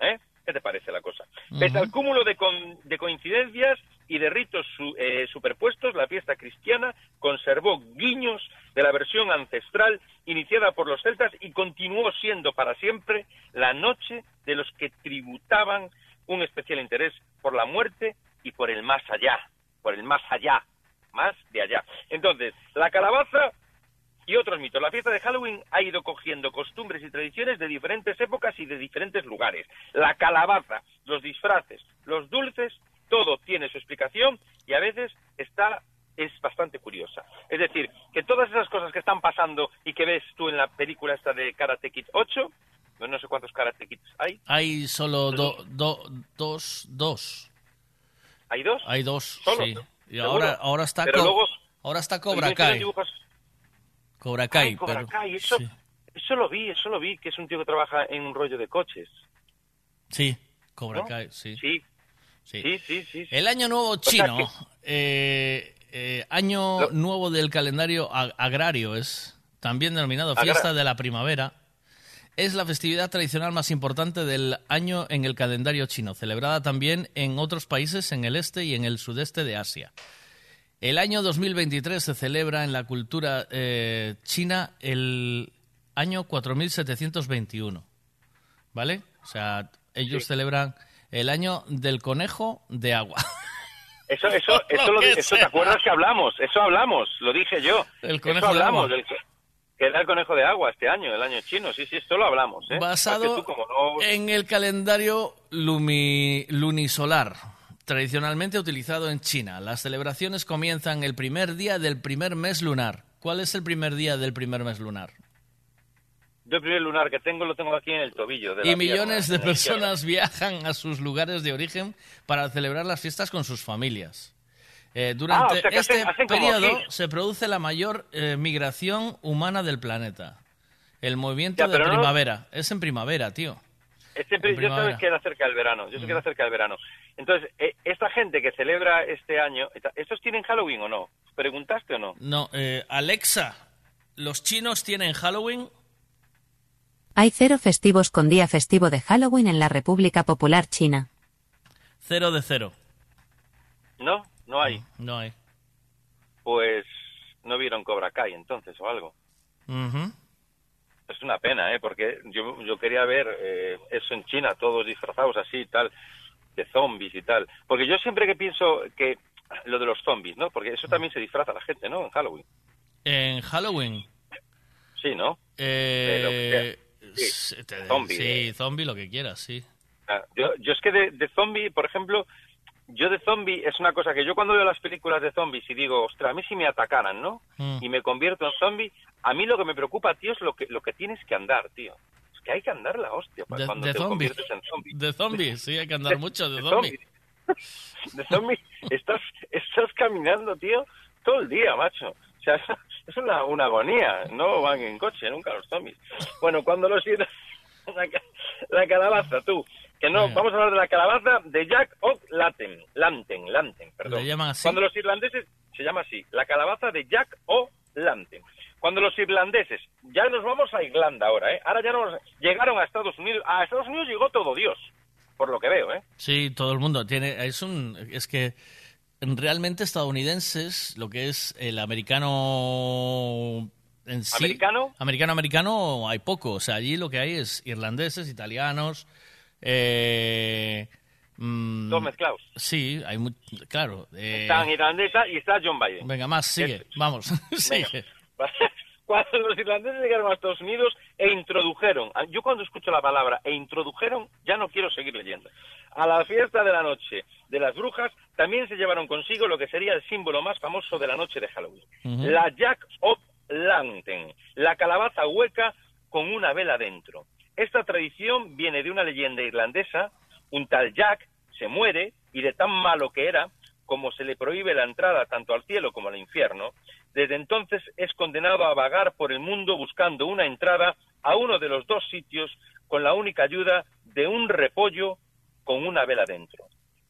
¿Eh? ¿Qué te parece la cosa? Pese al cúmulo de, con- de coincidencias y de ritos su- eh, superpuestos, la fiesta cristiana conservó guiños de la versión ancestral iniciada por los celtas y continuó siendo para siempre la noche de los que tributaban un especial interés por la muerte y por el más allá, por el más allá, más de allá. Entonces, la calabaza y otros mitos. La fiesta de Halloween ha ido cogiendo costumbres y tradiciones de diferentes épocas y de diferentes lugares. La calabaza, los disfraces, los dulces, todo tiene su explicación y a veces está es bastante curiosa. Es decir, que todas esas cosas que están pasando y que ves tú en la película esta de Karate Kid 8, no, no sé cuántos Karate Kids hay, Hay solo do- do- dos, dos. ¿hay dos? Hay dos, Solo, sí. Y ahora, ahora está Pero luego- ahora está ¿Y no Cobra Kai. Cobra Kai, Ay, Cobra pero Kai, eso, sí. eso lo vi, eso lo vi, que es un tío que trabaja en un rollo de coches. Sí, Cobra ¿no? Kai, sí. Sí, Sí. sí, sí. El año nuevo sea chino, eh, eh, año nuevo del calendario ag- agrario, es también denominado Agra- fiesta de la primavera. Es la festividad tradicional más importante del año en el calendario chino, celebrada también en otros países en el este y en el sudeste de Asia. El año 2023 se celebra en la cultura eh, china el año 4721. ¿Vale? O sea, ellos celebran el año del conejo de agua. Eso, eso, eso, lo, eso te acuerdas que hablamos, eso hablamos, lo dije yo. El conejo eso de hablamos, agua. del co- que era el conejo de agua este año, el año chino, sí, sí, esto lo hablamos. ¿eh? Basado Porque tú como no- en el calendario lumi- lunisolar, tradicionalmente utilizado en China. Las celebraciones comienzan el primer día del primer mes lunar. ¿Cuál es el primer día del primer mes lunar? Yo el primer lunar que tengo lo tengo aquí en el tobillo. De la Y millones pierna, de personas viajan a sus lugares de origen para celebrar las fiestas con sus familias. Eh, durante Ah, o sea que este hacen- hacen como periodo se produce la mayor eh, migración humana del planeta. El movimiento Ya, de no- primavera. Es en primavera, tío. Este En yo primavera. sabes que era cerca del verano, yo sé que era cerca del verano. Entonces, eh, esta gente que celebra este año, ¿estos tienen Halloween o no? ¿Preguntaste o no? No, eh, Alexa, ¿los chinos tienen Halloween? Hay cero festivos con día festivo de Halloween en la República Popular China. Cero de cero. ¿No? No hay. No hay. Pues no vieron Cobra Kai entonces o algo. Ujú. Es una pena, ¿eh? Porque yo, yo quería ver eh, eso en China, todos disfrazados así y tal, de zombies y tal. Porque yo siempre que pienso que lo de los zombies, ¿no? Porque eso también se disfraza la gente, ¿no? En Halloween. En Halloween. Sí, ¿no? Eh, Sí, te- zombie, Sí, zombie, lo que quieras, sí. Ah, Yo, yo es que de, de zombie, por ejemplo, yo de zombie es una cosa que yo cuando veo las películas de zombies y digo, ostras, a mí si me atacaran, ¿no? Mm. Y me convierto en zombie, a mí lo que me preocupa, tío, es lo que, lo que tienes que andar, tío. Es que hay que andar la hostia para De, cuando de te conviertes en zombie. De zombie, sí, hay que andar mucho de De zombie. De zombie, estás, estás caminando, tío, todo el día, macho. O sea, es una, una agonía. No van en coche nunca los zombies. Bueno, cuando los ir la, ca- la calabaza, tú. Que no, vamos a hablar de la calabaza de Jack Laten. Lanten, Lanten, perdón. Le llaman así. Cuando los irlandeses, se llama así, la calabaza de Jack o Lanten. Cuando los irlandeses, ya nos vamos a Irlanda ahora, ¿eh? Ahora ya nos llegaron a Estados Unidos. A Estados Unidos llegó todo Dios, por lo que veo, ¿eh? Sí, todo el mundo tiene. Es un. Es que realmente estadounidenses, lo que es el americano en sí. ¿Americano? Americano, americano, hay poco. O sea, allí lo que hay es irlandeses, italianos. Eh, mm, Todos mezclados. Sí, hay mu- claro. eh, Están irlandesa y está John Biden. venga, más, sigue, vamos. sigue. Cuando los irlandeses llegaron a Estados Unidos e introdujeron, yo cuando escucho la palabra e introdujeron, ya no quiero seguir leyendo. A la fiesta de la noche de las brujas también se llevaron consigo lo que sería el símbolo más famoso de la noche de Halloween. La Jack of Lantern, la calabaza hueca con una vela dentro. Esta tradición viene de una leyenda irlandesa. Un tal Jack se muere y de tan malo que era, como se le prohíbe la entrada tanto al cielo como al infierno, desde entonces es condenado a vagar por el mundo buscando una entrada a uno de los dos sitios con la única ayuda de un repollo con una vela dentro.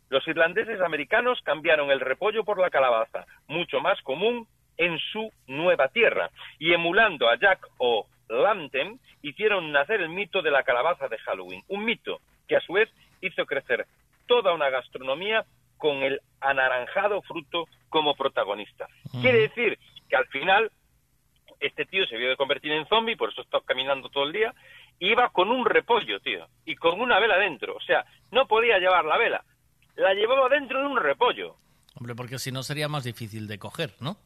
Los irlandeses americanos cambiaron el repollo por la calabaza, mucho más común en su nueva tierra, y emulando a Jack o Lantern, hicieron nacer el mito de la calabaza de Halloween, un mito que a su vez hizo crecer toda una gastronomía con el anaranjado fruto como protagonista. Quiere decir que al final este tío se vio de convertir en zombie, por eso está caminando todo el día, iba con un repollo, tío, y con una vela dentro. O sea, no podía llevar la vela, la llevaba dentro de un repollo. Hombre, porque si no sería más difícil de coger, ¿no?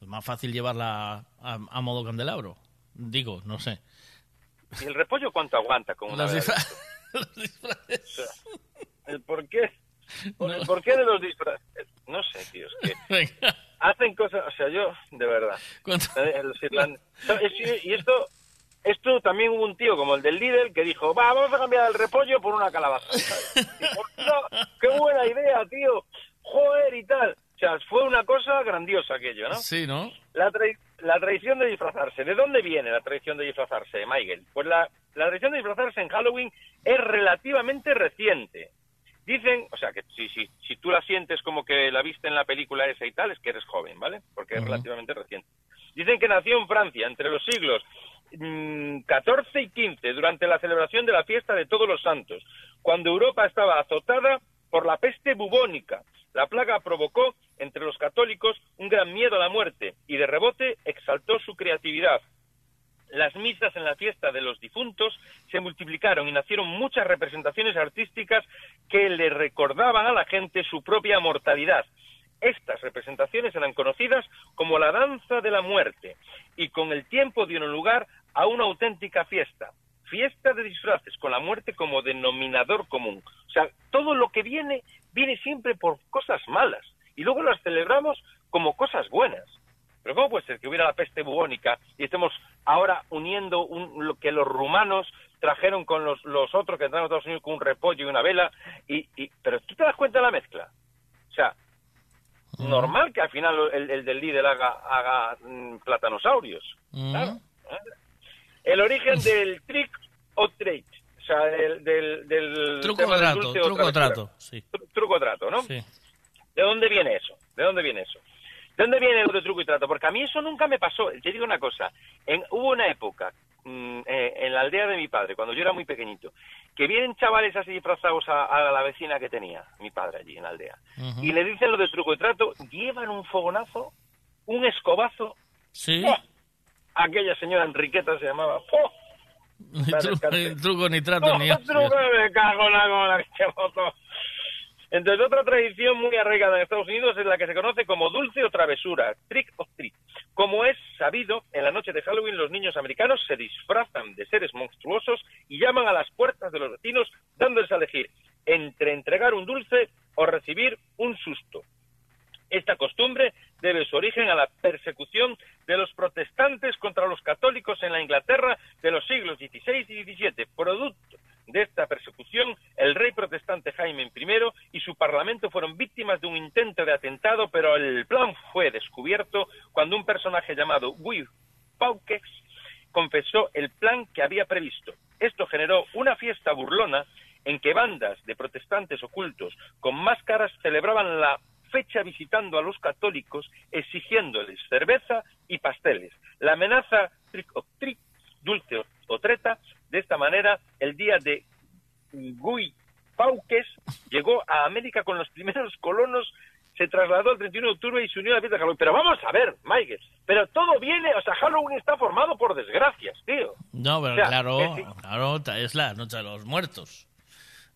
Es más fácil llevarla a, a modo candelabro. Digo, no sé. ¿Y el repollo cuánto aguanta una Los disfra-? O sea, ¿El por qué? ¿El por qué de los disfraces? No sé, tío, es que hacen cosas, o sea, yo, de verdad. Eh, los No, Y esto, esto también hubo un tío como el del líder que dijo, va, vamos a cambiar el repollo por una calabaza. ¿sabes? Y, "Hostia, ¡Qué buena idea, tío! ¡Joder y tal! O sea, fue una cosa grandiosa aquello, ¿no? Sí, ¿no? La, tra- la tradición de disfrazarse. ¿De dónde viene la tradición de disfrazarse, Michael? Pues la, la tradición de disfrazarse en Halloween es relativamente reciente. Dicen, o sea, que si, si, si tú la sientes como que la viste en la película esa y tal, es que eres joven, ¿vale? Porque es relativamente reciente. Dicen que nació en Francia entre los siglos mm, 14 y 15, durante la celebración de la fiesta de Todos los Santos, cuando Europa estaba azotada por la peste bubónica. La plaga provocó entre los católicos un gran miedo a la muerte y de rebote exaltó su creatividad. Las misas en la fiesta de los difuntos se multiplicaron y nacieron muchas representaciones artísticas que le recordaban a la gente su propia mortalidad. Estas representaciones eran conocidas como la danza de la muerte y con el tiempo dieron lugar a una auténtica fiesta. Fiesta de disfraces con la muerte como denominador común. O sea, todo lo que viene viene siempre por cosas malas y luego las celebramos como cosas buenas. Pero ¿cómo puede ser que hubiera la peste bubónica y estemos ahora uniendo un- lo que los rumanos trajeron con los, los otros que trajeron a Estados Unidos con un repollo y una vela? Y, y- pero tú te das cuenta de la mezcla. O sea, normal que al final el, el del líder haga, haga mm, platanosaurios. Claro. ¿eh? El origen del trick o treat. O sea, del, del, del Truco o trato, truco o trato. Sí. Truco o trato, ¿no? Sí. ¿De dónde viene eso? ¿De dónde viene eso? ¿De dónde viene lo de truco y trato? Porque a mí eso nunca me pasó. Te digo una cosa. En, hubo una época mm, eh, en la aldea de mi padre, cuando yo era muy pequeñito, que vienen chavales así disfrazados a, a la vecina que tenía, mi padre allí en la aldea, y le dicen lo de truco y trato, llevan un fogonazo, un escobazo. Sí. Aquella señora Enriqueta se llamaba. Ni ni truco ni ¡Oh, ni truco! Cola, que moto. Entonces, otra tradición muy arraigada en Estados Unidos es la que se conoce como dulce o travesura, trick or treat. Como es sabido, en la noche de Halloween los niños americanos se disfrazan de seres monstruosos y llaman a las puertas de los vecinos dándoles a elegir entre entregar un dulce o recibir un susto. Esta costumbre debe su origen a la persecución contra los católicos en la Inglaterra de los siglos XVI y XVII. Producto de esta persecución, el rey protestante Jaime I y su parlamento fueron víctimas de un intento de atentado, pero el plan fue descubierto cuando un personaje llamado Guy Fawkes confesó el plan que había previsto. Esto generó una fiesta burlona en que bandas de protestantes ocultos con máscaras celebraban la fecha visitando a los católicos exigiéndoles cerveza. La amenaza trick o trick, dulce o, o treta. De esta manera, el día de Guy Pauques llegó a América con los primeros colonos, se trasladó el 31 de octubre y se unió a la fiesta de Halloween. Pero vamos a ver, Michael, pero todo viene, o sea, Halloween está formado por desgracias, tío. No, pero O sea, claro, sí. claro, es la noche de los muertos.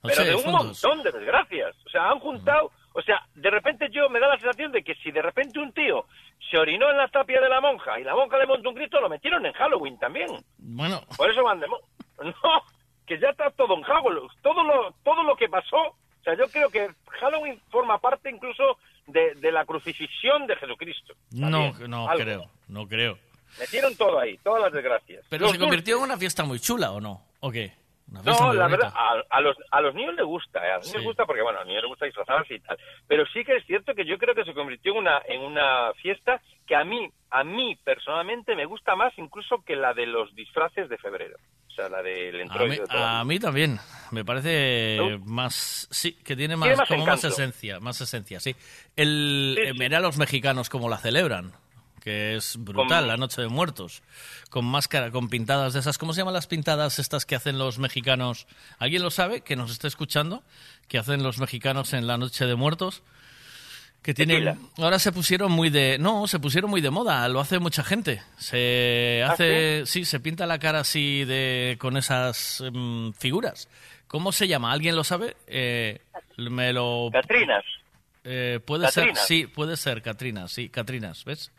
pero de un montón de desgracias. O sea, han juntado, o sea, de repente yo me da la sensación de que si de repente un tío se orinó en la tapia de la monja y la monja le montó un grito, lo metieron en Halloween también. Bueno, Por eso van de mo- No, que ya está todo en Halloween. Todo lo, todo lo que pasó, o sea, yo creo que Halloween forma parte incluso de, de la crucifixión de Jesucristo. no, También, no algo. creo, no creo. Metieron todo ahí, todas las desgracias. Pero Los se convirtió en una fiesta muy chula, ¿o no? ¿O qué? Una No, la bonita. verdad, a, a los, a los niños les gusta, ¿eh? a los niños Sí. les gusta porque, bueno, a los niños les gusta disfrazarse y tal. Pero sí que es cierto que yo creo que se convirtió en una, en una fiesta que a mí, a mí personalmente me gusta más incluso que la de los disfraces de febrero. O sea, la del A mí, entroido de toda la a mí también. Me parece ¿No? más. Sí, que tiene más, Tiene más como más esencia. Más esencia, sí. El, eh, Mira a los mexicanos cómo la celebran. Que es brutal, Con- la Noche de Muertos. Con máscara, con pintadas de esas. ¿Cómo se llaman las pintadas estas que hacen los mexicanos? ¿Alguien lo sabe? Que nos esté escuchando. Que hacen los mexicanos en la Noche de Muertos. Que tienen, ahora se pusieron muy de, no, se pusieron muy de moda, lo hace mucha gente. Se ¿Ah, hace, sí? se pinta la cara así de, con esas em, figuras. ¿Cómo se llama? ¿Alguien lo sabe? Eh, me lo. Catrinas. Eh, puede ser, sí, puede ser Catrinas, sí, Catrinas, ¿ves?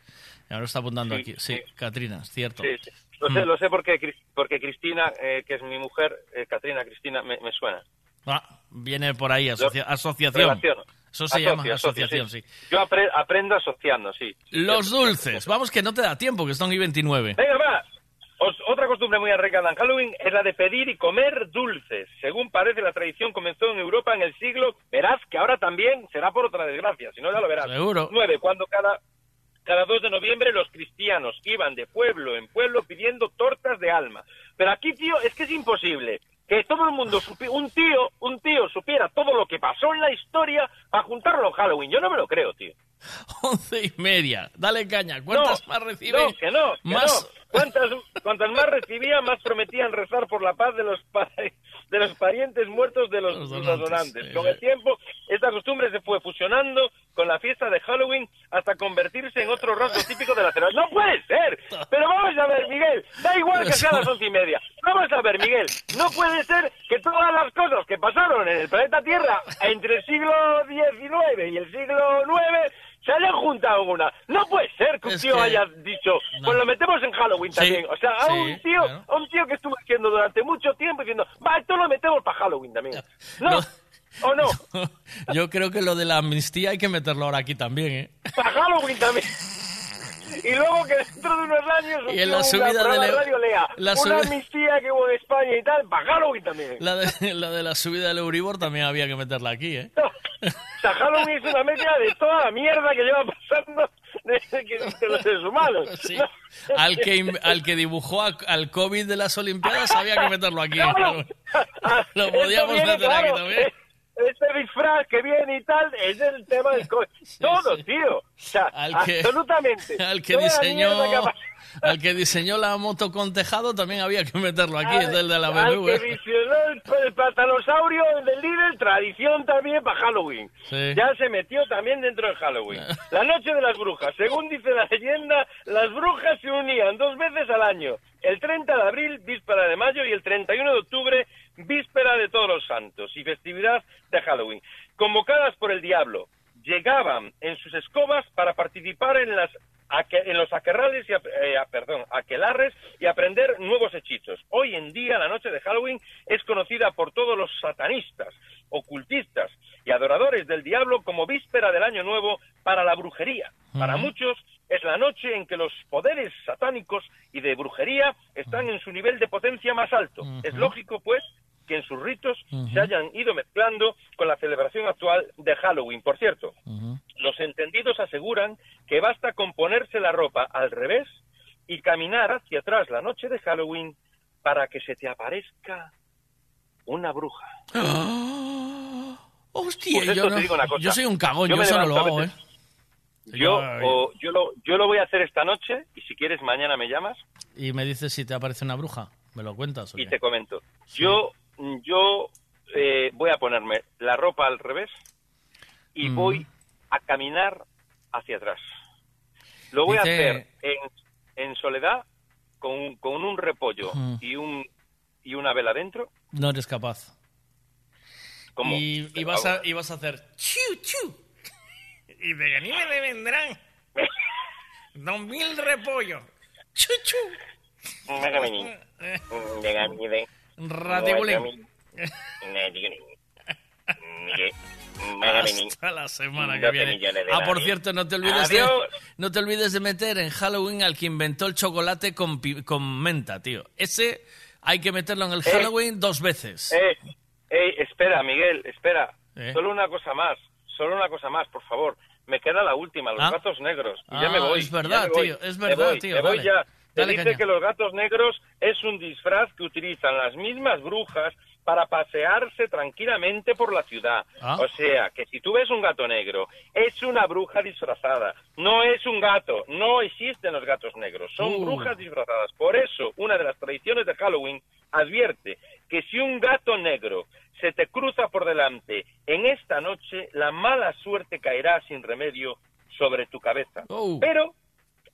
Ahora está apuntando Sí, aquí, sí, Catrinas, cierto. Sí. Lo sé, Mm. lo sé porque, porque Cristina, eh, que es mi mujer, eh, Catrina Cristina, me, me suena. Ah, viene por ahí, asocia- asociación. Eso se Asocio, llama asocio, asociación, sí. Yo apre- aprendo asociando, sí. Los dulces, vamos que no te da tiempo, que están y 29. Venga, va. Os- otra costumbre muy arraigada en Halloween es la de pedir y comer dulces. Según parece, la tradición comenzó en Europa en el siglo. Verás que ahora también será por otra desgracia, si no ya lo verás. Seguro. 9, cuando cada, cada 2 de noviembre los cristianos iban de pueblo en pueblo pidiendo tortas de alma. Pero aquí, tío, es que es imposible que todo el mundo, supi- un tío, un tío supiera todo lo que pasó en la historia para juntarlo en Halloween. Yo no me lo creo, tío. Once y media, dale caña. ¿Cuántas No, más recibe? No, que no, que Más- no. Cuantas, cuantas más recibían, más prometían rezar por la paz de los, pa- de los parientes muertos de los, Los los donantes, Con el tiempo, esta costumbre se fue fusionando con la fiesta de Halloween hasta convertirse en otro rasgo típico de la celebración. ¡No puede ser! Pero vamos a ver, Miguel, da igual que sea las once y media. Vamos a ver, Miguel, no puede ser que todas las cosas que pasaron en el planeta Tierra entre el siglo XIX y el siglo IX se hayan juntado en una. No puede ser que un tío que- haya dicho, pues lo metemos en Halloween Sí, también. O sea, a sí, un tío, claro. a un tío que estuvo haciendo durante mucho tiempo diciendo, va, esto lo metemos para Halloween también. No, o no, Yo creo que lo de la amnistía hay que meterlo ahora aquí también, ¿eh? para Halloween también. Y luego que dentro de unos años Y en la subida programa de Le- radio lea la una amnistía que hubo en España y tal, para Halloween también. La de, la de la subida del Euribor también había que meterla aquí, ¿eh? O sea, Halloween es una mezcla de toda la mierda que lleva pasando desde que de los seres humanos. Sí. No, Al que, al que dibujó a- al COVID de las Olimpiadas había que meterlo aquí. Claro. Lo podíamos meter aquí claro, también. Este disfraz que viene y tal es el tema del COVID. Todo, tío. O sea, Al que- absolutamente. Al que diseñó al que diseñó la moto con tejado también había que meterlo aquí, es el de la Al BMW. que visionó el, el platanosaurio el del Lidl, tradición también para Halloween. Sí. Ya se metió también dentro de Halloween. La noche de las brujas. Según dice la leyenda, las brujas se unían dos veces al año. El 30 de abril, víspera de mayo, y el 31 de octubre, víspera de todos los santos y festividad de Halloween. Convocadas por el diablo, llegaban en sus escobas para participar en las en los aquerrales y eh, ah, perdón, aquelarres y aprender nuevos hechizos. Hoy en día la noche de Halloween es conocida por todos los satanistas, ocultistas y adoradores del diablo como víspera del año nuevo para la brujería. Para muchos es la noche en que los poderes satánicos y de brujería están en su nivel de potencia más alto. Es lógico, pues, que en sus ritos se hayan ido mezclando con la celebración actual de Halloween. Por cierto, los entendidos aseguran que basta con ponerse la ropa al revés y caminar hacia atrás la noche de Halloween para que se te aparezca una bruja. Hostia, Pues yo, te no- digo una cosa. yo soy un cagón, Yo yo, no lo hago, ¿eh? Yo, o- yo, lo, yo lo voy a hacer esta noche y si quieres, mañana me llamas Y me dices si te aparece una bruja. ¿Me lo cuentas o y qué? te comento. Yo, yo eh, voy a ponerme la ropa al revés y Mm. voy a caminar hacia atrás. Lo voy Dice- a hacer en, en soledad con, con un repollo y un y una vela dentro. No eres capaz. ¿Cómo? Y, y vas a, y vas a hacer chu, chu. Y de mí me le vendrán dos mil repollos. Chu, chu. Ratibulín. Hasta la semana que 12 viene. Ah, por cierto, no te olvides de, no te olvides de meter en Halloween al que inventó el chocolate con, con menta, tío. Ese hay que meterlo en el Eh. Halloween dos veces. Eh, eh, espera, Miguel, espera. Eh. Solo una cosa más, solo una cosa más, por favor. Me queda la última, los Ah. gatos negros. Y Ah, ya me voy. es verdad, voy. tío, es Me verdad, voy, tío, Me voy dale. ya. Dale, dice caña. que los gatos negros es un disfraz que utilizan las mismas brujas para pasearse tranquilamente por la ciudad. Ah. O sea, que si tú ves un gato negro, es una bruja disfrazada. No es un gato. No existen los gatos negros. Son Uh. brujas disfrazadas. Por eso, una de las tradiciones de Halloween advierte que si un gato negro se te cruza por delante en esta noche, la mala suerte caerá sin remedio sobre tu cabeza. Oh. Pero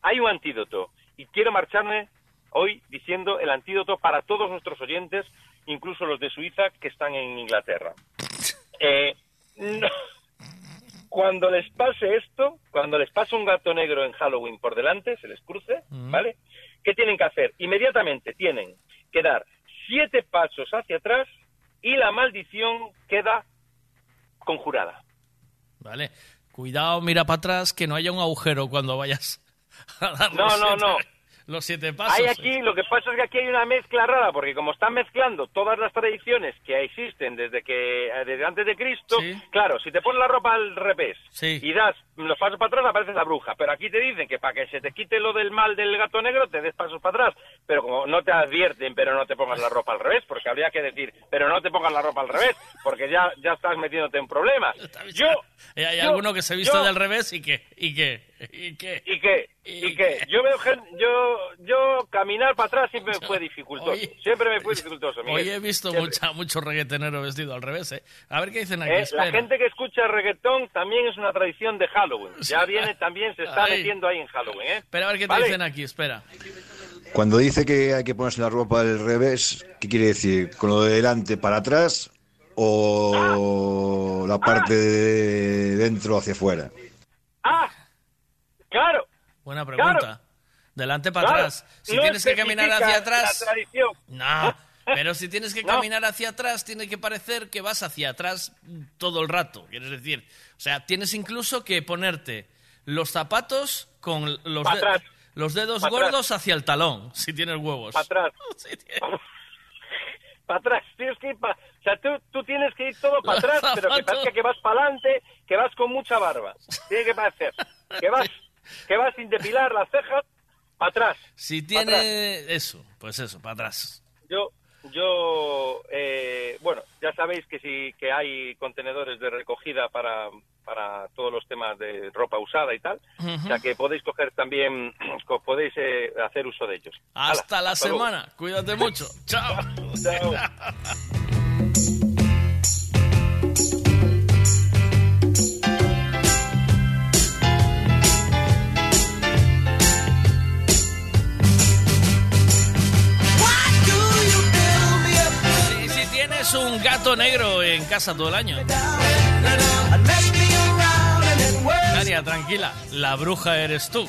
hay un antídoto y quiero marcharme hoy diciendo el antídoto para todos nuestros oyentes, incluso los de Suiza que están en Inglaterra. Eh, no- Cuando les pase esto, cuando les pase un gato negro en Halloween por delante, se les cruce, ¿vale? ¿Qué tienen que hacer? Inmediatamente tienen que dar siete pasos hacia atrás y la maldición queda conjurada. Vale. Cuidado, mira para atrás, que no haya un agujero cuando vayas a dar No, no, no. Los siete pasos. Hay aquí, lo que pasa es que aquí hay una mezcla rara, porque como están mezclando todas las tradiciones que existen desde que eh, desde antes de Cristo, claro, si te pones la ropa al revés y das los pasos para atrás, aparece la bruja. Pero aquí te dicen que para que se te quite lo del mal del gato negro, te des pasos para atrás. Pero como no te advierten, pero no te pongas la ropa al revés, porque habría que decir, pero no te pongas la ropa al revés, porque ya, ya estás metiéndote en problemas. Yo, Eh, hay yo- alguno que se viste yo- del revés y que, y que, y que. ¿Y qué? ¿Y qué? Yo veo gen- yo, yo caminar para atrás siempre me fue dificultoso. siempre me fue dificultoso. Miguel. Hoy he visto Siempre. mucha, mucho reggaetonero vestido al revés, ¿eh? A ver qué dicen aquí. Eh, la gente que escucha reggaetón también es una tradición de Halloween. Ya viene también, se está Ay. metiendo ahí en Halloween, ¿eh? Espera a ver qué te Vale. dicen aquí, espera. Cuando dice que hay que ponerse la ropa al revés, ¿qué quiere decir? ¿Con lo de delante para atrás o la parte de dentro hacia afuera? Buena pregunta. Claro. Delante para Claro. atrás. Si No tienes que caminar hacia atrás. No, pero si tienes que No. caminar hacia atrás, tiene que parecer que vas hacia atrás todo el rato. Quieres decir, o sea, tienes incluso que ponerte los zapatos con los, de- atrás. los dedos Pa' atrás. gordos hacia el talón, si tienes huevos. Para atrás. para atrás. Tienes que ir pa- O sea, tú, tú tienes que ir todo para atrás, pero que parezca que vas para adelante, que vas con mucha barba. Tiene que parecer que vas, que vas sin depilar las cejas, para atrás. Si tiene atrás. eso, pues eso, para atrás. Yo, yo, eh, bueno, ya sabéis que sí que hay contenedores de recogida para, para todos los temas de ropa usada y tal, o sea que podéis coger también, podéis eh, hacer uso de ellos. Hasta Hala, la hasta luego. semana. Cuídate mucho. Chao. Chao. tienes un gato negro en casa todo el año. Tania, tranquila, la bruja eres tú.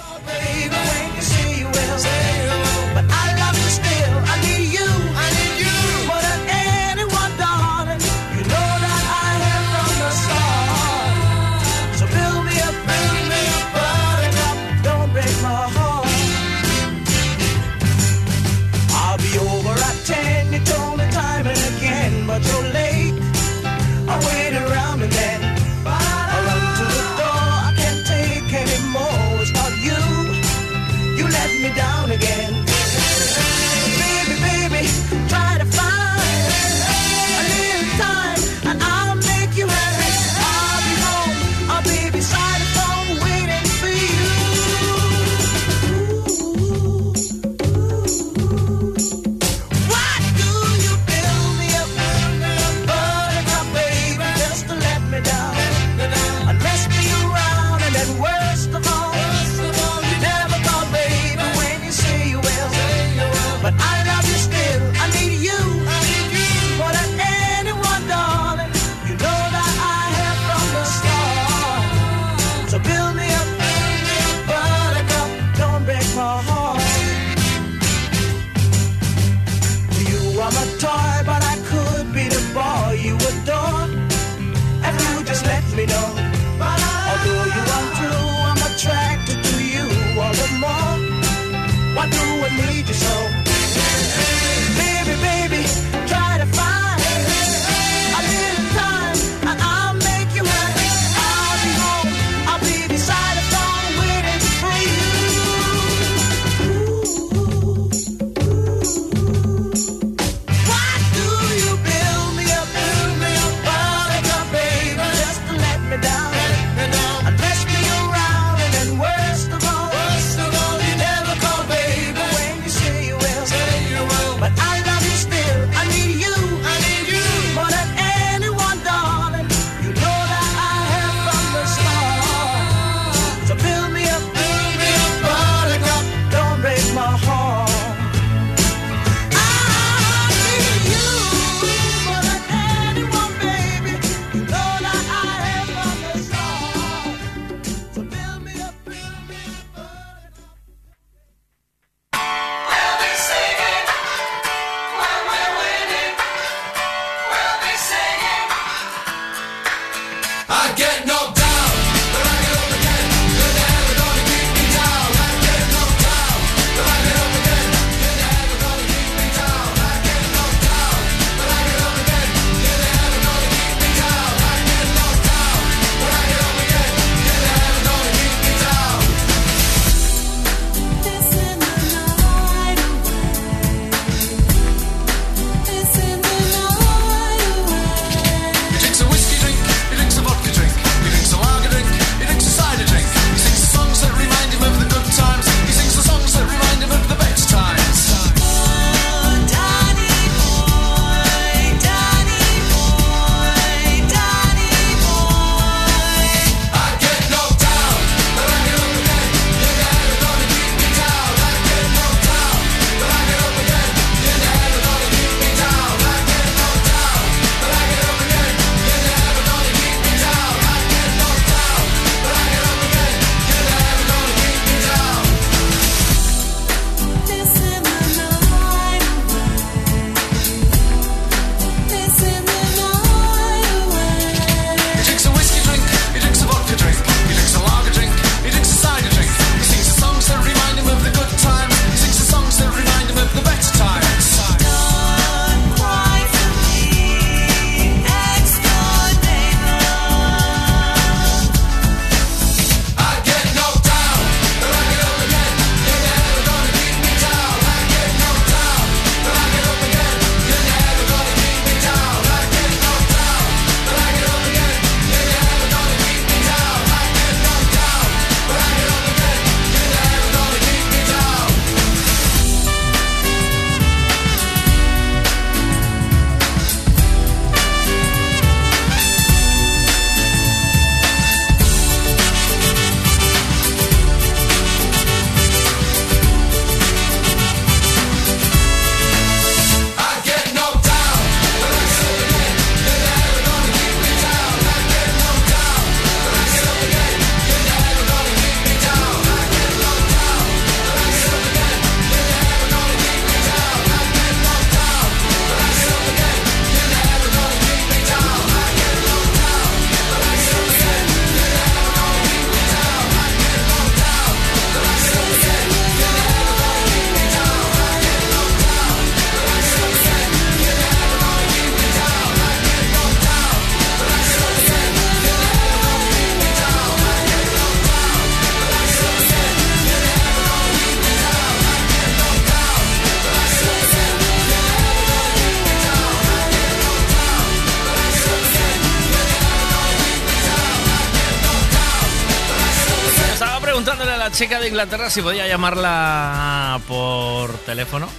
Chica de Inglaterra si podía llamarla por teléfono.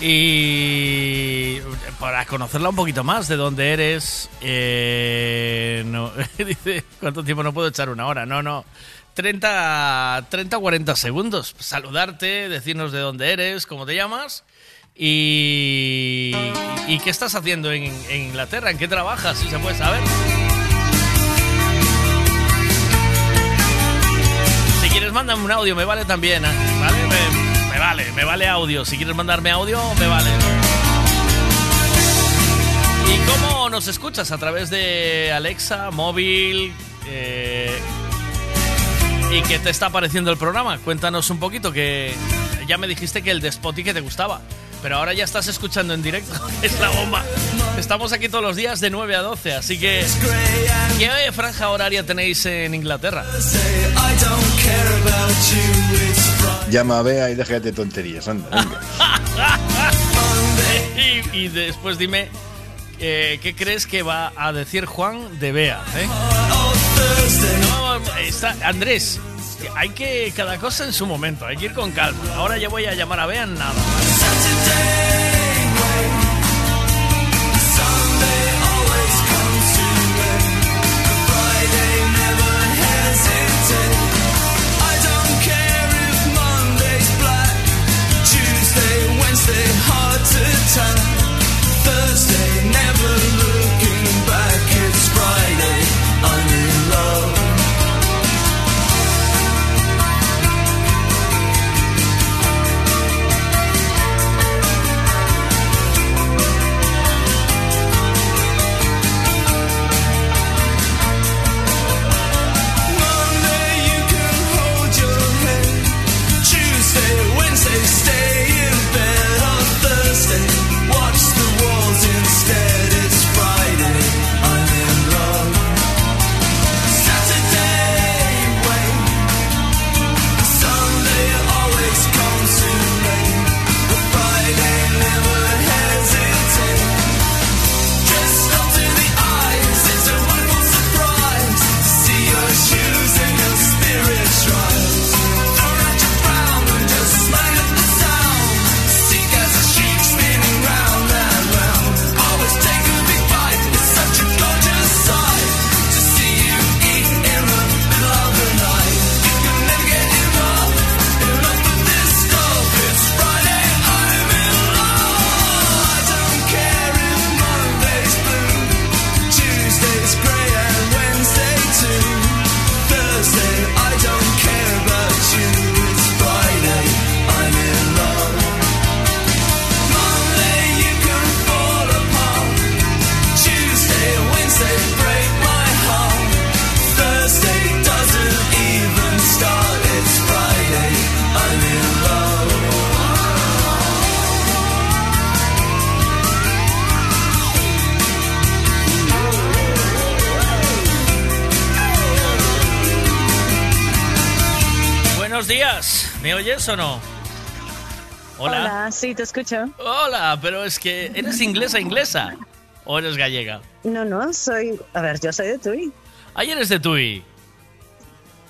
Y para conocerla un poquito más, de dónde eres. eh, no, dice, ¿cuánto tiempo no puedo echar una hora? No, no. 30, 30 40 segundos. Saludarte, decirnos de dónde eres, cómo te llamas. Y, y qué estás haciendo en, en Inglaterra, en qué trabajas, si se puede saber. Si quieres, mándame un audio, me vale también, ¿eh? ¿vale? Me, vale, me vale audio. Si quieres mandarme audio, me vale. ¿Y cómo nos escuchas? ¿A través de Alexa, móvil? eh, ¿Y qué te está pareciendo el programa? Cuéntanos un poquito, que ya me dijiste que el de que te gustaba. Pero ahora ya estás escuchando en directo, es la bomba. Estamos aquí todos los días de 9 a 12, así que... ¿Qué franja horaria tenéis en Inglaterra? Llama a Bea y déjate tonterías, anda. venga. y, y después dime eh, qué crees que va a decir Juan de Bea. ¿eh? No, está- Andrés, hay que cada cosa en su momento, hay que ir con calma. Ahora ya voy a llamar a Bea en nada. Thursday, never looking back. It's ¿me oyes o no? Hola. Hola, sí, te escucho. Hola, pero es que ¿eres inglesa inglesa? ¿O eres gallega? No, no, soy. A ver, yo soy de Tui. Ayer eres de Tui.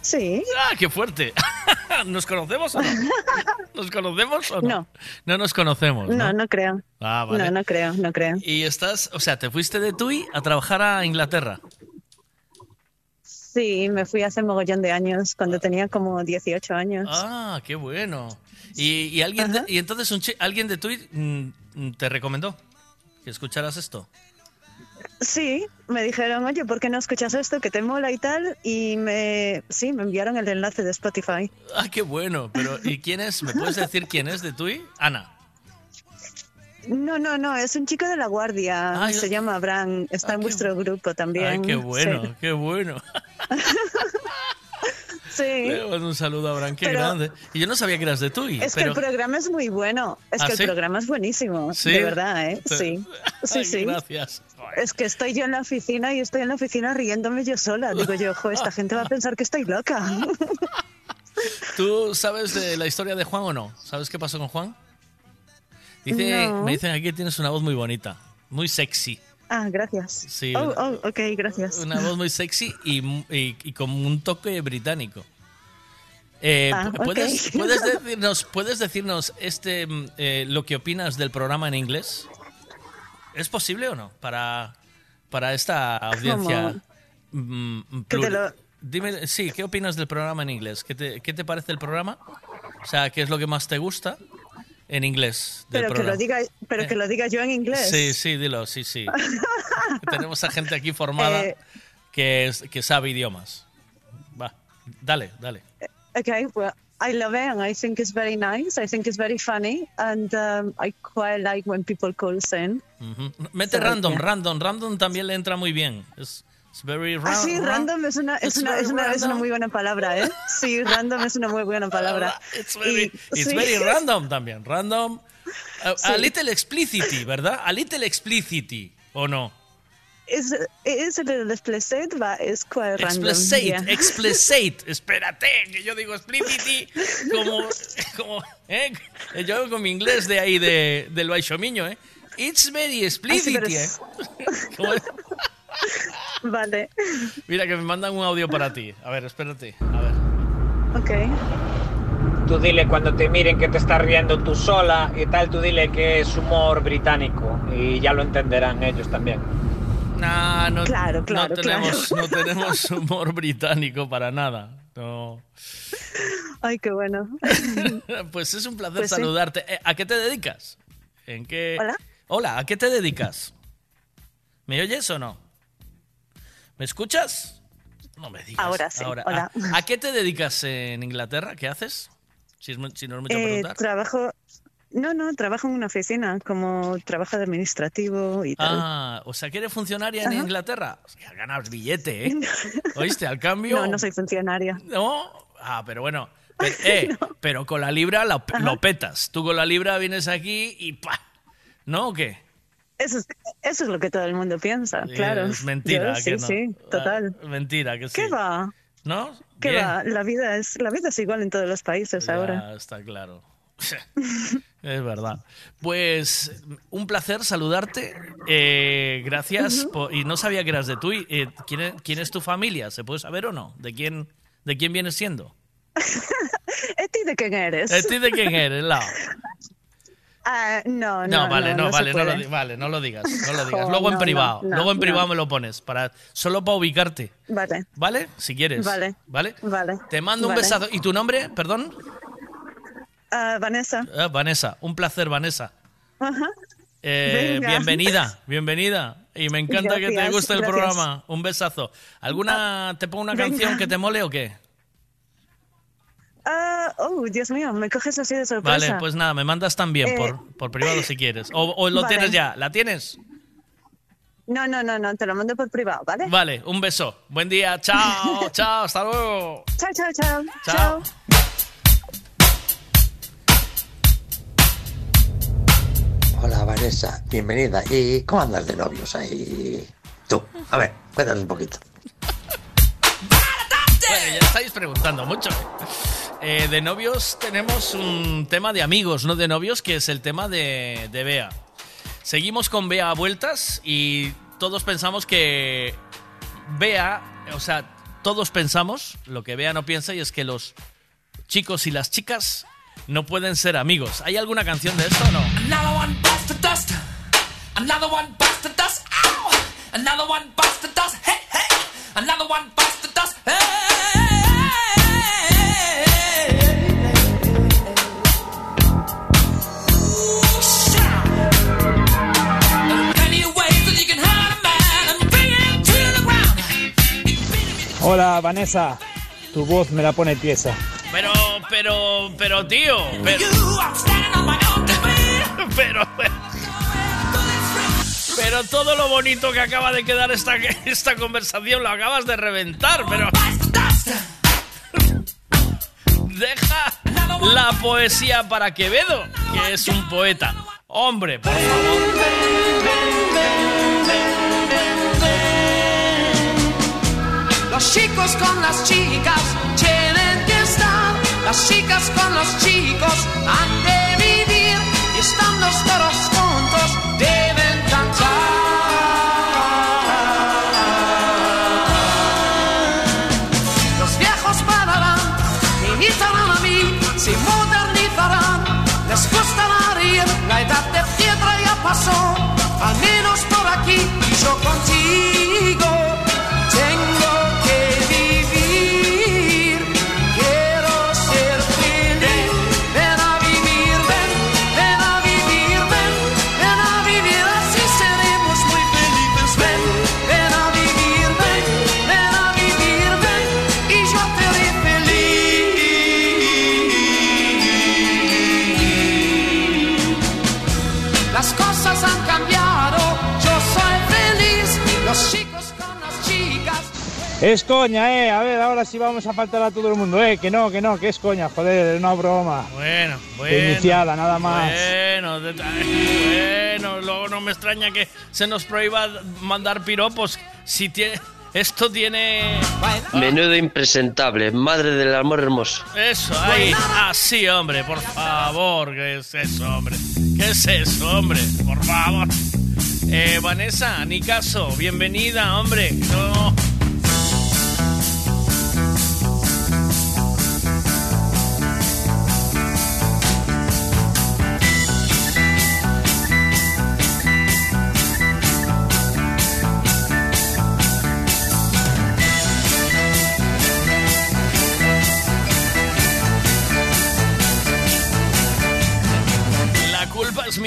Sí. ¡Ah, qué fuerte! ¿Nos conocemos o no? ¿Nos conocemos o no? No. No nos conocemos, ¿no? No, no creo. Ah, vale. No, no creo, no creo. Y estás, o sea, te fuiste de Tui a trabajar a Inglaterra. Sí, me fui hace mogollón de años, cuando tenía como 18 años. Ah, qué bueno. Y, y alguien de- y entonces un alguien de mm, mm, te recomendó que escucharas esto. Sí, me dijeron, oye, ¿por qué no escuchas esto que te mola y tal? Y me, sí, me enviaron el enlace de Spotify. Ah, qué bueno. Pero ¿y quién es? ¿Me puedes decir quién es de Tui? Ana. No, no, no, es un chico de la guardia. Ah, yo- Se llama Abraham. Está en vuestro grupo también. Ay, qué bueno, Sí. qué bueno. Sí. Un saludo a Abraham, qué Pero- grande. Y yo no sabía que eras de Tui. Es pero... que el programa es muy bueno. Es ¿Ah, que sí? el programa es buenísimo. ¿Sí? De verdad, ¿eh? Sí. Sí, Ay, sí. Gracias. Es que estoy yo en la oficina y estoy en la oficina riéndome yo sola. Digo yo, ojo, esta gente va a pensar que estoy loca. ¿Tú sabes de la historia de Juan o no? ¿Sabes qué pasó con Juan? Dice, No. Me dicen aquí que tienes una voz muy bonita, muy sexy. Ah, gracias. Sí, Oh, oh, ok, gracias. Una voz muy sexy y, y- y con un toque británico. Eh, Ah, pu- ¿puedes, puedes decirnos, ¿Puedes decirnos este, mm, eh, lo que opinas del programa en inglés? ¿Es posible o no? Para, para esta audiencia. mm, lo- Dime, sí, ¿qué opinas del programa en inglés? ¿Qué te, qué te parece el programa? O sea, ¿qué es lo que más te gusta en inglés del Pero que programa? lo diga, pero que lo diga yo en inglés. Sí, sí, dilo, sí, sí. Tenemos a gente aquí formada Eh, que, que sabe idiomas. Va, dale, dale. Okay, well, I love it and I think it's very nice. I think it's very funny and um, I quite like when people call in. Ujú. Mete So, random, yeah. random, random también le entra muy bien. Es it's very ra- Ah, sí, ra- random es una, es, una, es, una, es una muy buena palabra, ¿eh? Sí, random es una muy buena palabra. It's very, Y- it's sí. very random también. Random. A, a Sí. little explicity, ¿verdad? A little explicity, ¿o no? Is a little explicit, but it's quite random. Explicate, yeah. explicate. Espérate, que yo digo explicity como, como ¿eh? yo con mi inglés de ahí de, del Baixomiño, ¿eh? It's very explicit, pero ¿eh? Vale, Mira que me mandan un audio para ti. A ver, espérate. A ver. ok. Tú dile cuando te miren que te estás riendo tú sola y tal, tú dile que es humor británico y ya lo entenderán ellos también. No, no, Claro, claro, no tenemos, claro. no tenemos humor británico para nada. No. Ay, qué bueno. Pues es un placer Pues saludarte. Eh, ¿A qué te dedicas? ¿En qué? Hola. Hola, ¿a qué te dedicas? ¿Me oyes o no? ¿Me escuchas? No me digas. Ahora sí, hola. ¿A, a qué te dedicas en Inglaterra? ¿Qué haces? Si, es mu- si no es mucho Eh, preguntar. trabajo, no, no, trabajo en una oficina como trabajo de administrativo y tal. Ah, o sea que eres funcionaria en. Inglaterra. Hostia, ganas billete, ¿eh? ¿Oíste? Al cambio. No, no soy funcionaria. No. Ah, pero bueno. Pero, eh, pero con la libra lo, lo petas. Tú con la libra vienes aquí y ¡pa! ¿No o qué? Eso es, eso es lo que todo el mundo piensa, claro. Es mentira, Yo, que sí, no. sí, total. Ah, mentira, que sí. ¿Qué va? ¿No? ¿Qué Bien. va? La vida es la vida es igual en todos los países Ya, ahora. está claro. es verdad. Pues un placer saludarte. Eh, gracias. por- y no sabía que eras de tú. Eh, ¿quién, es, quién es tu familia? ¿Se puede saber o no? ¿De quién, de quién vienes siendo? ¿Eti de quién eres? ¿De ti de quién eres? Lau? Ah, no, no, No, vale, no, vale, no lo, vale, no lo digas, no lo digas. Jo, Luego en privado, luego en privado me lo pones, para, solo para ubicarte, Vale, ¿vale? Si quieres. Vale. ¿Vale? vale. Te mando un besazo. ¿Y tu nombre? Perdón. Ah, Vanessa. Ah, Vanessa, un placer, Vanessa. Ajá. Eh, bienvenida, bienvenida. Y me encanta que te guste el gracias. programa. Un besazo. ¿Alguna, te pongo una Venga. canción que te mole o qué? Ah, oh, Dios mío, me coges así de sorpresa. Vale, pues nada, me mandas también Eh, por, por privado si quieres. O, o lo vale. tienes ya, ¿la tienes? No, no, no, no, te lo mando por privado, ¿vale? Vale, un beso. Buen día, chao, chao, hasta luego. Chao, chao, chao. Chao. Hola Vanessa, bienvenida. ¿Y cómo andas de novios ahí? Tú, a ver, cuéntanos un poquito. Bueno, ya estáis preguntando mucho. Eh, de novios tenemos un tema de amigos, no de novios, que es el tema de, de Bea. Seguimos con Bea a vueltas y todos pensamos que Bea, o sea, todos pensamos, lo que Bea no piensa, y es que los chicos y las chicas no pueden ser amigos. ¿Hay alguna canción de esto o no? Another one bites the dust. Another one bites the dust. Ow! Another one bites the dust. Hey, hey. Another one bites the dust. Hey. Hola Vanessa, tu voz me la pone tiesa. Pero, pero, pero, tío. Pero, pero, pero todo lo bonito que acaba de quedar esta, esta conversación lo acabas de reventar, pero. Deja la poesía para Quevedo, que es un poeta. Hombre, por Los chicos con las chicas tienen que estar. Las chicas con los chicos han de vivir. Y están los todos juntos deben cantar. Los viejos pararán, imitarán a mí, se modernizarán. Les gustará reír, la edad de piedra ya pasó. Al menos por aquí y yo contigo. Es coña, eh. A ver, ahora sí vamos a faltar a todo el mundo, eh. Que no, que no, que es coña, joder, es una broma. Bueno, bueno. Iniciada, nada más. Bueno, de- bueno, luego no me extraña que se nos prohíba mandar piropos. Si tiene, esto tiene. Menudo impresentable, madre del amor hermoso. Eso, ahí. Así, hombre, por favor. ¿Qué es eso, hombre? ¿Qué es eso, hombre? Por favor. Eh, Vanessa, ni caso. Bienvenida, hombre. No.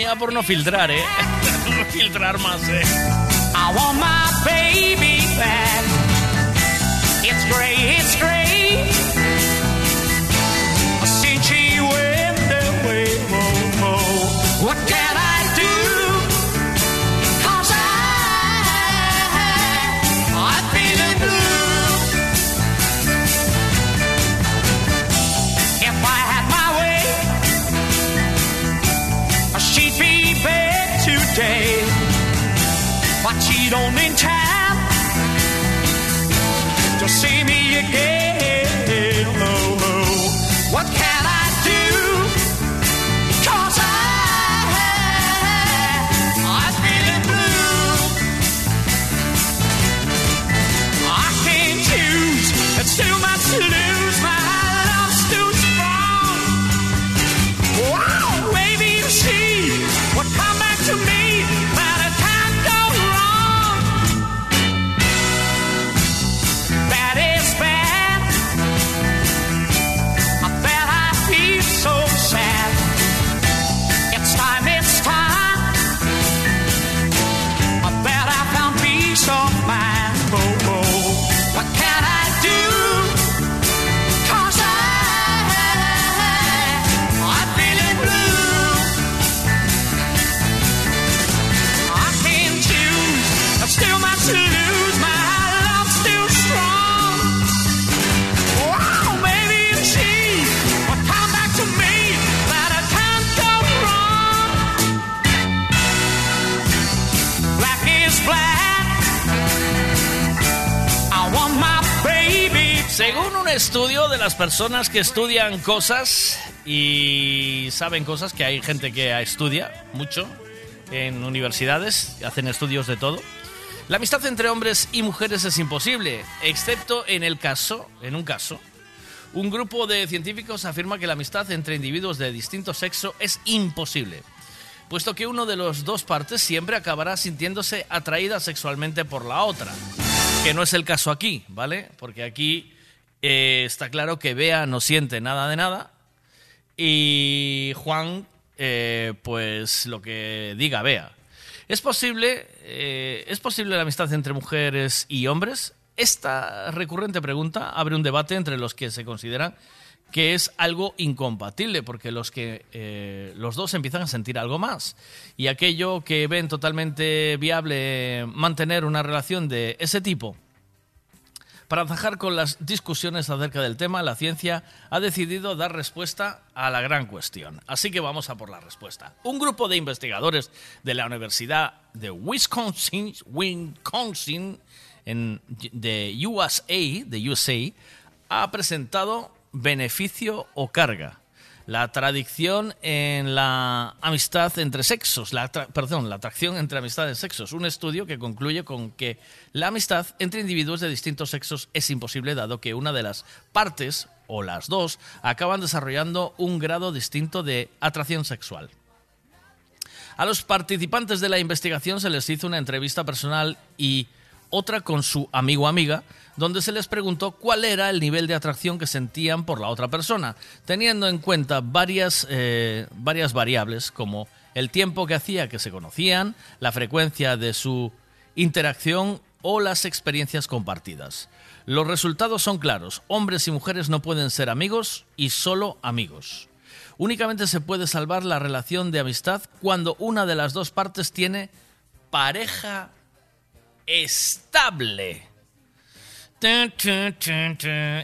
Mía por no filtrar, ¿eh? No filtrar más, ¿eh? I want my baby back. It's great, it's great. Don't in time to see estudio de las personas que estudian cosas y saben cosas, que hay gente que estudia mucho en universidades, hacen estudios de todo. La amistad entre hombres y mujeres es imposible, excepto en el caso, en un caso, un grupo de científicos afirma que la amistad entre individuos de distinto sexo es imposible, puesto que uno de los dos partes siempre acabará sintiéndose atraída sexualmente por la otra, que no es el caso aquí, ¿vale? Porque aquí eh, está claro que Bea no siente nada de nada y Juan, eh, pues lo que diga Bea. ¿Es posible, eh, ¿Es posible la amistad entre mujeres y hombres? Esta recurrente pregunta abre un debate entre los que se consideran que es algo incompatible, porque los que los dos empiezan a sentir algo más. Y aquello que ven totalmente viable mantener una relación de ese tipo. Para zanjar con las discusiones acerca del tema, la ciencia ha decidido dar respuesta a la gran cuestión. Así que vamos a por la respuesta. Un grupo de investigadores de la Universidad de Wisconsin, Wisconsin en, de USA, de USA, ha presentado beneficio o carga. La tradición en la amistad entre sexos, la perdón, la atracción entre amistades sexos. Un estudio que concluye con que la amistad entre individuos de distintos sexos es imposible dado que una de las partes, o las dos, acaban desarrollando un grado distinto de atracción sexual. A los participantes de la investigación se les hizo una entrevista personal y otra con su amigo amiga, donde se les preguntó cuál era el nivel de atracción que sentían por la otra persona, teniendo en cuenta varias, eh, varias variables como el tiempo que hacía que se conocían, la frecuencia de su interacción o las experiencias compartidas. Los resultados son claros. Hombres y mujeres no pueden ser amigos y solo amigos. Únicamente se puede salvar la relación de amistad cuando una de las dos partes tiene pareja estable.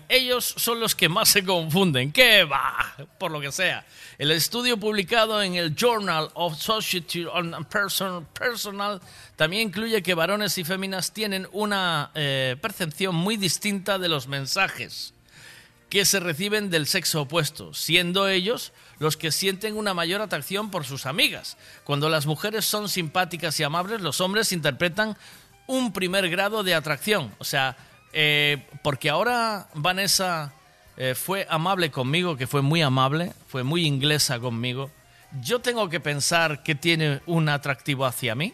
Ellos son los que más se confunden. ¿Qué va? Por lo que sea. El estudio publicado en el Journal of Society on Person- Personal también incluye que varones y féminas tienen una eh, percepción muy distinta de los mensajes que se reciben del sexo opuesto, siendo ellos los que sienten una mayor atracción por sus amigas. Cuando las mujeres son simpáticas y amables, los hombres interpretan un primer grado de atracción. O sea, eh, porque ahora Vanessa eh, fue amable conmigo, que fue muy amable, fue muy inglesa conmigo. Yo tengo que pensar que tiene un atractivo hacia mí.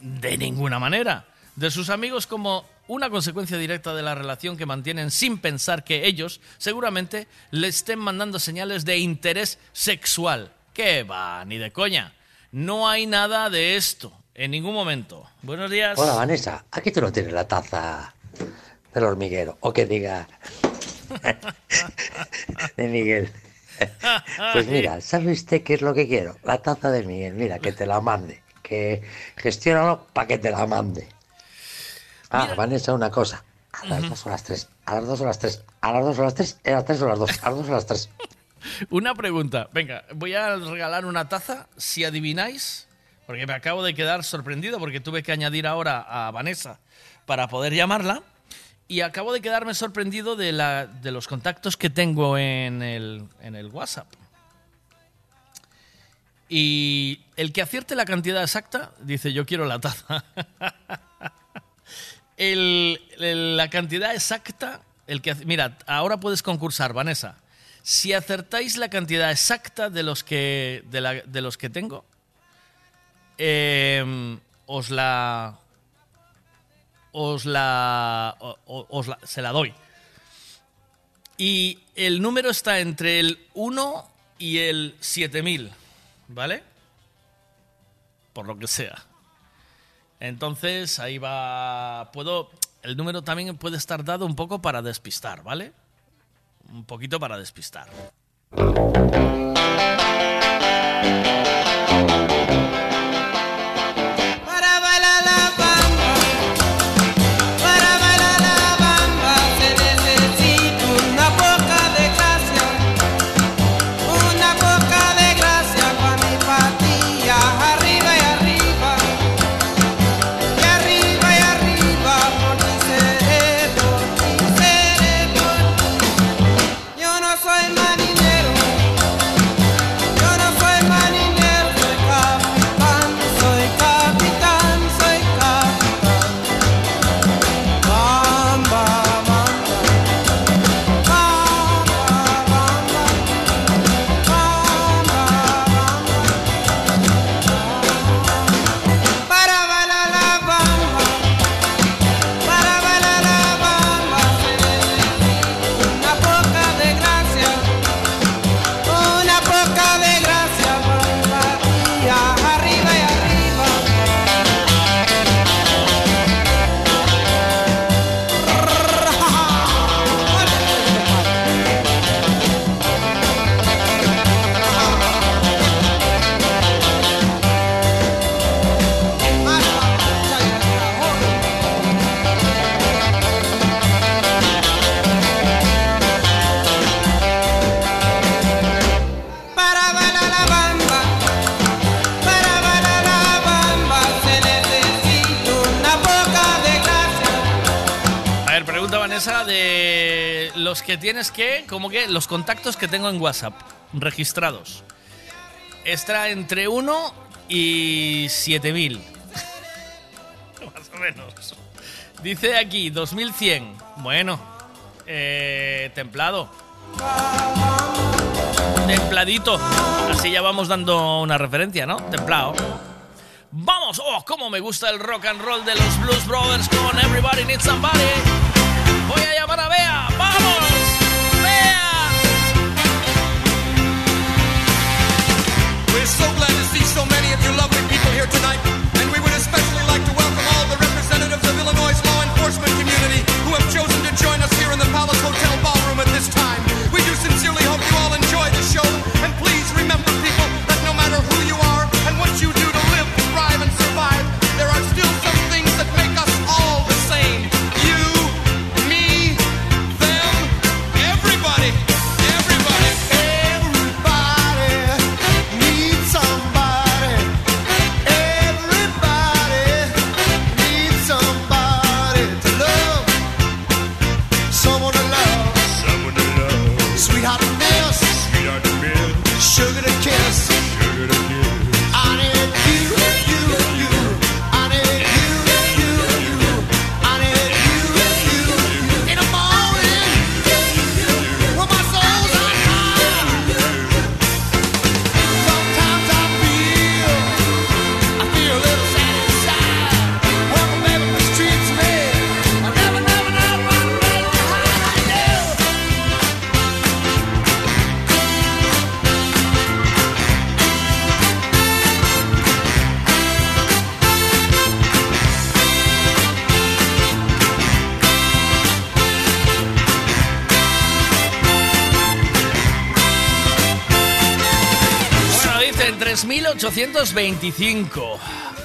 De ninguna manera. De sus amigos como una consecuencia directa de la relación que mantienen sin pensar que ellos seguramente le estén mandando señales de interés sexual. ¿Qué va? Ni de coña. No hay nada de esto en ningún momento. Buenos días. Hola Vanessa, aquí tú no tienes la taza del hormiguero. O que diga de Miguel. Pues mira, ¿sabe usted qué es lo que quiero? La taza de Miguel, mira, que te la mande. Que gestiónalo para que te la mande. Ah, Vanessa, una cosa. A las dos o las tres. A las dos o las tres. A las dos o las tres. A las tres o las dos. A las dos o las tres. Una pregunta. Venga, voy a regalar una taza si adivináis, porque me acabo de quedar sorprendido porque tuve que añadir ahora a Vanessa para poder llamarla. Y acabo de quedarme sorprendido de, la, de los contactos que tengo en el, en el WhatsApp. Y el que acierte la cantidad exacta dice yo quiero la taza. El- la cantidad exacta, el que, mira, ahora puedes concursar, Vanessa. Si acertáis la cantidad exacta de los que, de, la- de los que tengo, eh, os la, os la, os la- se la doy. Y el número está entre el 1 y el 7000, ¿vale? Por lo que sea. Entonces, ahí va. Puedo. El número también puede estar dado un poco para despistar, ¿vale? Un poquito para despistar. Que tienes que, como que los contactos que tengo en WhatsApp registrados. Está entre 1 y 7000. Más o menos. Dice aquí 2100. Bueno, eh, templado. Templadito. Así ya vamos dando una referencia, ¿no? Templado. Vamos, oh, cómo me gusta el rock and roll de los Blues Brothers con Everybody Needs Somebody. We're so glad to see so many of you lovely people here tonight, and we would especially like to welcome all the representatives of Illinois' law enforcement community who have chosen to join us here in the Palace Hotel ballroom 2825,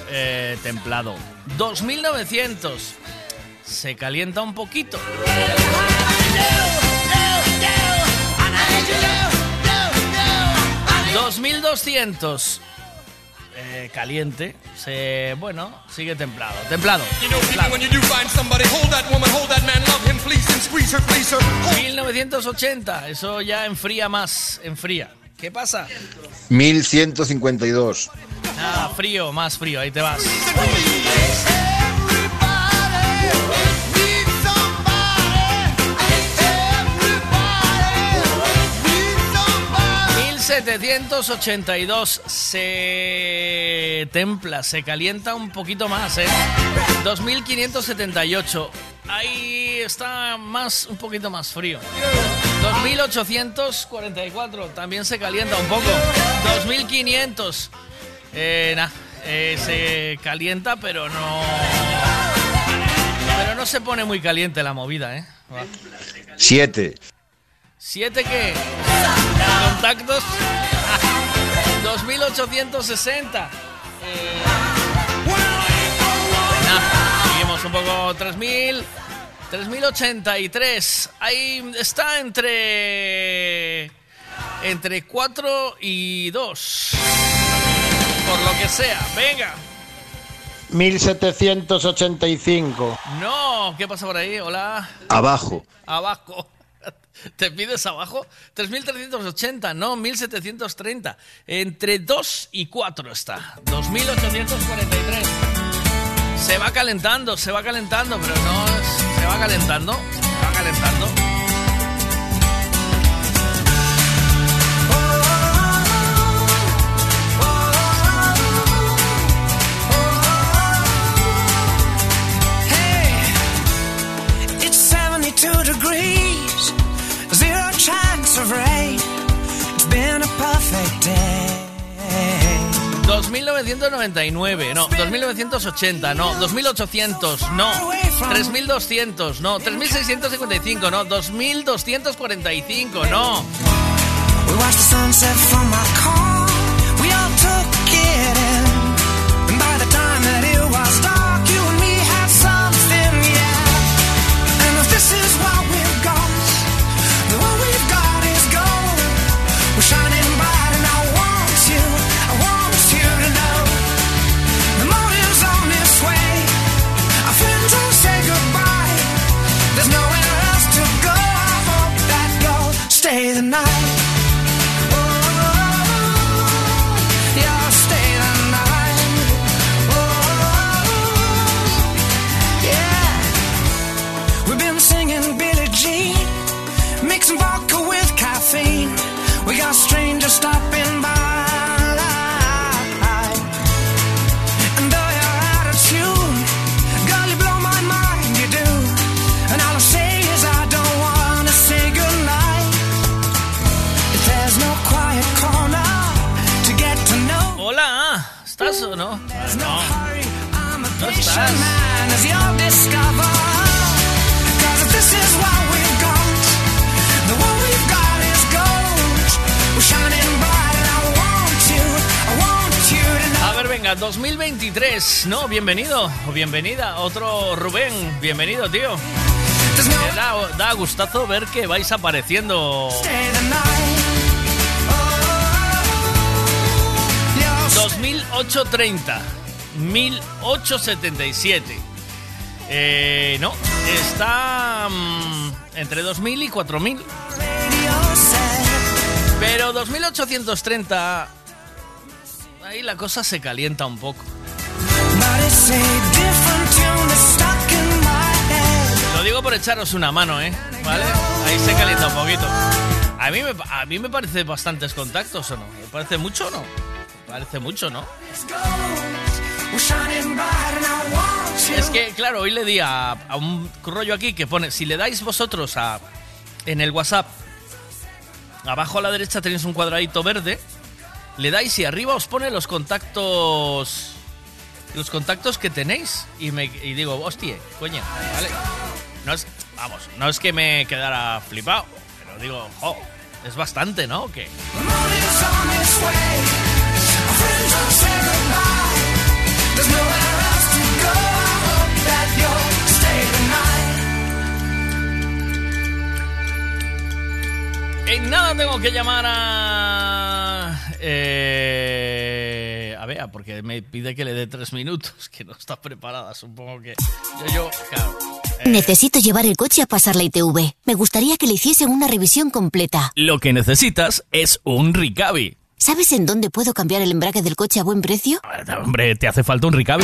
eh, templado. 2900, se calienta un poquito. 2200, eh, caliente, se, bueno, sigue templado, templado. templado. 1980, eso ya enfría más, enfría. ¿Qué pasa? 1152. Ah, frío, más frío. Ahí te vas. ...1782 se templa, se calienta un poquito más, ¿eh? 2578, ahí está más, un poquito más frío. 2844, también se calienta un poco. 2500, eh, nah, eh, se calienta, pero no... Pero no se pone muy caliente la movida, ¿eh? Va. 7. ¿Siete qué? Contactos. 2860. Eh, nah, seguimos un poco. 3000. 3083. Ahí está entre. Entre 4 y 2. Por lo que sea. Venga. 1785. No, ¿qué pasa por ahí? Hola. Abajo. Abajo. ¿Te pides abajo? 3.380, no, 1.730. Entre 2 y 4 está. 2.843. Se va calentando, se va calentando, pero no es- va calentando, se va calentando. 2.999, no, 2.980, no, 2.800, no, 3.200, no, 3.655, no, 2.245, no. We watched the sunset from my car. We all took it in. A ver, venga, 2023, ¿no? Bienvenido o bienvenida. Otro Rubén, bienvenido, tío. Da, da gustazo ver que vais apareciendo. 2830, 1877. Eh, no, está mm, entre 2000 y 4000. Pero 2830, ahí la cosa se calienta un poco. Lo digo por echaros una mano, ¿eh? ¿Vale? Ahí se calienta un poquito. A mí me, a mí me parece bastantes contactos, ¿o no? ¿Me parece mucho o no? Parece mucho, ¿no? Es que, claro, hoy le di a, a un rollo aquí que pone, si le dais vosotros a en el WhatsApp, abajo a la derecha tenéis un cuadradito verde, le dais y arriba os pone los contactos los contactos que tenéis y me y digo, hostia, coño, vale. No es, vamos, no es que me quedara flipado, pero digo, jo, es bastante, ¿no? ¿O qué? En nada tengo que llamar a. Eh, a Bea, porque me pide que le dé tres minutos, que no está preparada. Supongo que. Yo, yo, claro. eh, Necesito llevar el coche a pasar la ITV. Me gustaría que le hiciesen una revisión completa. Lo que necesitas es un Ricavi. ¿Sabes en dónde puedo cambiar el embrague del coche a buen precio? Hombre, te hace falta un Ricavi.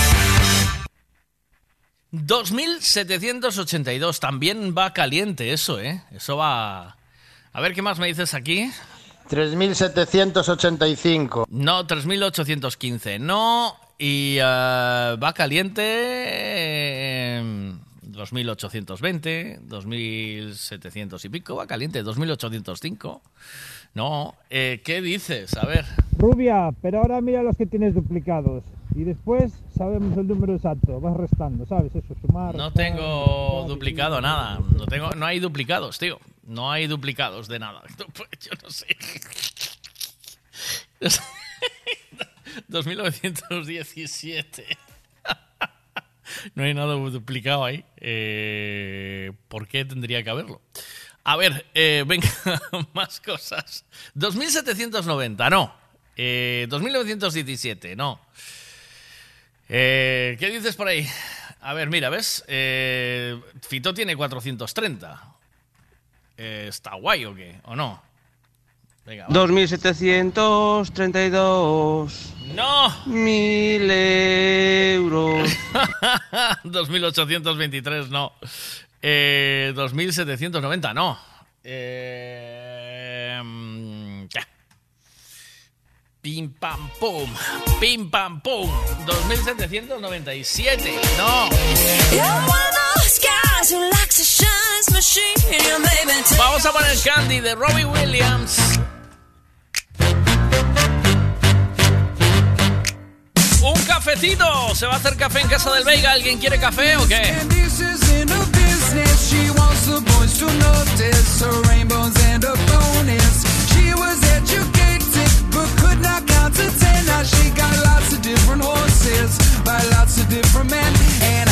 2782, también va caliente eso, ¿eh? Eso va... A ver, ¿qué más me dices aquí? 3785. No, 3815. No, y eh, va caliente... eh, 2820, 2700 y pico, va caliente, 2805. No, eh, ¿qué dices? A ver. Rubia, pero ahora mira los que tienes duplicados. Y después sabemos el número exacto. Vas restando, ¿sabes? Eso, sumar. No restar, tengo duplicado nada. No tengo, no hay duplicados, tío. No hay duplicados de nada. Yo no sé. 2917. No hay nada duplicado ahí. Eh, ¿Por qué tendría que haberlo? A ver, eh, venga, más cosas. 2790, no. Eh, 2917, no. Eh, ¿Qué dices por ahí? A ver, mira, ¿ves? Eh, Fito tiene 430. Eh, ¿Está guay o qué? ¿O no? Venga, va. 2732 ¡No! mil euros. 2823, no. Eh, 2790, no. Eh, mm, ya. Pim pam pum. Pim pam pum. 2797, no. Vamos a poner Candy de Robbie Williams. Un cafecito. ¿Se va a hacer café en casa del Veiga? ¿Alguien quiere café o qué? She got lots of different horses by lots of different men. And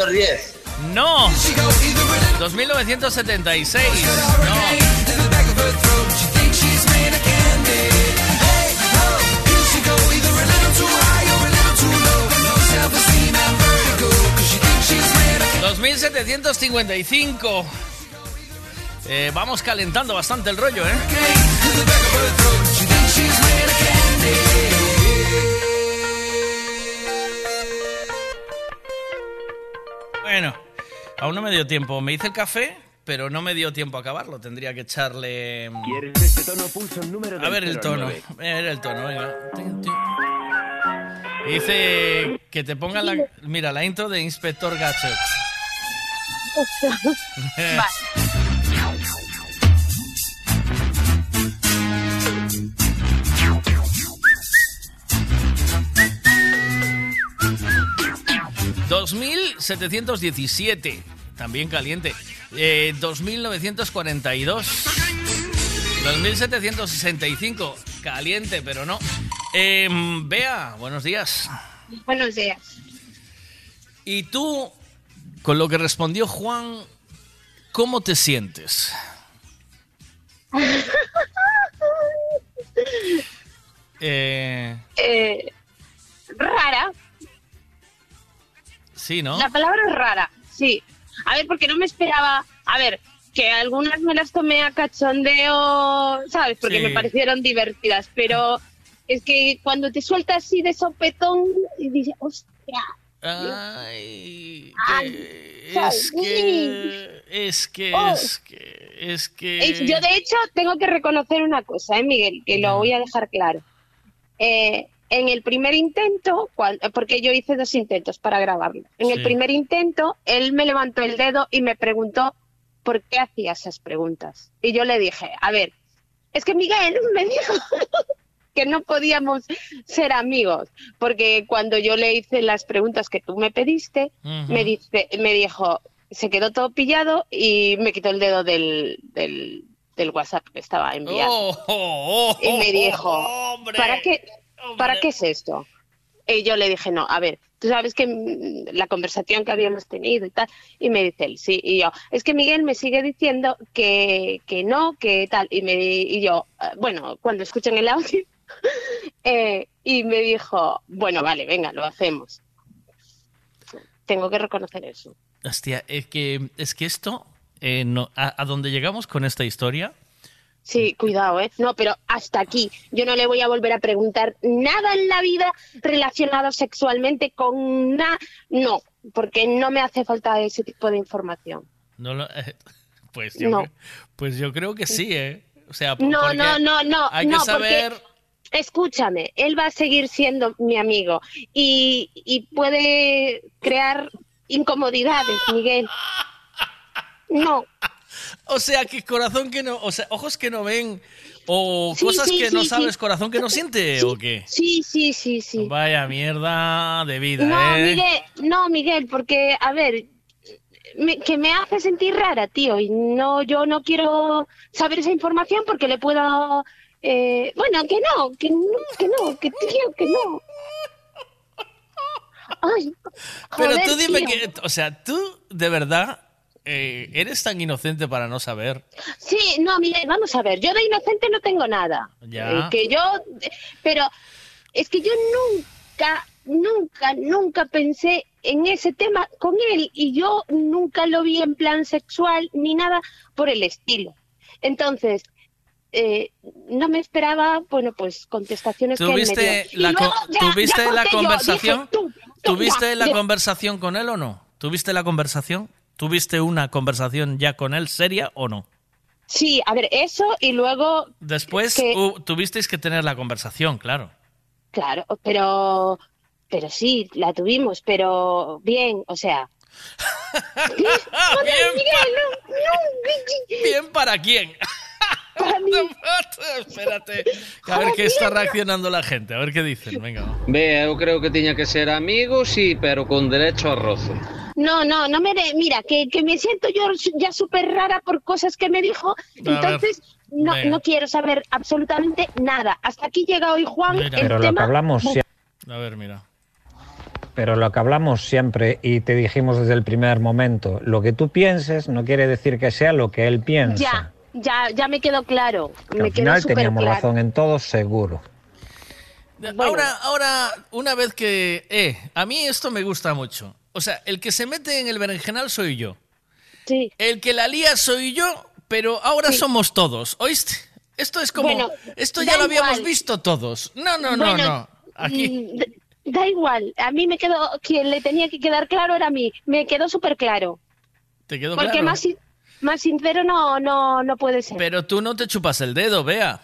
2810. No. 2976. No. $2.755. Eh, vamos calentando bastante el rollo, ¿eh? Aún no me dio tiempo. Me hice el café, pero no me dio tiempo a acabarlo. Tendría que echarle. ¿Quieres este tono? Pulsa el número A ver el 0 al tono. 9. A ver el tono, venga. Dice que te pongan la. Mira, la intro de Inspector Gadget. $2.717, también caliente. Eh, 2.942. 2.765, caliente, pero no. Eh, Bea, buenos días. Buenos días. ¿Y tú, con lo que respondió Juan, cómo te sientes? Eh, Eh, rara. sí, ¿no? La palabra es rara, sí. A ver, porque no me esperaba. A ver, que algunas me las tomé a cachondeo, ¿sabes? Porque Sí. me parecieron divertidas, pero es que cuando te sueltas así de sopetón y dices, hostia. Ay, Ay, ¿sabes? es que, es que, Oh. es que, es que... Yo, de hecho, tengo que reconocer una cosa, ¿eh, Miguel? Que lo voy a dejar claro. Eh, en el primer intento, cuan- porque yo hice dos intentos para grabarlo, en el primer intento, él me levantó el dedo y me preguntó por qué hacía esas preguntas. Y yo le dije, a ver, es que Miguel me dijo que no podíamos ser amigos, porque cuando yo le hice las preguntas que tú me pediste, me, dice, me dijo, se quedó todo pillado y me quitó el dedo del, del, del WhatsApp que estaba enviando. Oh, oh, oh, y me dijo. ¿para qué, ¿para qué es esto? Y yo le dije, no, a ver, tú sabes que mm, la conversación que habíamos tenido y tal. Y me dice él, sí. Y yo, es que Miguel me sigue diciendo que, que no, que tal. Y, me, y yo, "Ah, bueno, cuando escuchen el audio. eh, y me dijo, bueno, vale, venga, lo hacemos. Tengo que reconocer eso. Hostia, es que, es que esto, eh, no, a, a donde llegamos con esta historia, Sí, cuidado, ¿eh? No, pero hasta aquí. Yo no le voy a volver a preguntar nada en la vida relacionado sexualmente con nada. No, porque no me hace falta ese tipo de información. no lo, eh, pues, yo, No. pues yo creo que sí, ¿eh? O sea, No, no, no, no. Hay que no, saber... porque, escúchame, él va a seguir siendo mi amigo y, y puede crear incomodidades, Miguel. No. O sea, que corazón que no, o sea, ojos que no ven o Sí, cosas sí, que no sabes, corazón que no siente o qué. Sí, sí, sí, sí. Vaya mierda de vida, No, ¿eh? Miguel, no, Miguel, porque, a ver, me- que me hace sentir rara, tío, y no, yo no quiero saber esa información porque le puedo, eh, bueno, que no, que no, que no, que tío, que no. Ay, Pero tú dime tío. que, o sea, tú de verdad eh, eres tan inocente para no saber. Sí, no, Miguel, vamos a ver, yo de inocente no tengo nada. Ya. Eh, que yo, pero es que yo nunca, nunca, nunca pensé en ese tema con él y yo nunca lo vi en plan sexual ni nada por el estilo. Entonces, eh, no me esperaba, bueno, pues contestaciones que él me ¿Tuviste dio. Y la, luego ya- ¿tuviste ya la yo, conversación? dije, tú, tú, ¿Tuviste ya, la conversación con él o no? ¿Tuviste la conversación? ¿Tuviste una conversación ya con él seria o no? Sí, a ver, eso y luego, Después Que- tuvisteis que tener la conversación, claro. claro, pero, pero sí, la tuvimos, pero bien, o sea. No, no, ¿Bien para quién? Espérate, a ver qué está reaccionando la gente, a ver qué dicen, venga. Ve, eu creo que tiña que ser amigo, sí, pero con derecho a roce. No, no, no me... de- Mira, que, que me siento yo ya súper rara por cosas que me dijo, entonces no, no quiero saber absolutamente nada. Hasta aquí llega hoy Juan Mira. el Pero lo que hablamos A ver, mira. pero lo que hablamos siempre y te dijimos desde el primer momento, lo que tú pienses no quiere decir que sea lo que él piensa. Ya, ya, ya me quedó claro. Que me al quedó final teníamos claro. razón en todo, seguro. Ahora, ahora, una vez que... Eh, a mí esto me gusta mucho. O sea, el que se mete en el berenjenal soy yo. Sí. El que la lía soy yo, pero ahora somos todos, ¿oíste? Esto es como... Bueno, esto ya lo habíamos igual. visto todos. No, no, no, Bueno, no. Aquí... mm, Da igual, a mí me quedó, quien le tenía que quedar claro era a mí, me quedó súper claro. ¿Te quedó Porque claro? más, más sincero no, no, no puede ser. Pero tú no te chupas el dedo, vea.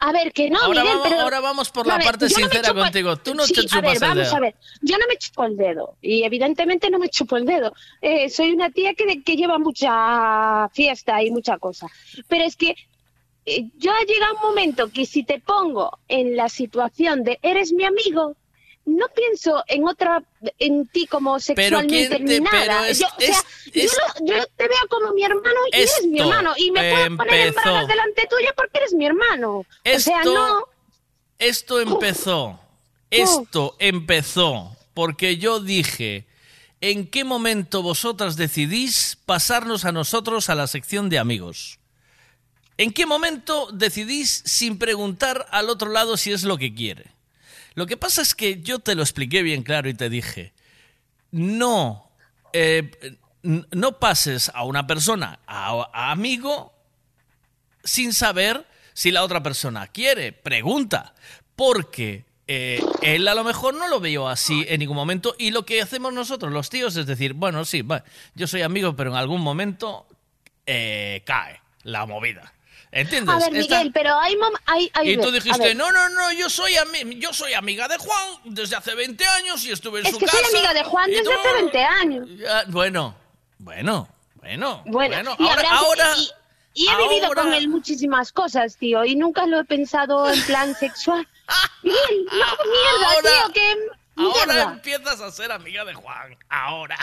A ver, que no, Ahora Miguel, vamos- pero... ahora vamos por A la ver, parte no sincera contigo. Tú no Sí, te a chupas ver, el vamos dedo. a ver, yo no me chupo el dedo y evidentemente no me chupo el dedo. Eh, soy una tía que, que lleva mucha fiesta y mucha cosa. Pero es que eh, yo llega un momento que si te pongo en la situación de eres mi amigo, no pienso en otra, en ti como sexualmente ¿quién ni nada. pero es- yo, o sea, es- yo, es- lo- yo te veo como mi hermano y eres mi Esto hermano y me puedo poner en bragas delante tuya porque eres mi hermano. o sea, Esto- no. Esto empezó. Esto empezó porque yo dije, ¿en qué momento vosotras decidís pasarnos a nosotros a la sección de amigos? ¿En qué momento decidís sin preguntar al otro lado si es lo que quiere? Lo que pasa es que yo te lo expliqué bien claro y te dije, no, eh, no pases a una persona a, amigo sin saber si la otra persona quiere. Pregunta. Porque eh, él a lo mejor no lo veo así en ningún momento. Y lo que hacemos nosotros, los tíos, es decir, bueno, sí, va, yo soy amigo, pero en algún momento eh, cae la movida. ¿Entiendes? A ver, Esta- Miguel, pero hay, mom- hay, hay y tú dijiste, no, no, no, yo soy, ami- yo soy amiga de Juan desde hace 20 años y estuve en Es su que casa. soy amiga de Juan desde tú- hace 20 años. Ya, bueno, bueno, bueno. Bueno, y, ahora, ahora, y, y he vivido ahora- con él muchísimas cosas, tío, y nunca lo he pensado en plan sexual. Miguel, no, mierda, Ahora- tío, que ahora empiezas a ser amiga de Juan. Ahora.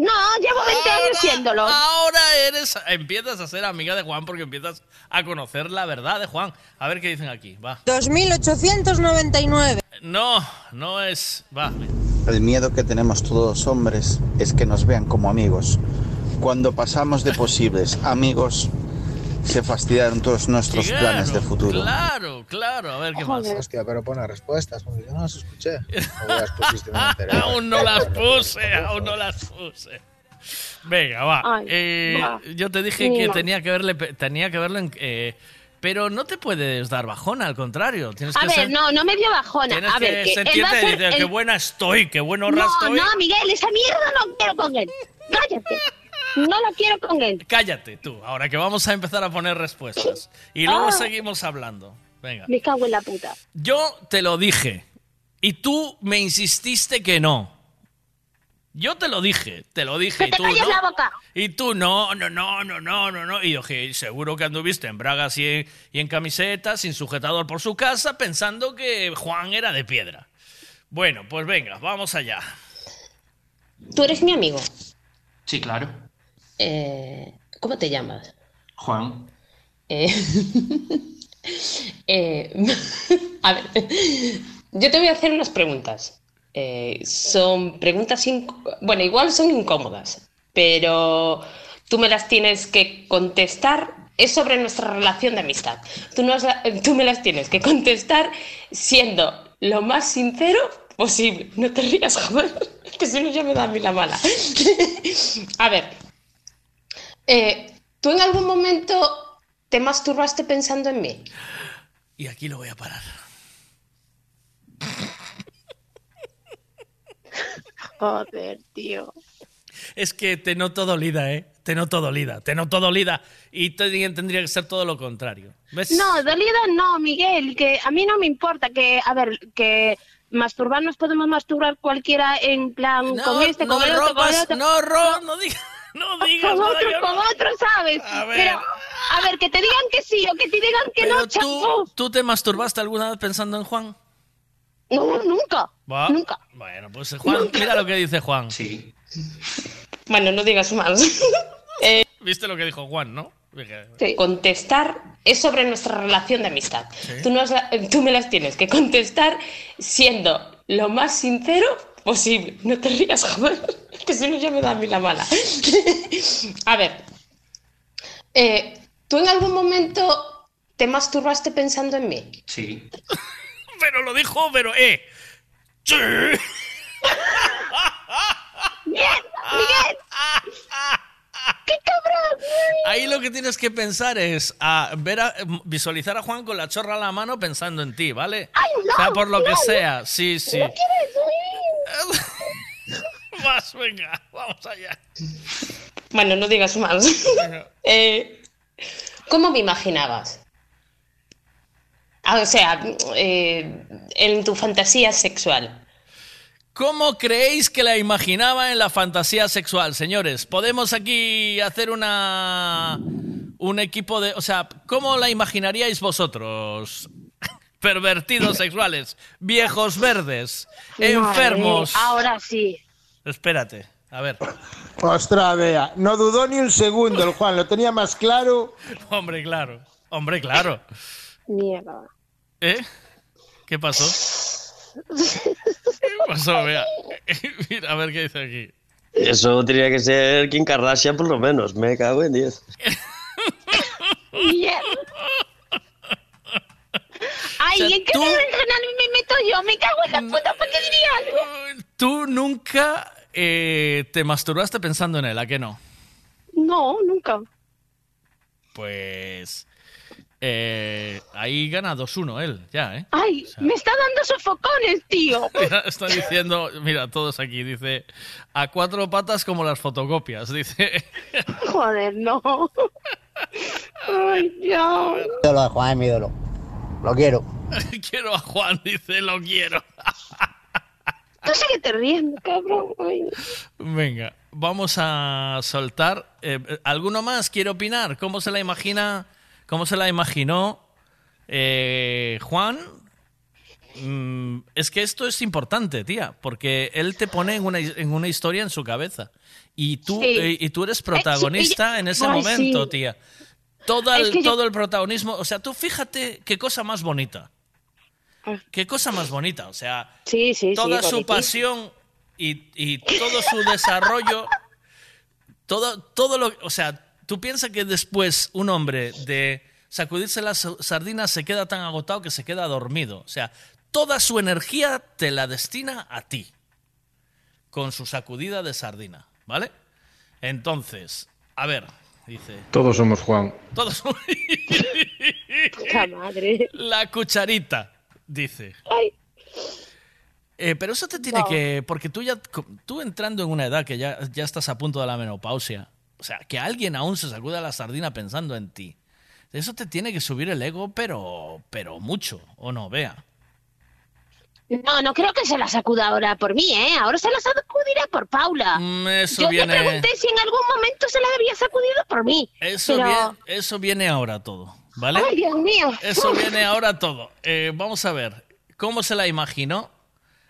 No, llevo 20 años siéndolo. Ahora eres, empiezas a ser amiga de Juan porque empiezas a conocer la verdad de Juan. A ver qué dicen aquí. Va. 2899. No, no es. Va. El miedo que tenemos todos los hombres es que nos vean como amigos. Cuando pasamos de posibles amigos, se fastidiaron todos nuestros Claro, planes de futuro. Claro, claro. A ver qué más. Hostia, pero pon las respuestas, porque yo no las escuché. O las pusiste el aún no las puse, aún no las puse. Venga, va. Ay, Eh, va. Yo te dije que tenía que verle, tenía que verlo en, eh, pero no te puedes dar bajón, al contrario. Tienes A que ver, ser- no, no me dio bajona. Tienes A ver, que que él sentirte va a y ser decir, qué el- buena estoy, qué buen honra No, estoy. no, Miguel, esa mierda no quiero con él. Cállate. No la quiero con él. Cállate tú, ahora que vamos a empezar a poner respuestas. Y luego Ah. seguimos hablando. Venga. Me cago en la puta. Yo te lo dije. Y tú me insististe que no. Yo te lo dije, te lo dije. ¡Que y te tú calles no. la boca! Y tú no, no, no, no, no, no, no. Y yo dije, seguro que anduviste en bragas y en, y en camiseta, sin sujetador por su casa, pensando que Juan era de piedra. Bueno, pues venga, vamos allá. Tú eres mi amigo. Sí, claro. Eh, ¿Cómo te llamas? Juan. Eh, eh, a ver, yo te voy a hacer unas preguntas. Son preguntas, bueno, igual son incómodas, pero tú me las tienes que contestar. Es sobre nuestra relación de amistad. Tú, nos la- tú me las tienes que contestar siendo lo más sincero posible. No te rías, joder, que si no ya me da a mí la mala. a ver, eh, ¿tú en algún momento te masturbaste pensando en mí? Y aquí lo voy a parar. Joder, tío. Es que te noto dolida, ¿eh? Te noto dolida, te noto dolida. Y te- tendría que ser todo lo contrario. ¿Ves? No, dolida no, Miguel, que a mí no me importa que, a ver, que masturbarnos podemos masturbar cualquiera en plan No, con este, no con el otro, con el otro. no, Ro, no digas, no digas Con nada otro, no. con otro, ¿sabes? A ver. Pero, a ver, que te digan que sí o que te digan que Pero no, tú. ¿tú te masturbaste alguna vez pensando en Juan? No, nunca. Va. Nunca. Bueno, pues Juan, mira lo que dice Juan. Sí. Bueno, no digas más. Eh, ¿Viste lo que dijo Juan, no? Contestar es sobre nuestra relación de amistad. Tú, nos la- tú me las tienes que contestar siendo lo más sincero posible. No te rías, joder, que si no ya me da a mí la mala. a ver, eh, ¿tú en algún momento te masturbaste pensando en mí? Sí. Pero lo dijo, pero eh. Sí. ¡Miguel! ¡Qué cabrón! Ahí lo que tienes que pensar es a ver a, visualizar a Juan con la chorra a la mano pensando en ti, ¿vale? no, o sea, por lo que no, sea. Sí, sí. ¿No quieres oír? Vas, venga, vamos allá. Bueno, no digas más. Eh, ¿Cómo me imaginabas? Ah, o sea, eh, en tu fantasía sexual. ¿Cómo creéis que la imaginaba en la fantasía sexual, señores? Podemos aquí hacer una un equipo de, o sea, ¿cómo la imaginaríais vosotros? Pervertidos sexuales, viejos verdes, enfermos. Madre, Ahora sí. Espérate, a ver. Ostras, vea, no dudó ni un segundo el Juan, lo tenía más claro. Hombre, claro. Hombre, claro. Mierda. ¿Eh? ¿Qué pasó? ¿Qué pasó? Vea. Mira, a ver qué dice aquí. Eso tendría que ser Kim Kardashian por lo menos. Me cago en 10. Mierda. Ay, O sea, ¿en qué tú- regional me meto yo? Me cago en la puta, ¿por qué diría algo? Tú nunca eh, te masturbaste pensando en él, ¿a qué no? No, nunca. Pues. Eh, ahí gana 2-1 él, ya, ¿eh? Ay, me está dando sofocones, tío. Mira, está diciendo, mira, todos aquí, dice, a cuatro patas como las fotocopias, dice. Joder, no. Ay, Dios. Ídolo de Juan es mi ídolo. Lo quiero. quiero a Juan, dice, lo quiero. Tú sigue riendo, cabrón. Ay. Venga, vamos a soltar. eh, ¿Alguno más quiere opinar? ¿Cómo se la imagina? ¿Cómo se la imaginó eh, Juan? Mm, es que esto es importante, tía, porque él te pone en una, en una historia en su cabeza. Y tú, Sí. eh, y tú eres protagonista Eh, sí, en ese ay, momento, sí. tía. Todo Es el, que yo- todo el protagonismo. O sea, tú fíjate qué cosa más bonita. Qué cosa más bonita. O sea, Ah. Sí, sí, sí, toda su pasión y, y todo su desarrollo, todo, todo lo, o sea, tú piensas que después un hombre de sacudirse las sardinas se queda tan agotado que se queda dormido. O sea, toda su energía te la destina a ti con su sacudida de sardina, ¿vale? Entonces, a ver, dice, Todos somos Juan. todos Puta madre. la cucharita, dice. Ay. Eh, pero eso te tiene No. que. Porque tú ya. Tú entrando en una edad que ya, ya estás a punto de la menopausia. O sea, que alguien aún se sacuda la sardina pensando en ti. Eso te tiene que subir el ego, pero. Pero mucho. ¿O no? Vea. No, no creo que se la sacuda ahora por mí, ¿eh? Ahora se la sacudirá por Paula. Mm, eso Yo viene- le pregunté si en algún momento se la había sacudido por mí. Eso, pero... viene, eso viene ahora todo. ¿Vale? Ay, Dios mío. Eso viene ahora todo. Eh, vamos a ver. ¿Cómo se la imaginó?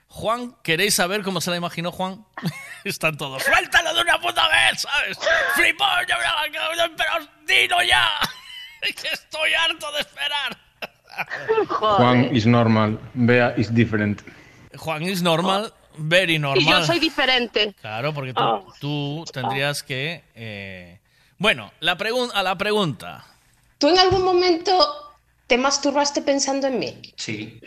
Juan, ¿queréis saber cómo se la imaginó Juan? Están todos. ¡Suéltalo de una puta vez! ¿Sabes? ¡Flipó! ¡Ya me la ¡Pero dilo ya! ¡Que estoy harto de esperar! Juan is normal. Bea is different. Juan is normal, very normal. Y yo soy diferente. Claro, porque tú, Oh. tú tendrías que... eh, Bueno, la a la pregunta. ¿Tú en algún momento te masturbaste pensando en mí? Sí.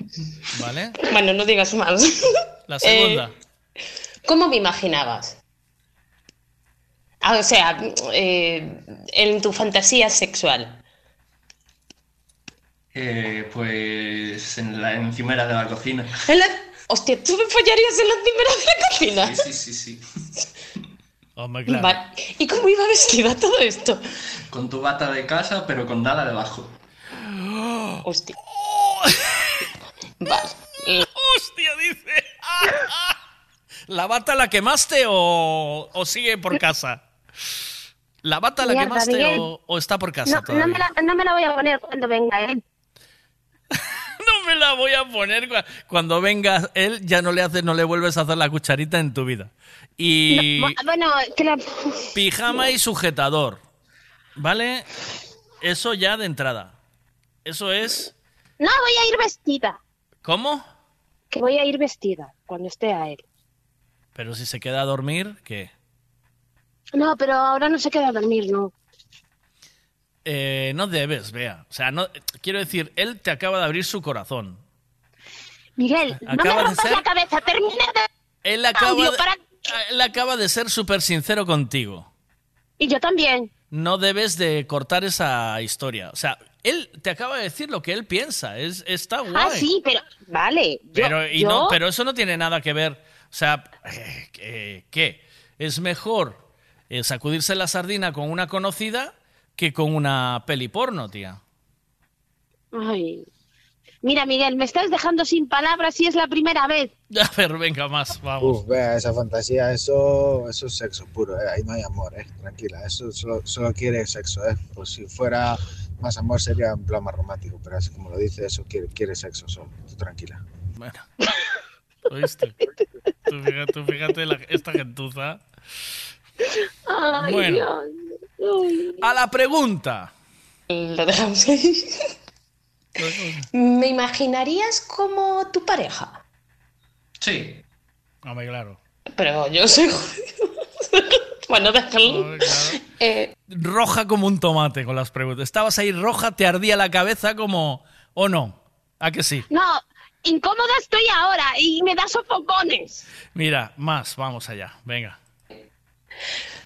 ¿Vale? Bueno, no digas más. La segunda. Eh, ¿Cómo me imaginabas? Ah, o sea, eh, en tu fantasía sexual. Eh, pues en la encimera de la cocina. En la- Hostia, ¿tú me follarías en la encimera de la cocina? Sí, sí, sí, sí. Hombre, claro. Vale. ¿Y cómo iba vestida todo esto? Con tu bata de casa, pero con nada debajo. Hostia. Vale. ¡Hostia! Dice. ¿La bata la quemaste o, o sigue por casa? ¿La bata la Mierda, quemaste o, o está por casa No, no me la, no me la voy a poner cuando venga él. No me la voy a poner cua- cuando venga él, ya no le haces, no le vuelves a hacer la cucharita en tu vida. Y No, bueno, que la... pijama y sujetador. ¿Vale? Eso ya de entrada. Eso es. No, voy a ir vestida. ¿Cómo? Que voy a ir vestida cuando esté a él. Pero si se queda a dormir, ¿qué? No, pero ahora no se queda a dormir, no. Eh, no debes, vea. O sea, no, quiero decir, él te acaba de abrir su corazón. Miguel, no me rompas ser- la cabeza, termina de... Él acaba, Audio de, para- él acaba de ser súper sincero contigo. Y yo también. No debes de cortar esa historia. O sea, él te acaba de decir lo que él piensa. Es, está guay. Ah, sí, pero... Vale. yo- Pero, y yo- no, pero eso no tiene nada que ver. O sea, eh, eh, ¿qué? Es mejor eh, sacudirse la sardina con una conocida que con una peli porno, tía. Ay. Mira, Miguel, me estás dejando sin palabras y es la primera vez. A ver, venga, más, vamos. Uf, vea, esa fantasía, eso, eso es sexo puro, eh, ahí no hay amor, eh, tranquila, eso solo, solo quiere sexo, eh. Pues si fuera más amor sería en plan más romántico, pero así como lo dice, eso quiere, quiere sexo solo, tú tranquila. Bueno. ¿Oíste? Tú fíjate, tú fíjate la- esta gentuza. Ay, Bueno. A la pregunta. Lo dejamos ahí. ¿Me imaginarías como tu pareja? Sí. Hombre, claro. Pero yo soy bueno, déjalo. Hombre, claro. Eh, Roja como un tomate con las preguntas. Estabas ahí roja, te ardía la cabeza como... ¿O no? ¿A que sí? No, incómoda estoy ahora y me da sofocones. Mira, más, vamos allá. Venga.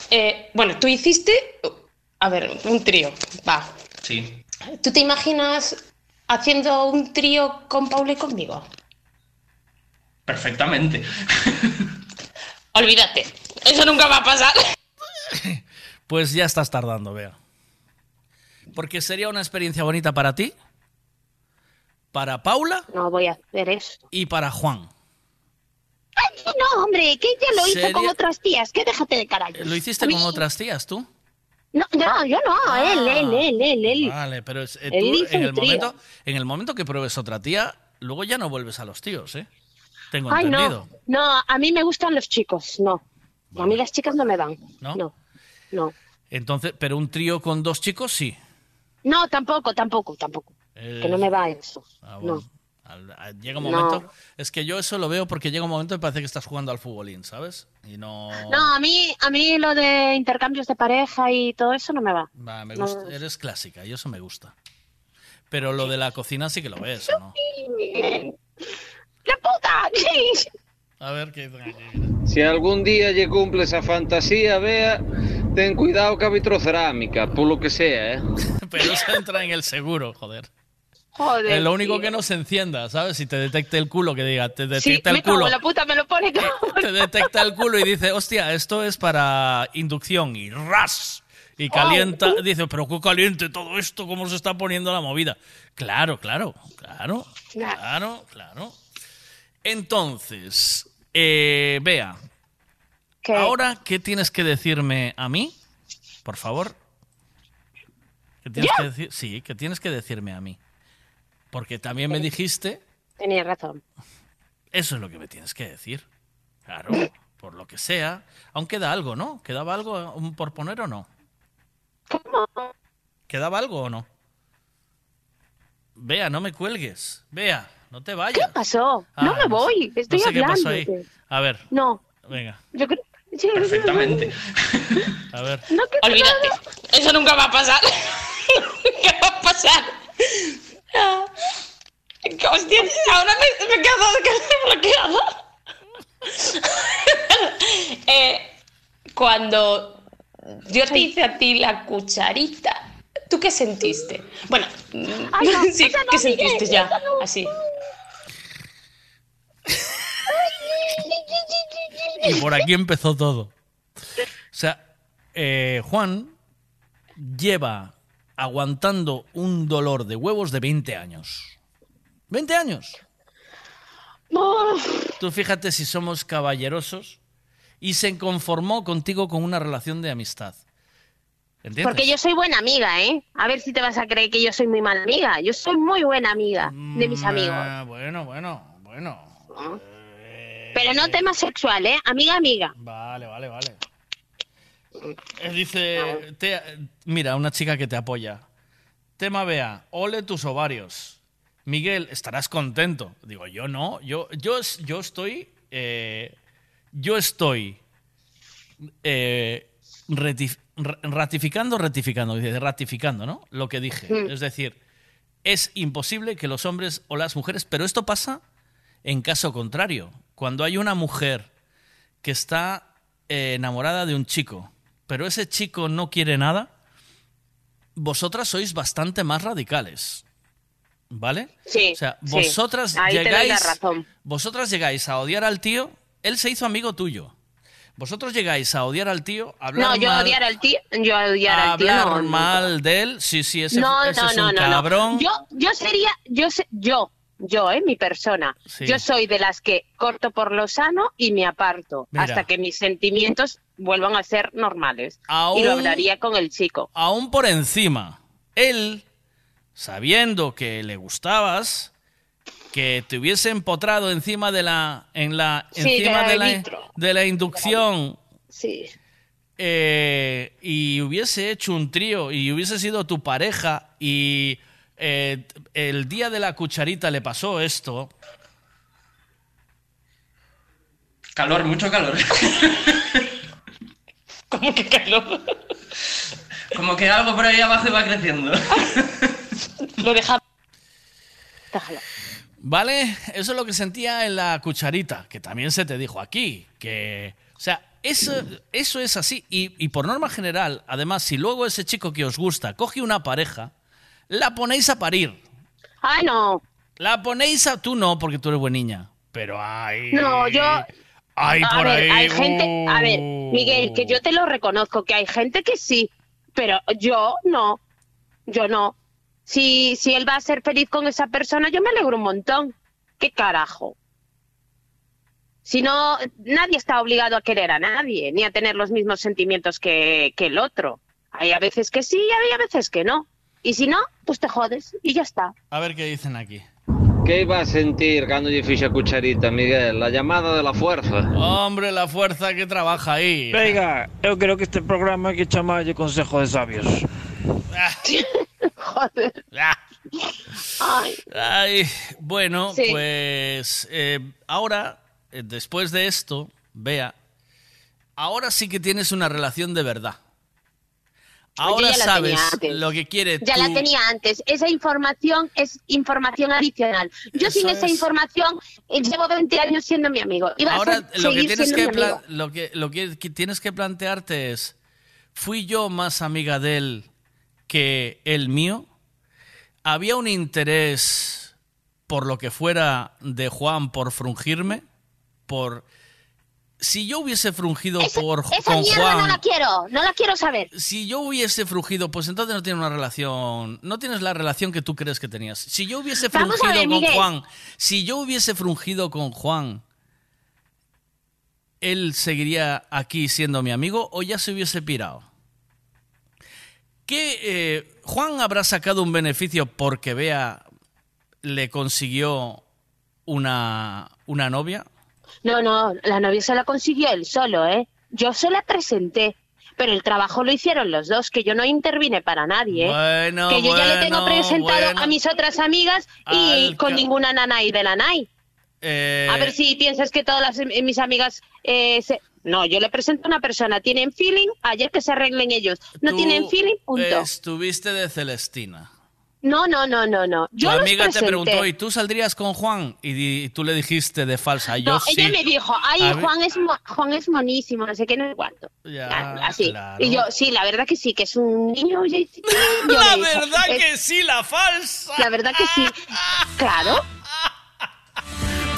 eh, bueno, tú hiciste, a ver, un trío, va. Sí. ¿Tú te imaginas haciendo un trío con Paula y conmigo? Perfectamente. Olvídate, eso nunca va a pasar. Pues ya estás tardando, vea. Porque sería una experiencia bonita para ti, para Paula No voy a hacer eso. y para Juan. Ay, no, hombre, que ella lo hizo Sería- con otras tías. Que déjate de carajo. ¿Lo hiciste con otras tías tú? No, no, yo no, él, él, él, él, él. Vale, pero eh, Él tú hizo en el, trío. momento, en el momento que pruebes otra tía, luego ya no vuelves a los tíos, ¿eh? Tengo Ay, entendido. no, no, a mí me gustan los chicos, no. A mí las chicas no me dan. ¿No? No, no. Entonces, pero un trío con dos chicos sí. No, tampoco, tampoco, tampoco. Eh, Que no me va eso. ah, bueno. No. Llega un No. momento. Es que yo eso lo veo porque llega un momento y parece que estás jugando al futbolín, ¿sabes? Y no. No, a mí, a mí lo de intercambios de pareja y todo eso no me va. Va, me No. gusta. Eres clásica y eso me gusta. Pero lo de la cocina sí que lo ves, ¿o ¿no? ¡La puta! A ver qué. Si algún día lle cumple esa fantasía, vea, ten cuidado que ha vitrocerámica, por lo que sea, ¿eh? Pero eso entra en el seguro, joder. Joder. Es lo único tío. que no se encienda, ¿sabes? Si te detecte el culo, que diga, te detecta el culo. la puta, me lo pone. Te detecta el culo y dice, hostia, esto es para inducción y ras. Y calienta, dice, pero qué caliente todo esto, cómo se está poniendo la movida. Claro, claro, claro, claro, claro. Entonces, eh, Bea, ahora, ¿qué tienes que decirme a mí? Por favor. ¿Qué tienes que decir? Sí, ¿qué tienes que decirme a mí? Porque también me dijiste, Tenía razón. eso es lo que me tienes que decir. Claro, por lo que sea. Aún queda algo, ¿no? ¿Quedaba algo por poner o no? ¿Quedaba algo o no? Vea, no me cuelgues. Vea, no te vayas. ¿Qué pasó? no Ah, me voy, no estoy sé qué hablando. pasó ahí. A ver, No, venga, yo creo... Perfectamente. a ver. Olvídate, eso nunca va a pasar. ¿Qué va a pasar? Ah, Hostia, ahora me, me he quedado bloqueada. eh, cuando yo te hice a ti la cucharita, ¿tú qué sentiste? Bueno, Ay, no, sí, esa no, ¿qué Miguel, sentiste ya? no. Así. Y por aquí empezó todo. O sea, eh, Juan lleva aguantando un dolor de huevos de 20 años. ¿20 años? Tú fíjate si somos caballerosos y se conformó contigo con una relación de amistad. ¿Entiendes? Porque yo soy buena amiga, ¿eh? A ver si te vas a creer que yo soy muy mala amiga. Yo soy muy buena amiga de mis amigos. Ah, bueno, bueno, bueno. Pero no tema sexual, ¿eh? Amiga, amiga. Vale, vale, vale. Eh, Dice, te- mira, una chica que te apoya. Tema Bea, ole tus ovarios. Miguel, estarás contento. Digo, yo no, yo, yo, yo estoy, eh, yo estoy eh, retif- ratificando, rectificando, dice, ratificando, ¿no? Lo que dije. Mm. Es decir, es imposible que los hombres o las mujeres, pero esto pasa en caso contrario. Cuando hay una mujer que está eh, enamorada de un chico, pero ese chico no quiere nada, vosotras sois bastante más radicales. ¿Vale? Sí. O sea, sí. vosotras Ahí te doy la llegáis. razón. Vosotras llegáis a odiar al tío, él se hizo amigo tuyo. Vosotros llegáis a odiar al tío, hablar No, yo mal, odiar al tío, yo odiar al tío. hablar no, no. mal de él, sí, sí, ese, no, ese no, es no, un no, no. cabrón. Yo, yo sería, yo, yo, yo, eh, mi persona. Sí. Yo soy de las que corto por lo sano y me aparto Mira. hasta que mis sentimientos vuelvan a ser normales. Aún- Y lo hablaría con el chico. aún por encima, él, sabiendo que le gustabas, que te hubiese empotrado encima de la, en la, Sí, encima de de la de la inducción Sí. eh, y hubiese hecho un trío y hubiese sido tu pareja y eh, el día de la cucharita le pasó esto. Calor, mucho calor. ¿Cómo que calor? Como que algo por ahí abajo iba creciendo. Lo deja. Déjalo. ¿Vale? Eso es lo que sentía en la cucharita, que también se te dijo aquí, que... O sea, eso, eso es así. Y, y por norma general, además, si luego ese chico que os gusta coge una pareja, la ponéis a parir. Ay, no. La ponéis a... Tú no, porque tú eres buena niña. Pero hay... No, yo. A por ver, ahí... hay gente. A ver, uh. Miguel, que yo te lo reconozco, que hay gente que sí, pero yo no. Yo no. Si, si él va a ser feliz con esa persona, yo me alegro un montón. ¿Qué carajo? Si no, nadie está obligado a querer a nadie, ni a tener los mismos sentimientos que, que el otro. Hay a veces que sí y hay a veces que no. Y si no, pues te jodes y ya está. A ver qué dicen aquí. Que iba a sentir cando lle fixa a cucharita, Miguel? A llamada de la fuerza. Hombre, la fuerza que trabaja ahí. Venga, eu creo que este programa hai que chamarlle Consejo de Sabios. Joder. Ay. Ay, bueno, Sí. pues eh, ahora, eh, después de esto, vea, ahora sí que tienes una relación de verdad. Ahora ya sabes lo que quiere Ya la tenía antes. Esa información es información adicional. Yo sin esa es. información eh, llevo 20 años siendo mi amigo. A Ahora ser- lo que tienes que, lo que lo que que tienes que plantearte es fui yo más amiga de él que el mío. Había un interés por lo que fuera de Juan por frungirme, por si yo hubiese frungido por Esa con mierda Juan no la quiero. No la quiero saber. si yo hubiese frugido, pues entonces no tienes una relación, no tienes la relación que tú crees que tenías. Si yo hubiese Vamos a frungido ver, con Miguel. Juan, si yo hubiese frungido con Juan, ¿él seguiría aquí siendo mi amigo o ya se hubiese pirado? ¿Qué, eh, Juan habrá sacado un beneficio porque Bea le consiguió una, una novia? No, no, la novia se la consiguió él solo, ¿eh? Yo se la presenté. Pero el trabajo lo hicieron los dos, que yo no intervine para nadie, ¿eh? Bueno, que yo ya le tengo presentado bueno. a mis otras amigas y Al con ninguna nanay de la NAI. Eh, A ver si piensas que todas las- eh, mis amigas eh, se... No, yo le presento a una persona, tienen feeling, ayer que se arreglen ellos. No tú tienen feeling, punto. Estuviste de Celestina. No, no, no, no, no. Yo tu amiga te preguntó, ¿y tú saldrías con Juan? Y, di- y tú le dijiste de falsa, yo No, sí. ella me dijo, ay, A ver- Juan es, Juan es monísimo, no sé qué, no sé cuánto. Ya, Así. claro. Y yo, sí, la verdad que sí, que es un niño. yo- yo La verdad "Es- que sí, la falsa. La verdad que sí. Claro.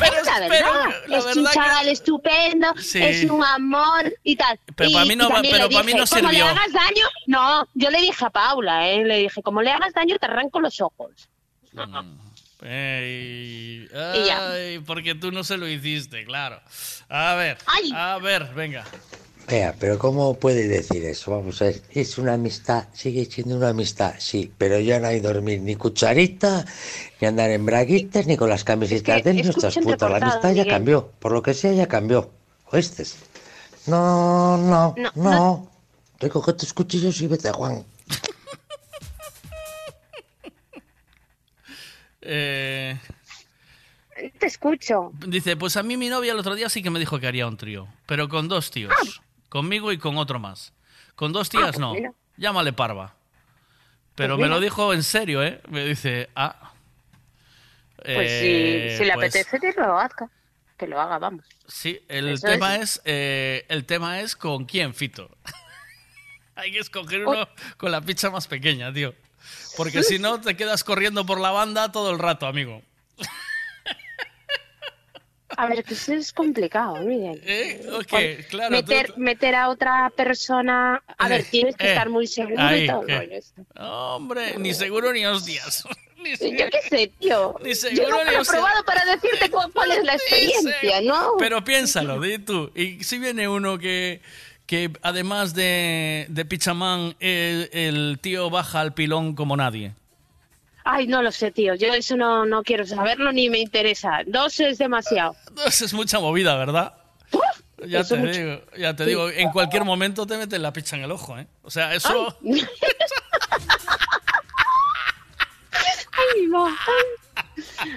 Es la pero verdad. la es un que- chaval estupendo, Sí. es un amor y tal. Pero y, para mí no pero le para mí dije, no Como le sirvió". hagas daño, no, yo le dije a Paula, ¿eh? le dije, como le hagas daño, te arranco los ojos. Ey, ay, porque tú no se lo hiciste, claro. A ver, Ay. a ver, venga. Vea, pero ¿cómo puede decir eso? Vamos a ver, es una amistad, sigue siendo una amistad, sí, pero ya no hay dormir ni cucharita, ni andar en braguitas, ni con las camisetas Es que de nuestras putas. La amistad ya cambió, por lo que sea ya cambió. ¿Oíste? No, no, No, no. no. Recoge tus cuchillos y vete, Juan. Eh, Te escucho. dice, pues a mí mi novia el otro día sí que me dijo que haría un trío, pero con dos tíos, conmigo y con otro más. Con dos tías pues no, mira. llámale parva. Pero Pues me lo dijo en serio, ¿eh? Me dice, ah. Pues eh, si, si le pues, apetece, que lo haga. Que lo haga, vamos. Sí, el Eso tema es. es, eh, el tema es con quién, Fito. Hay que escoger uno con la picha más pequeña, tío. Porque si no, te quedas corriendo por la banda todo el rato, amigo. A ver, que eso es complicado, Miguel. ¿Eh? Ok, Pues, claro. meter, tú- tú- meter a otra persona. A ver, tienes que eh, estar muy seguro ahí, y todo. el. Hombre, ni seguro ni hostias. Ni Yo qué sé, tío. Ni Yo seguro nunca ni lo he probado para decirte cuál, cuál es la experiencia, ¿no? Pero piénsalo, di tú. Y si viene uno que, que además de, de Pichamán, el, el tío baja al pilón como nadie. Ay, no lo sé, tío. Yo eso no, no quiero saberlo ni me interesa. Dos es demasiado. Eso es mucha movida, ¿verdad? Ya Eso te mucho. digo, ya te Sí. digo, en cualquier momento te meten la picha en el ojo, ¿eh? O sea, eso... Ay, no. ay.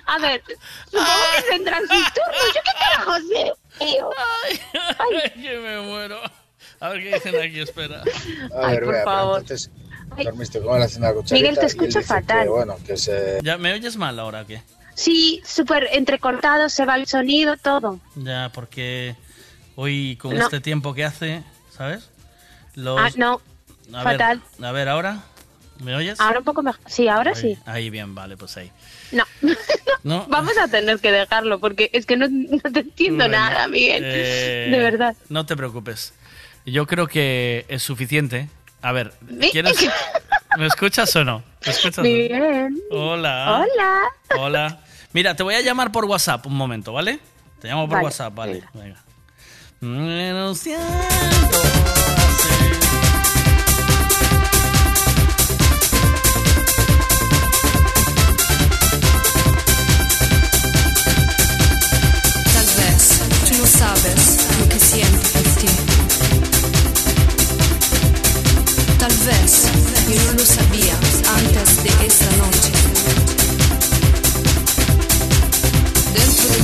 A ver, supongo que tendrán sus turnos. Yo qué carajo sé, tío. Ay, que me muero. A ver qué dicen aquí, espera. A Ay, ver, por vea, pero favor. entonces dormiste con él haciendo la cucharita. Miguel, te y él escucho fatal. Que, bueno, que se. ¿Ya me oyes mal ahora o qué? Sí, súper entrecortado, se va el sonido, todo. Ya, porque hoy con No. este tiempo que hace, ¿sabes? Los... Ah, no, a fatal. Ver, a ver, ¿ahora? ¿Me oyes? Ahora un poco mejor. Sí, ahora ahí, sí. Ahí bien, vale, pues ahí. No. No. Vamos a tener que dejarlo porque es que no, no te entiendo Bueno, nada, Miguel. eh, De verdad. No te preocupes. Yo creo que es suficiente. A ver, ¿quieres... ¿Me escuchas o no? ¿Me escuchas? Bien. Hola. Hola. Hola. Mira, te voy a llamar por WhatsApp un momento, ¿vale? Te llamo por Vale, WhatsApp, vale. Venga. Menos siento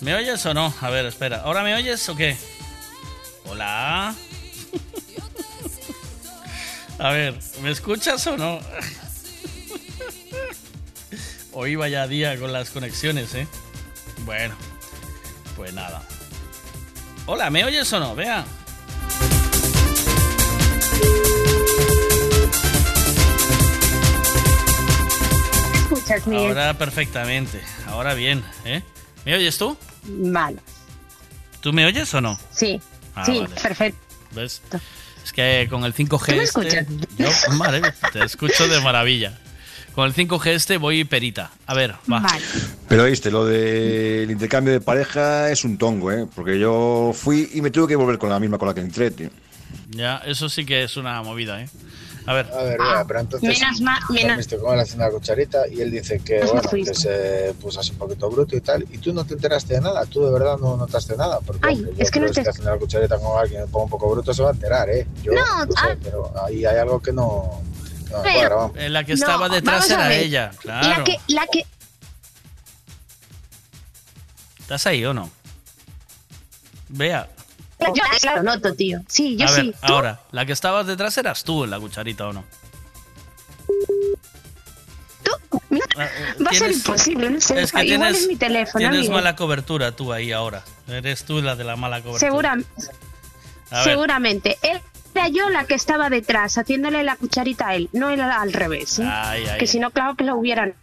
¿Me oyes o no? A ver, espera. ¿Ahora me oyes o qué? Hola. A ver, ¿me escuchas o no? Hoy vaya día con las conexiones, ¿eh? Bueno, pues nada. Hola, ¿me oyes o no? Vea. Ahora perfectamente. Ahora bien, ¿eh? ¿Me oyes tú? Vale. ¿Tú me oyes o no? Sí. Ah, sí, vale. perfecto. ¿Ves? Es que con el 5G ¿Tú me este, escuchas? yo, madre, te escucho de maravilla. Con el 5G este voy perita. A ver, va. Pero viste, lo del intercambio de pareja es un tongo, ¿eh? Porque yo fui y me tuve que volver con la misma con la que entré, tío. Ya, eso sí que es una movida, ¿eh? A ver. A ver, vea, pero entonces Menos mal, menos- él haciendo la cucharita y él dice que, Pues no bueno, que se puso así un poquito bruto y tal. Y tú no te enteraste de nada, tú de verdad no notaste nada. Porque Ay, yo es que no te- que haciendo la cucharita con alguien un poco, un poco bruto se va a enterar, ¿eh? Yo No, no, sé, ah. pero ahí hay algo que no, no Pero- vamos. Eh, la que No, estaba detrás era ella, claro. La que, la que, ¿Estás ahí o no? Vea. Yo claro, noto, tío. Sí, yo a ver, sí. ¿Tú? ahora, la que estabas detrás eras tú en la cucharita o no. Ah, eh, Va a ser imposible, no sé. Es que Igual tienes, es mi teléfono. tienes Miguel. mala cobertura tú ahí ahora. Eres tú la de la mala cobertura. Seguramente. Él Era yo la que estaba detrás, haciéndole la cucharita a él, no era al revés. ¿eh? Ay, ay, que si no, claro que lo hubieran.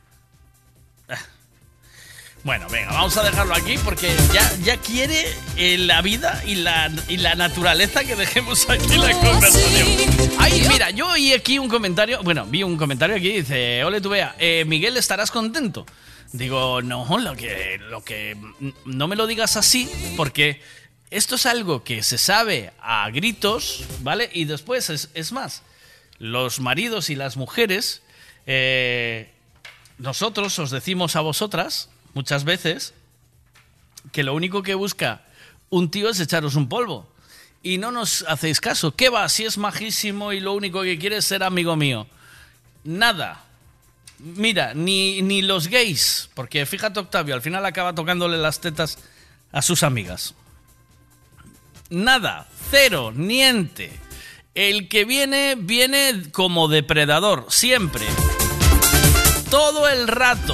Bueno, venga, vamos a dejarlo aquí porque ya, ya quiere eh, la vida y la, y la naturaleza que dejemos aquí la conversación. Ay, mira, yo oí aquí un comentario, bueno, vi un comentario aquí, dice, ole tú vea, eh, Miguel, ¿estarás contento? Digo, no, lo que, lo que, no me lo digas así porque esto es algo que se sabe a gritos, ¿vale? Y después, es, es más, los maridos y las mujeres, eh, nosotros os decimos a vosotras muchas veces que lo único que busca un tío es echaros un polvo. Y no nos hacéis caso. ¿Qué va? Si es majísimo y lo único que quiere es ser amigo mío. Nada. Mira, ni, ni los gays, porque fíjate Octavio, al final acaba tocándole las tetas a sus amigas. Nada, cero, niente. El que viene, viene como depredador, siempre. Todo el rato.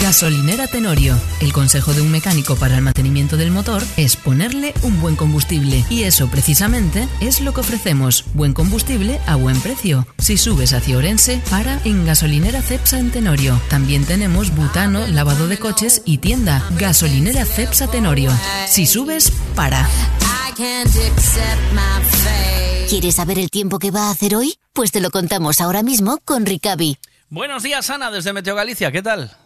Gasolinera Tenorio. El consejo de un mecánico para el mantenimiento del motor es ponerle un buen combustible. Y eso precisamente es lo que ofrecemos. Buen combustible a buen precio. Si subes hacia Orense, para en Gasolinera Cepsa en Tenorio. También tenemos butano, lavado de coches y tienda. Gasolinera Cepsa Tenorio. Si subes, para. ¿Quieres saber el tiempo que va a hacer hoy? Pues te lo contamos ahora mismo con Ricavi. Buenos días, Ana, desde Meteo Galicia. ¿Qué tal?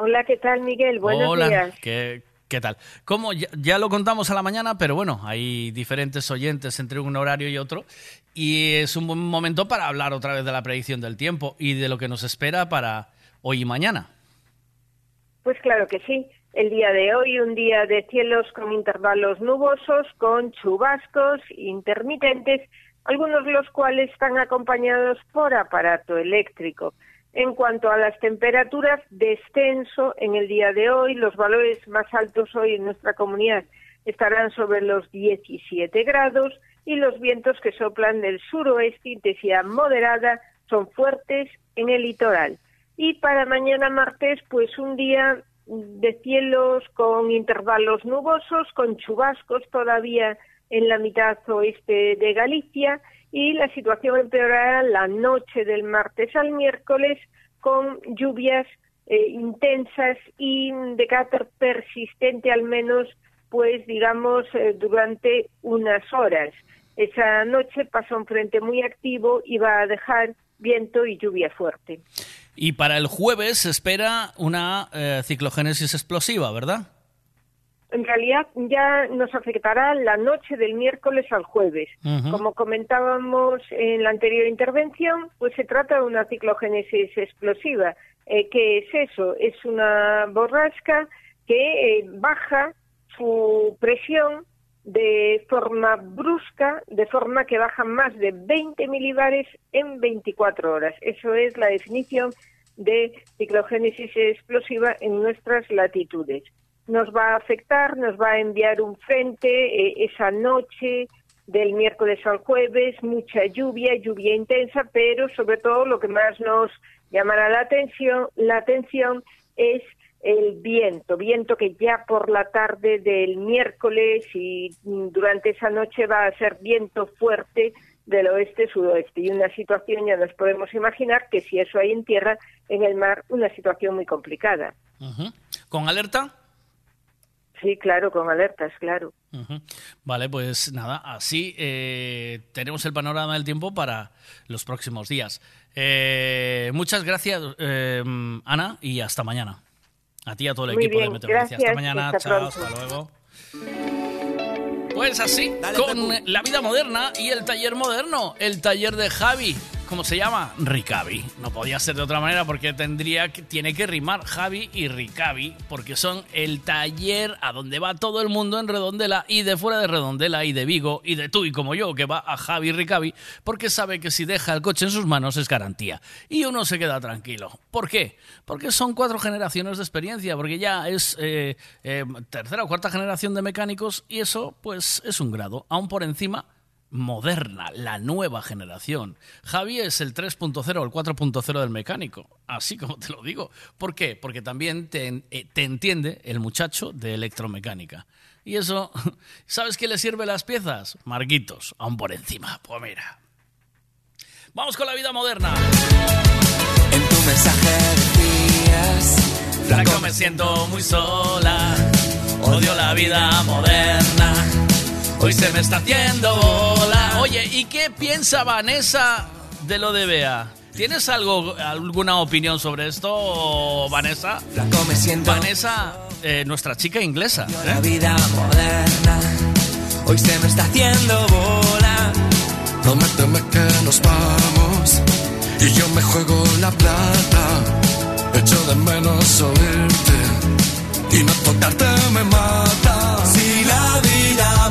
Hola, ¿qué tal, Miguel? Buenos Hola, días. ¿qué, qué tal? Como ya, ya lo contamos a la mañana, pero bueno, hay diferentes oyentes entre un horario y otro y es un buen momento para hablar otra vez de la predicción del tiempo y de lo que nos espera para hoy y mañana. Pues claro que sí. El día de hoy, un día de cielos con intervalos nubosos, con chubascos intermitentes, algunos de los cuales están acompañados por aparato eléctrico. En cuanto a las temperaturas, descenso en el día de hoy. Los valores más altos hoy en nuestra comunidad estarán sobre los 17 grados y los vientos que soplan del suroeste, intensidad moderada, son fuertes en el litoral. Y para mañana martes, pues un día de cielos con intervalos nubosos, con chubascos todavía en la mitad oeste de Galicia y la situación empeorará la noche del martes al miércoles con lluvias eh, intensas y de carácter persistente al menos pues digamos eh, durante unas horas. Esa noche pasa un frente muy activo y va a dejar viento y lluvia fuerte. Y para el jueves se espera una eh, ciclogénesis explosiva, ¿verdad? En realidad ya nos afectará la noche del miércoles al jueves. Como comentábamos en la anterior intervención, pues se trata de una ciclogénesis explosiva. Eh, ¿Qué es eso? Es una borrasca que eh, baja su presión de forma brusca, de forma que baja más de 20 milibares en 24 horas. Eso es la definición de ciclogénesis explosiva en nuestras latitudes. Nos va a afectar, nos va a enviar un frente eh, esa noche del miércoles al jueves, mucha lluvia, lluvia intensa, pero sobre todo lo que más nos llamará la atención, la atención es el viento, viento que ya por la tarde del miércoles y durante esa noche va a ser viento fuerte del oeste-sudoeste. Y una situación, ya nos podemos imaginar que si eso hay en tierra, en el mar, una situación muy complicada. ¿Con alerta? Sí, claro, con alertas, claro. Vale, pues nada, así eh, tenemos el panorama del tiempo para los próximos días. Eh, muchas gracias, eh, Ana, y hasta mañana. A ti y a todo el Muy equipo bien, de Meteorología. Hasta mañana, hasta chao, pronto. hasta luego. Pues así, con la vida moderna y el taller moderno, el taller de Javi. ¿Cómo se llama? Ricavi. No podía ser de otra manera porque tendría que, tiene que rimar Javi y Ricavi, porque son el taller a donde va todo el mundo en Redondela y de fuera de Redondela y de Vigo y de tú y como yo que va a Javi y porque sabe que si deja el coche en sus manos es garantía. Y uno se queda tranquilo. ¿Por qué? Porque son cuatro generaciones de experiencia, porque ya es eh, eh, tercera o cuarta generación de mecánicos y eso pues es un grado, aún por encima moderna, la nueva generación. Javi es el 3.0 o el 4.0 del mecánico, así como te lo digo. ¿Por qué? Porque también te, eh, te entiende el muchacho de electromecánica. Y eso, ¿sabes qué le sirve las piezas? Marquitos, aún por encima. Pues mira. Vamos con la vida moderna. En tu mensaje me siento muy sola. Odio la vida moderna. Hoy se me está haciendo bola. Oye, ¿y qué piensa Vanessa de lo de Bea? ¿Tienes algo, alguna opinión sobre esto, Vanessa? Flaco, me siento Vanessa, eh, nuestra chica inglesa. ¿eh? la vida moderna. Hoy se me está haciendo bola. Prométeme que nos vamos y yo me juego la plata. Echo de menos oírte y no tocarte me mata. Si la vida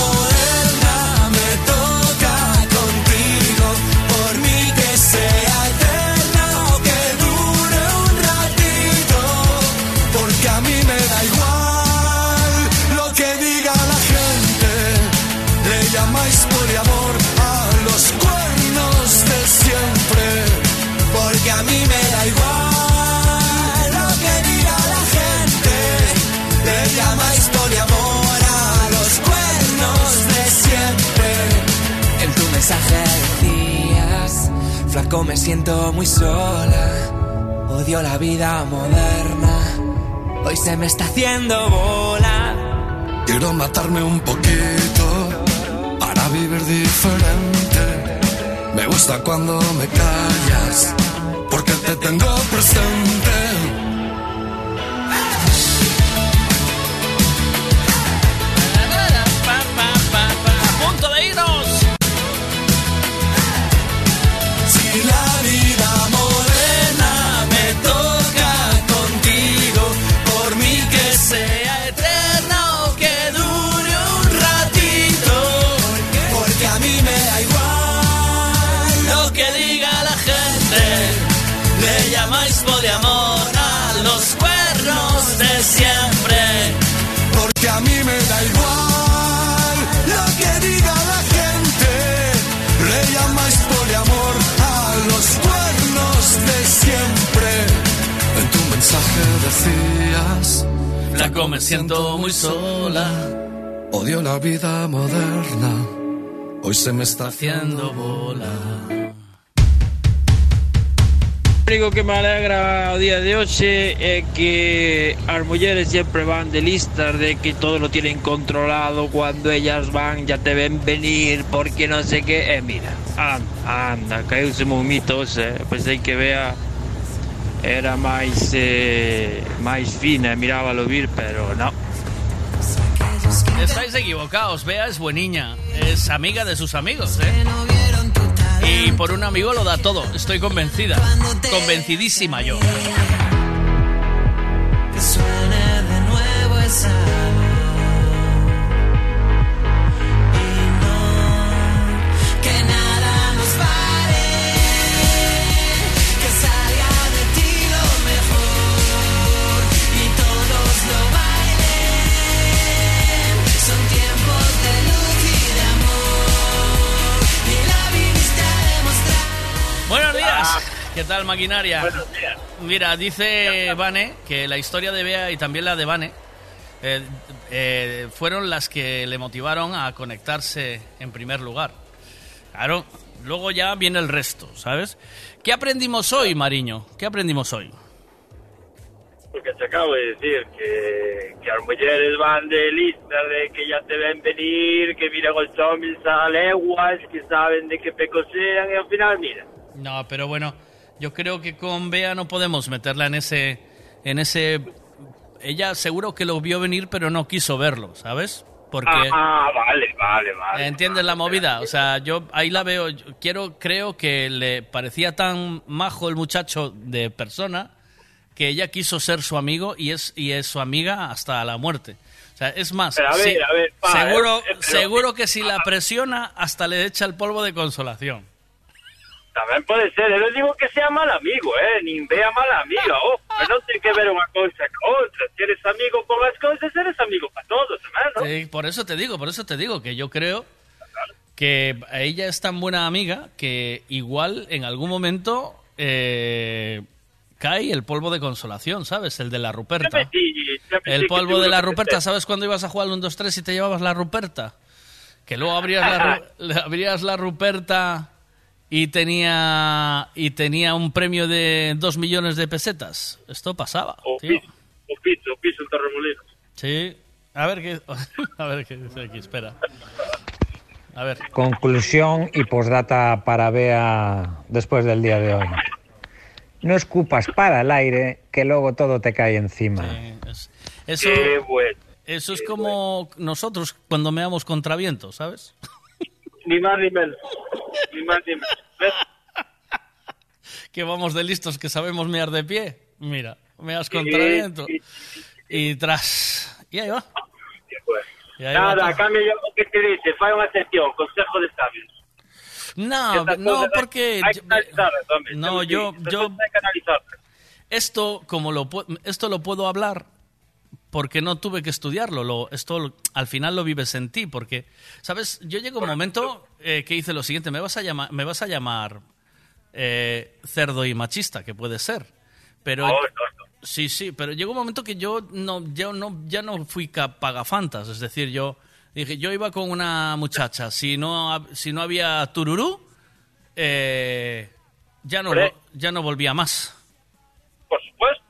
da igual lo que diga la gente. Le llamáis poliamor a los cuernos de siempre. En tu mensaje decías, flaco me siento muy sola, odio la vida moderna, hoy se me está haciendo bola. Quiero matarme un poquito para vivir diferente. Me gusta cuando me callas te tengo presente. Decías, Flaco, me siento muy sola. odio la vida moderna. Hoy se me está haciendo bola. O único que me alegra o día de hoxe é que as mulleres sempre van de listas de que todo lo tienen controlado cuando ellas van ya te ven venir porque non sei que e mira, anda, anda caeuse un mito ese, pensei que vea era máis eh, máis fina e mirábalo vir, pero no Estáis equivocados, Bea es bueniña, es amiga de sus amigos, ¿eh? Y por un amigo lo da todo, estoy convencida, convencidísima yo. Que suene de nuevo esa ¿Qué tal, maquinaria? Buenos días. Mira, dice Vane que la historia de Bea y también la de Vane eh, eh, fueron las que le motivaron a conectarse en primer lugar. Claro, luego ya viene el resto, ¿sabes? ¿Qué aprendimos hoy, Mariño? ¿Qué aprendimos hoy? Porque te acabo de decir que, que las mujeres van de lista, de que ya te ven venir, que miran los zombies a leguas, que saben de qué pecos sean, y al final, mira. No, pero bueno, yo creo que con Bea no podemos meterla en ese, en ese. Ella seguro que lo vio venir, pero no quiso verlo, ¿sabes? Porque Ah, ah, vale, vale, vale. entiendes la movida, o sea, yo ahí la veo. yo quiero, creo que le parecía tan majo el muchacho de persona que ella quiso ser su amigo y es y es su amiga hasta la muerte. O sea, es más, Pero a ver, a ver, pa, seguro, eh, eh, pero- seguro que si la presiona hasta le echa el polvo de consolación. También puede ser, yo no digo que sea mal amigo, eh, ni vea mala amiga, ojo, pero no tiene que ver una cosa con otra. Si eres amigo con las cosas, eres amigo para todos, hermano. Sí, por eso te digo, por eso te digo que yo creo que ella es tan buena amiga que igual en algún momento eh, cae el polvo de consolación, ¿sabes? El de la Ruperta. El polvo de la Ruperta, ¿sabes cuando ibas a jugar al 1, 2, 3 y te llevabas la Ruperta? Que luego abrías la, abrías la Ruperta y tenía y tenía un premio de 2 millones de pesetas. Esto pasaba, O tío. piso, o piso, piso en Torremolinos. Sí. A ver qué a ver qué dice aquí, espera. A ver. Conclusión y postdata para Bea después del día de hoy. No escupas para el aire, que luego todo te cae encima. Eso, Qué bueno. eso es como nosotros cuando meamos contra viento, ¿sabes? Ni más ni menos. Ni más ni menos. ¿Ves? Que vamos de listos que sabemos mear de pie. Mira, meas contra Sí, viento. Y tras. Y ahí va. Y ahí va Nada, todo. cambio yo o que te dice, fai unha sección, consejo de sabios. No, no, porque. Hay que. No, yo, yo, esto como lo esto lo puedo hablar porque no tuve que estudiarlo. Lo, esto al final lo vives en ti, porque sabes, yo llego un momento eh, que hice lo siguiente: me vas a llamar, me vas a llamar eh, cerdo y machista, que puede ser, pero No, sí, sí, pero llegó un momento que yo no, yo no, ya no fui pagafantas, es decir, yo dije, yo iba con una muchacha, si no, si no había tururú, eh, ya no, ya no volvía más. Por supuesto.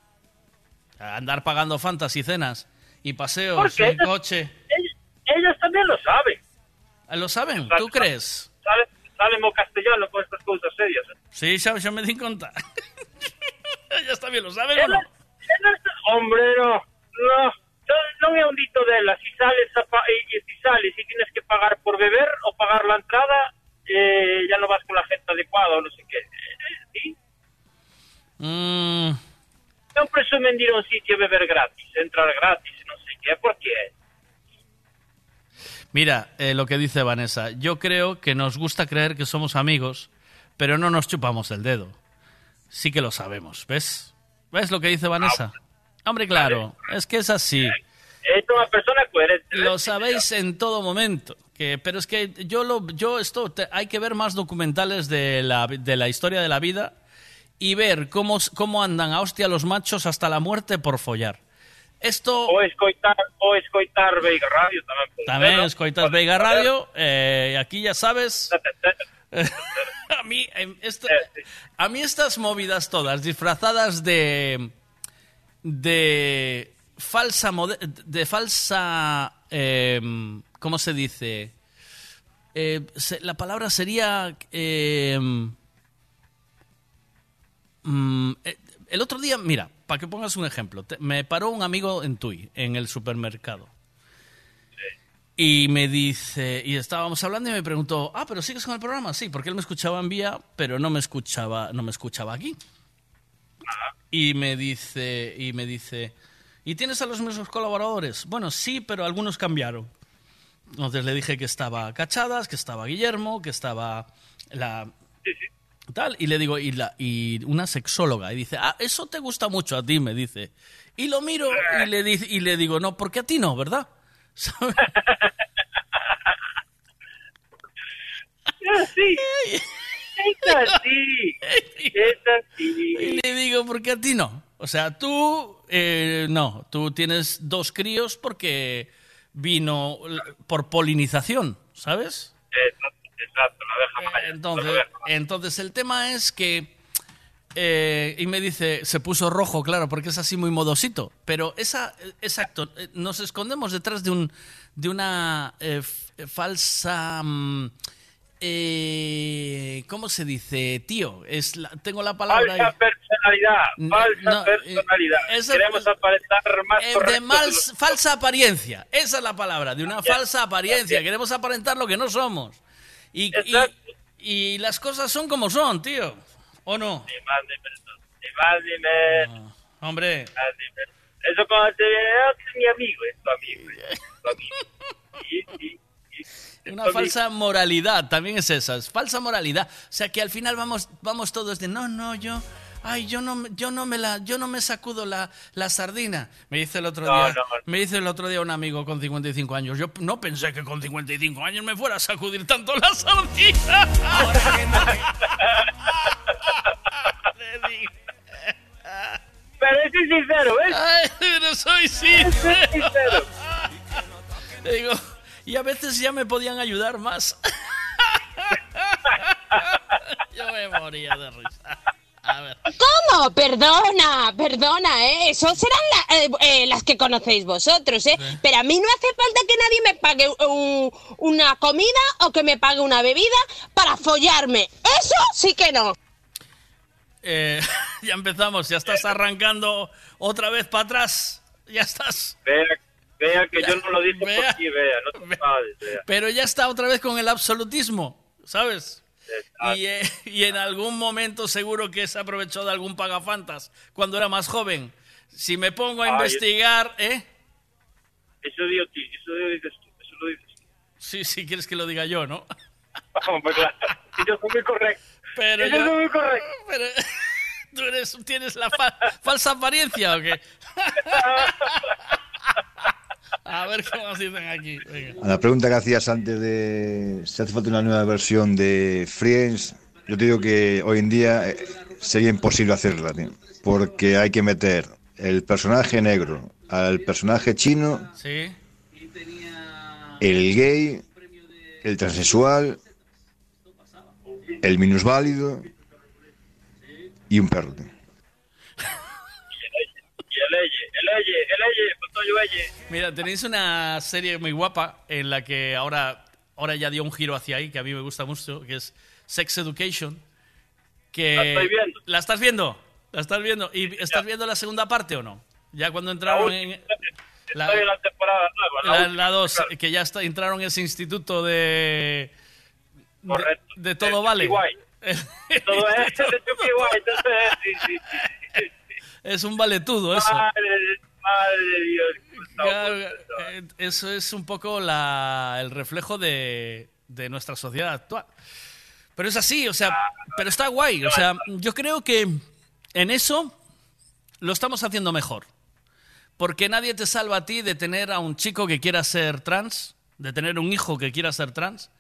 Andar pagando fantas y cenas y paseos Porque en ellas- coche. Ellas también lo saben. Ah, ¿Lo saben? ¿Tú crees? Sale, sale mo castellano con estas cosas serias. eh. Sí, xa, xa me di conta. Ellas también lo saben o no? Hombre, no. No. No- é un dito dela. Si sales a pa- y, si sales y tienes que pagar por beber o pagar la entrada, eh, ya no vas con la gente adecuada o no sé qué. Eh, sí. Mm, Ir a un sitio a beber gratis, entrar gratis, que, por qué? mira, eh, lo que dice Vanessa. Yo creo que nos gusta creer que somos amigos, pero no nos chupamos el dedo. Sí que lo sabemos, ¿ves? ¿Ves lo que dice Vanessa? Hombre, claro, es que es así. Es unha persona coherente. Lo sabéis en todo momento. Que, pero es que yo lo, yo esto te- hay que ver más documentales de la, de la historia de la vida y ver cómo, cómo andan a hostia los machos hasta la muerte por follar. Esto O escoitar, o escoitar Veiga Radio tamén. pode también ser, ¿no? escoitas Veiga Radio, eh, aquí ya sabes. a mí em, esto- a mí estas movidas todas disfrazadas de de falsa de falsa em, ¿cómo se dice? Eh, se- la palabra sería em, mm, eh, el otro día, mira, para que pongas un ejemplo, te- me paró un amigo en Tui, en el supermercado. Y me dice, y estábamos hablando y me preguntó, ah, pero sigues con el programa, sí, porque él me escuchaba en vía, pero no me escuchaba, no me escuchaba aquí. Y me dice, y me dice, ¿y tienes a los mismos colaboradores? Bueno, sí, pero algunos cambiaron. Entonces le dije que estaba Cachadas, que estaba Guillermo, que estaba la tal, y le digo, y, la, y una sexóloga, y dice, ah, eso te gusta mucho a ti, me dice. Y lo miro y le, di- y le digo, no, porque a ti no, ¿verdad? ¿Sabes? Sí. así. Es así. Y le digo, ¿por qué a ti no? O sea, tú, eh, no, tú tienes dos críos porque vino por polinización, ¿sabes? Exacto, maya. Entonces, entonces el tema es que... eh, y me dice, se puso rojo, claro, porque es así muy modosito. Pero esa, eh, exacto, eh, nos escondemos detrás de un de una eh, falsa mm, eh, ¿cómo se dice, tío? Es la- tengo la palabra Falsa ahí. personalidad, falsa no, eh, personalidad. Queremos aparentar más Eh, de mal- los- falsa apariencia. Esa es la palabra, de una falsa apariencia. Queremos aparentar lo que no somos. Y, y, y las cosas son como son, tío. ¿O no? Ni más ni menos. Ni más ni menos. Hombre. Ni más ni menos. Eso cuando te viene, "Ah, es mi amigo, es tu amigo. es tu amigo. Sí, sí, sí. Una falsa moralidad, también es esa, es falsa moralidad. O sea que al final vamos, vamos todos de no, no, yo, ay, yo no, me- yo no me la, yo no me sacudo la, la sardina. Me dice el otro No, día, no. me dice el otro día un amigo con 55 años. Yo no pensé que con 55 años me fuera a sacudir tanto la sardina. Le digo. Pero es sincero, ¿ves? Ay, pero soy sincero. Le digo, y a veces ya me podían ayudar más. Yo me moría de risa. A ver. ¿Cómo? Perdona, perdona, ¿eh? Eso serán la- eh, eh, las que conocéis vosotros, ¿eh? Pero a mí no hace falta que nadie me pague un- una comida o que me pague una bebida para follarme. Eso sí que no. Eh, ya empezamos, ya estás arrancando otra vez para atrás. Ya estás. Vea, vea que yo no lo dije Vea. por ti, vea, no te vea. Pero ya está otra vez con el absolutismo, ¿sabes? Y, eh, y en algún momento seguro que se aprovechó de algún pagafantas cuando era más joven. Si me pongo a Ay, investigar, ¿eh? Eso digo ti, eso dices tú, eso lo dices tú. Sí, sí, quieres que lo diga yo, ¿no? Hombre, claro. Yo soy muy correcto. Pero Yo yo- soy muy correcto. Pero, ¿Tú eres, tienes la fa- falsa apariencia o qué? A ver cómo se dicen aquí. Venga. A la pregunta que hacías antes de si hace falta una nueva versión de Friends, yo te digo que hoy en día eh, sería imposible hacerla, tío, porque hay que meter el personaje negro al personaje chino, Sí. el gay, el transexual, el minusválido y un perro. tío. Y el Eye, el Eye, el Eye. Mira, tenéis una serie muy guapa en la que ahora, ahora ya dio un giro hacia ahí, que a mí me gusta mucho, que es Sex Education. Que La estoy viendo. ¿La estás viendo? ¿La estás viendo? ¿Y estás viendo la segunda parte o no? Ya cuando entraron en... Estoy en la temporada nueva, la La, última, la dos, claro. que ya está, entraron en ese instituto de... de- De, todo El vale. Todo es sí. Es un valetudo eso. Madre, madre de Dios. Claro, eh, eso es un poco la- el reflejo de, de nuestra sociedad actual. Pero es así, o sea, pero está guay. O sea, yo creo que en eso lo estamos haciendo mejor. Porque nadie te salva a ti de tener a un chico que quiera ser trans, de tener un hijo que quiera ser trans.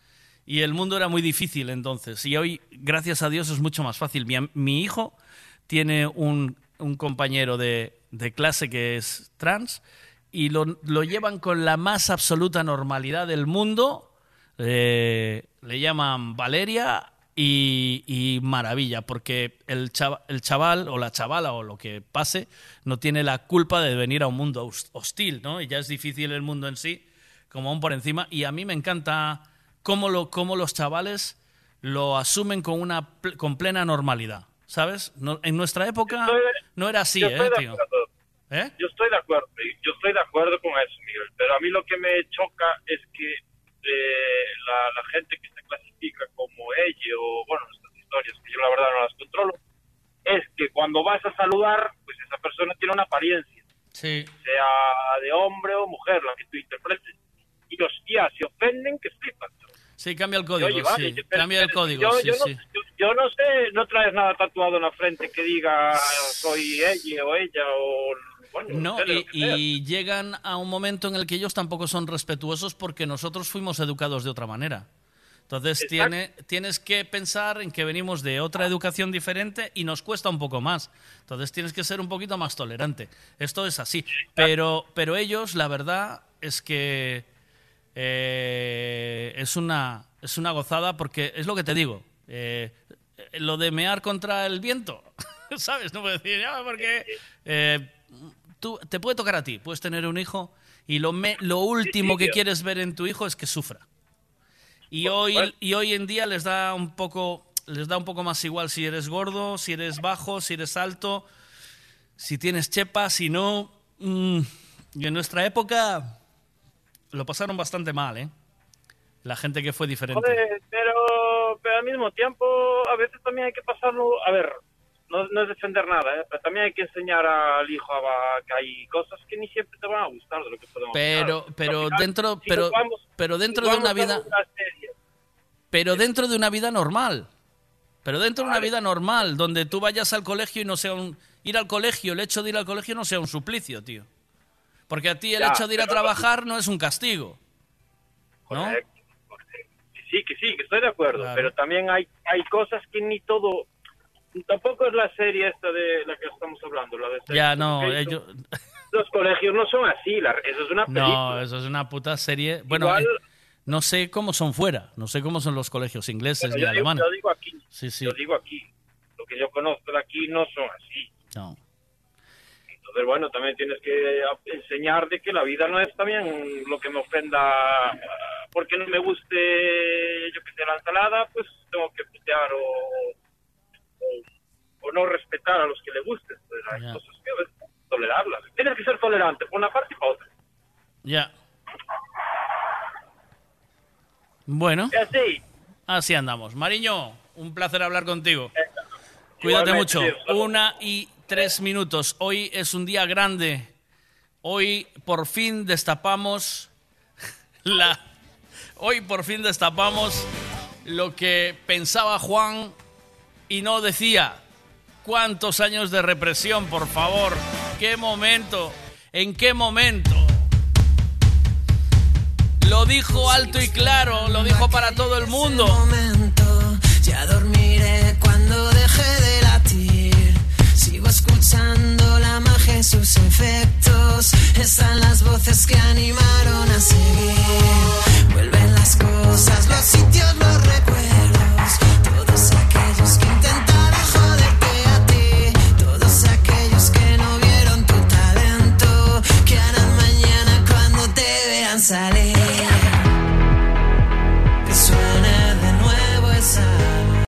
Y el mundo era muy difícil entonces. Y hoy, gracias a Dios, es mucho más fácil. Mi, hijo tiene un, un compañero de, de clase que es trans y lo, lo llevan con la más absoluta normalidad del mundo. Eh, le llaman Valeria y, y maravilla, porque el chava- el chaval o la chavala o lo que pase no tiene la culpa de venir a un mundo hos- hostil, ¿no? Y ya es difícil el mundo en sí, como aún por encima. Y a mí me encanta cómo, lo, cómo los chavales lo asumen con, una, con plena normalidad, ¿sabes? No- en nuestra época no era así, ¿eh, tío? acuerdo. ¿Eh? Yo estoy de acuerdo, yo estoy de acuerdo con eso, Miguel. Pero a mí lo que me choca es que eh, la, la gente que se clasifica como ella o, bueno, estas historias que yo la verdad no las controlo, es que cuando vas a saludar, pues esa persona tiene una apariencia, Sí. sea de hombre o mujer, la que tú interpretes. Y hostia, se ofenden que flipan. Sí, cambia el código, Oye, vale, sí. yo- pero- Cambia el código, yo, sí, yo no, sí. yo- yo no sé, no traes nada tatuado en la frente que diga soy ella o ella o... No, y, llegan a un momento en el que ellos tampoco son respetuosos porque nosotros fuimos educados de otra manera. Entonces tiene, tienes que pensar en que venimos de otra educación diferente y nos cuesta un poco más. Entonces tienes que ser un poquito más tolerante. Esto es así. Pero, pero ellos, la verdad es que eh, es, una, es una gozada porque es lo que te digo. eh, lo de mear contra el viento, ¿sabes? No puedo decir, "Ya, porque eh, tú, te puede tocar a ti. Puedes tener un hijo y lo, me- lo último que quieres ver en tu hijo es que sufra. Y hoy, y hoy en día les da un poco les da un poco más igual si eres gordo, si eres bajo, si eres alto, si tienes chepa, si no. mm, y en nuestra época lo pasaron bastante mal, ¿eh? La gente que fue diferente. Joder, pero, pero al mismo tiempo, a veces también hay que pasarlo. A ver, no, no es defender nada, ¿eh? pero también hay que enseñar al hijo a, que hay cosas que ni siempre te van a gustar de lo que podemos Pero, pero final, dentro, si pero, vamos- pero dentro si de una vida, una pero dentro de una vida normal. Pero dentro de una vida normal, donde tú vayas al colegio y no sea un... Ir al colegio, el hecho de ir al colegio no sea un suplicio, tío. Porque a ti el Ya, hecho de ir a trabajar no es un castigo. ¿No? Correcto, correcto. Sí, que sí, que estoy de acuerdo, pero también hay, hay cosas que ni todo... Tampoco es la serie esta de la que estamos hablando, la de Ya, no, ellos... Los colegios no son así, la- eso es una película. No, eso es una puta serie. Bueno, Igual- eh, no sé cómo son fuera, no sé cómo son los colegios ingleses Bueno, digo, alemanes. yo digo aquí, Sí, sí. yo digo aquí. Lo que yo conozco de aquí no son así. No. Entonces, bueno, también tienes que enseñar de que la vida no es también lo que me ofenda porque no me guste, yo que sé, la ensalada, pues tengo que putear o, o, o no respetar a los que le gusten. Pues hay Ya. cosas tolerarlas. Tienes que ser tolerante por una parte y por otra. Ya. Bueno. Y así. Así andamos. Mariño, un placer hablar contigo. Cuídate mucho. tío. Una y tres minutos. Hoy es un día grande. Hoy por fin destapamos la. Hoy por fin destapamos lo que pensaba Juan y no decía, ¿cuántos años de represión, por favor? ¿Qué momento? ¿En qué momento? Lo dijo alto y claro, lo dijo para todo el mundo. Ya dormiré cuando deje de latir. Sigo escuchando la magia y sus efectos. Están las voces que animaron a seguir. Vuelven las cosas, los sitios, los recuerdos.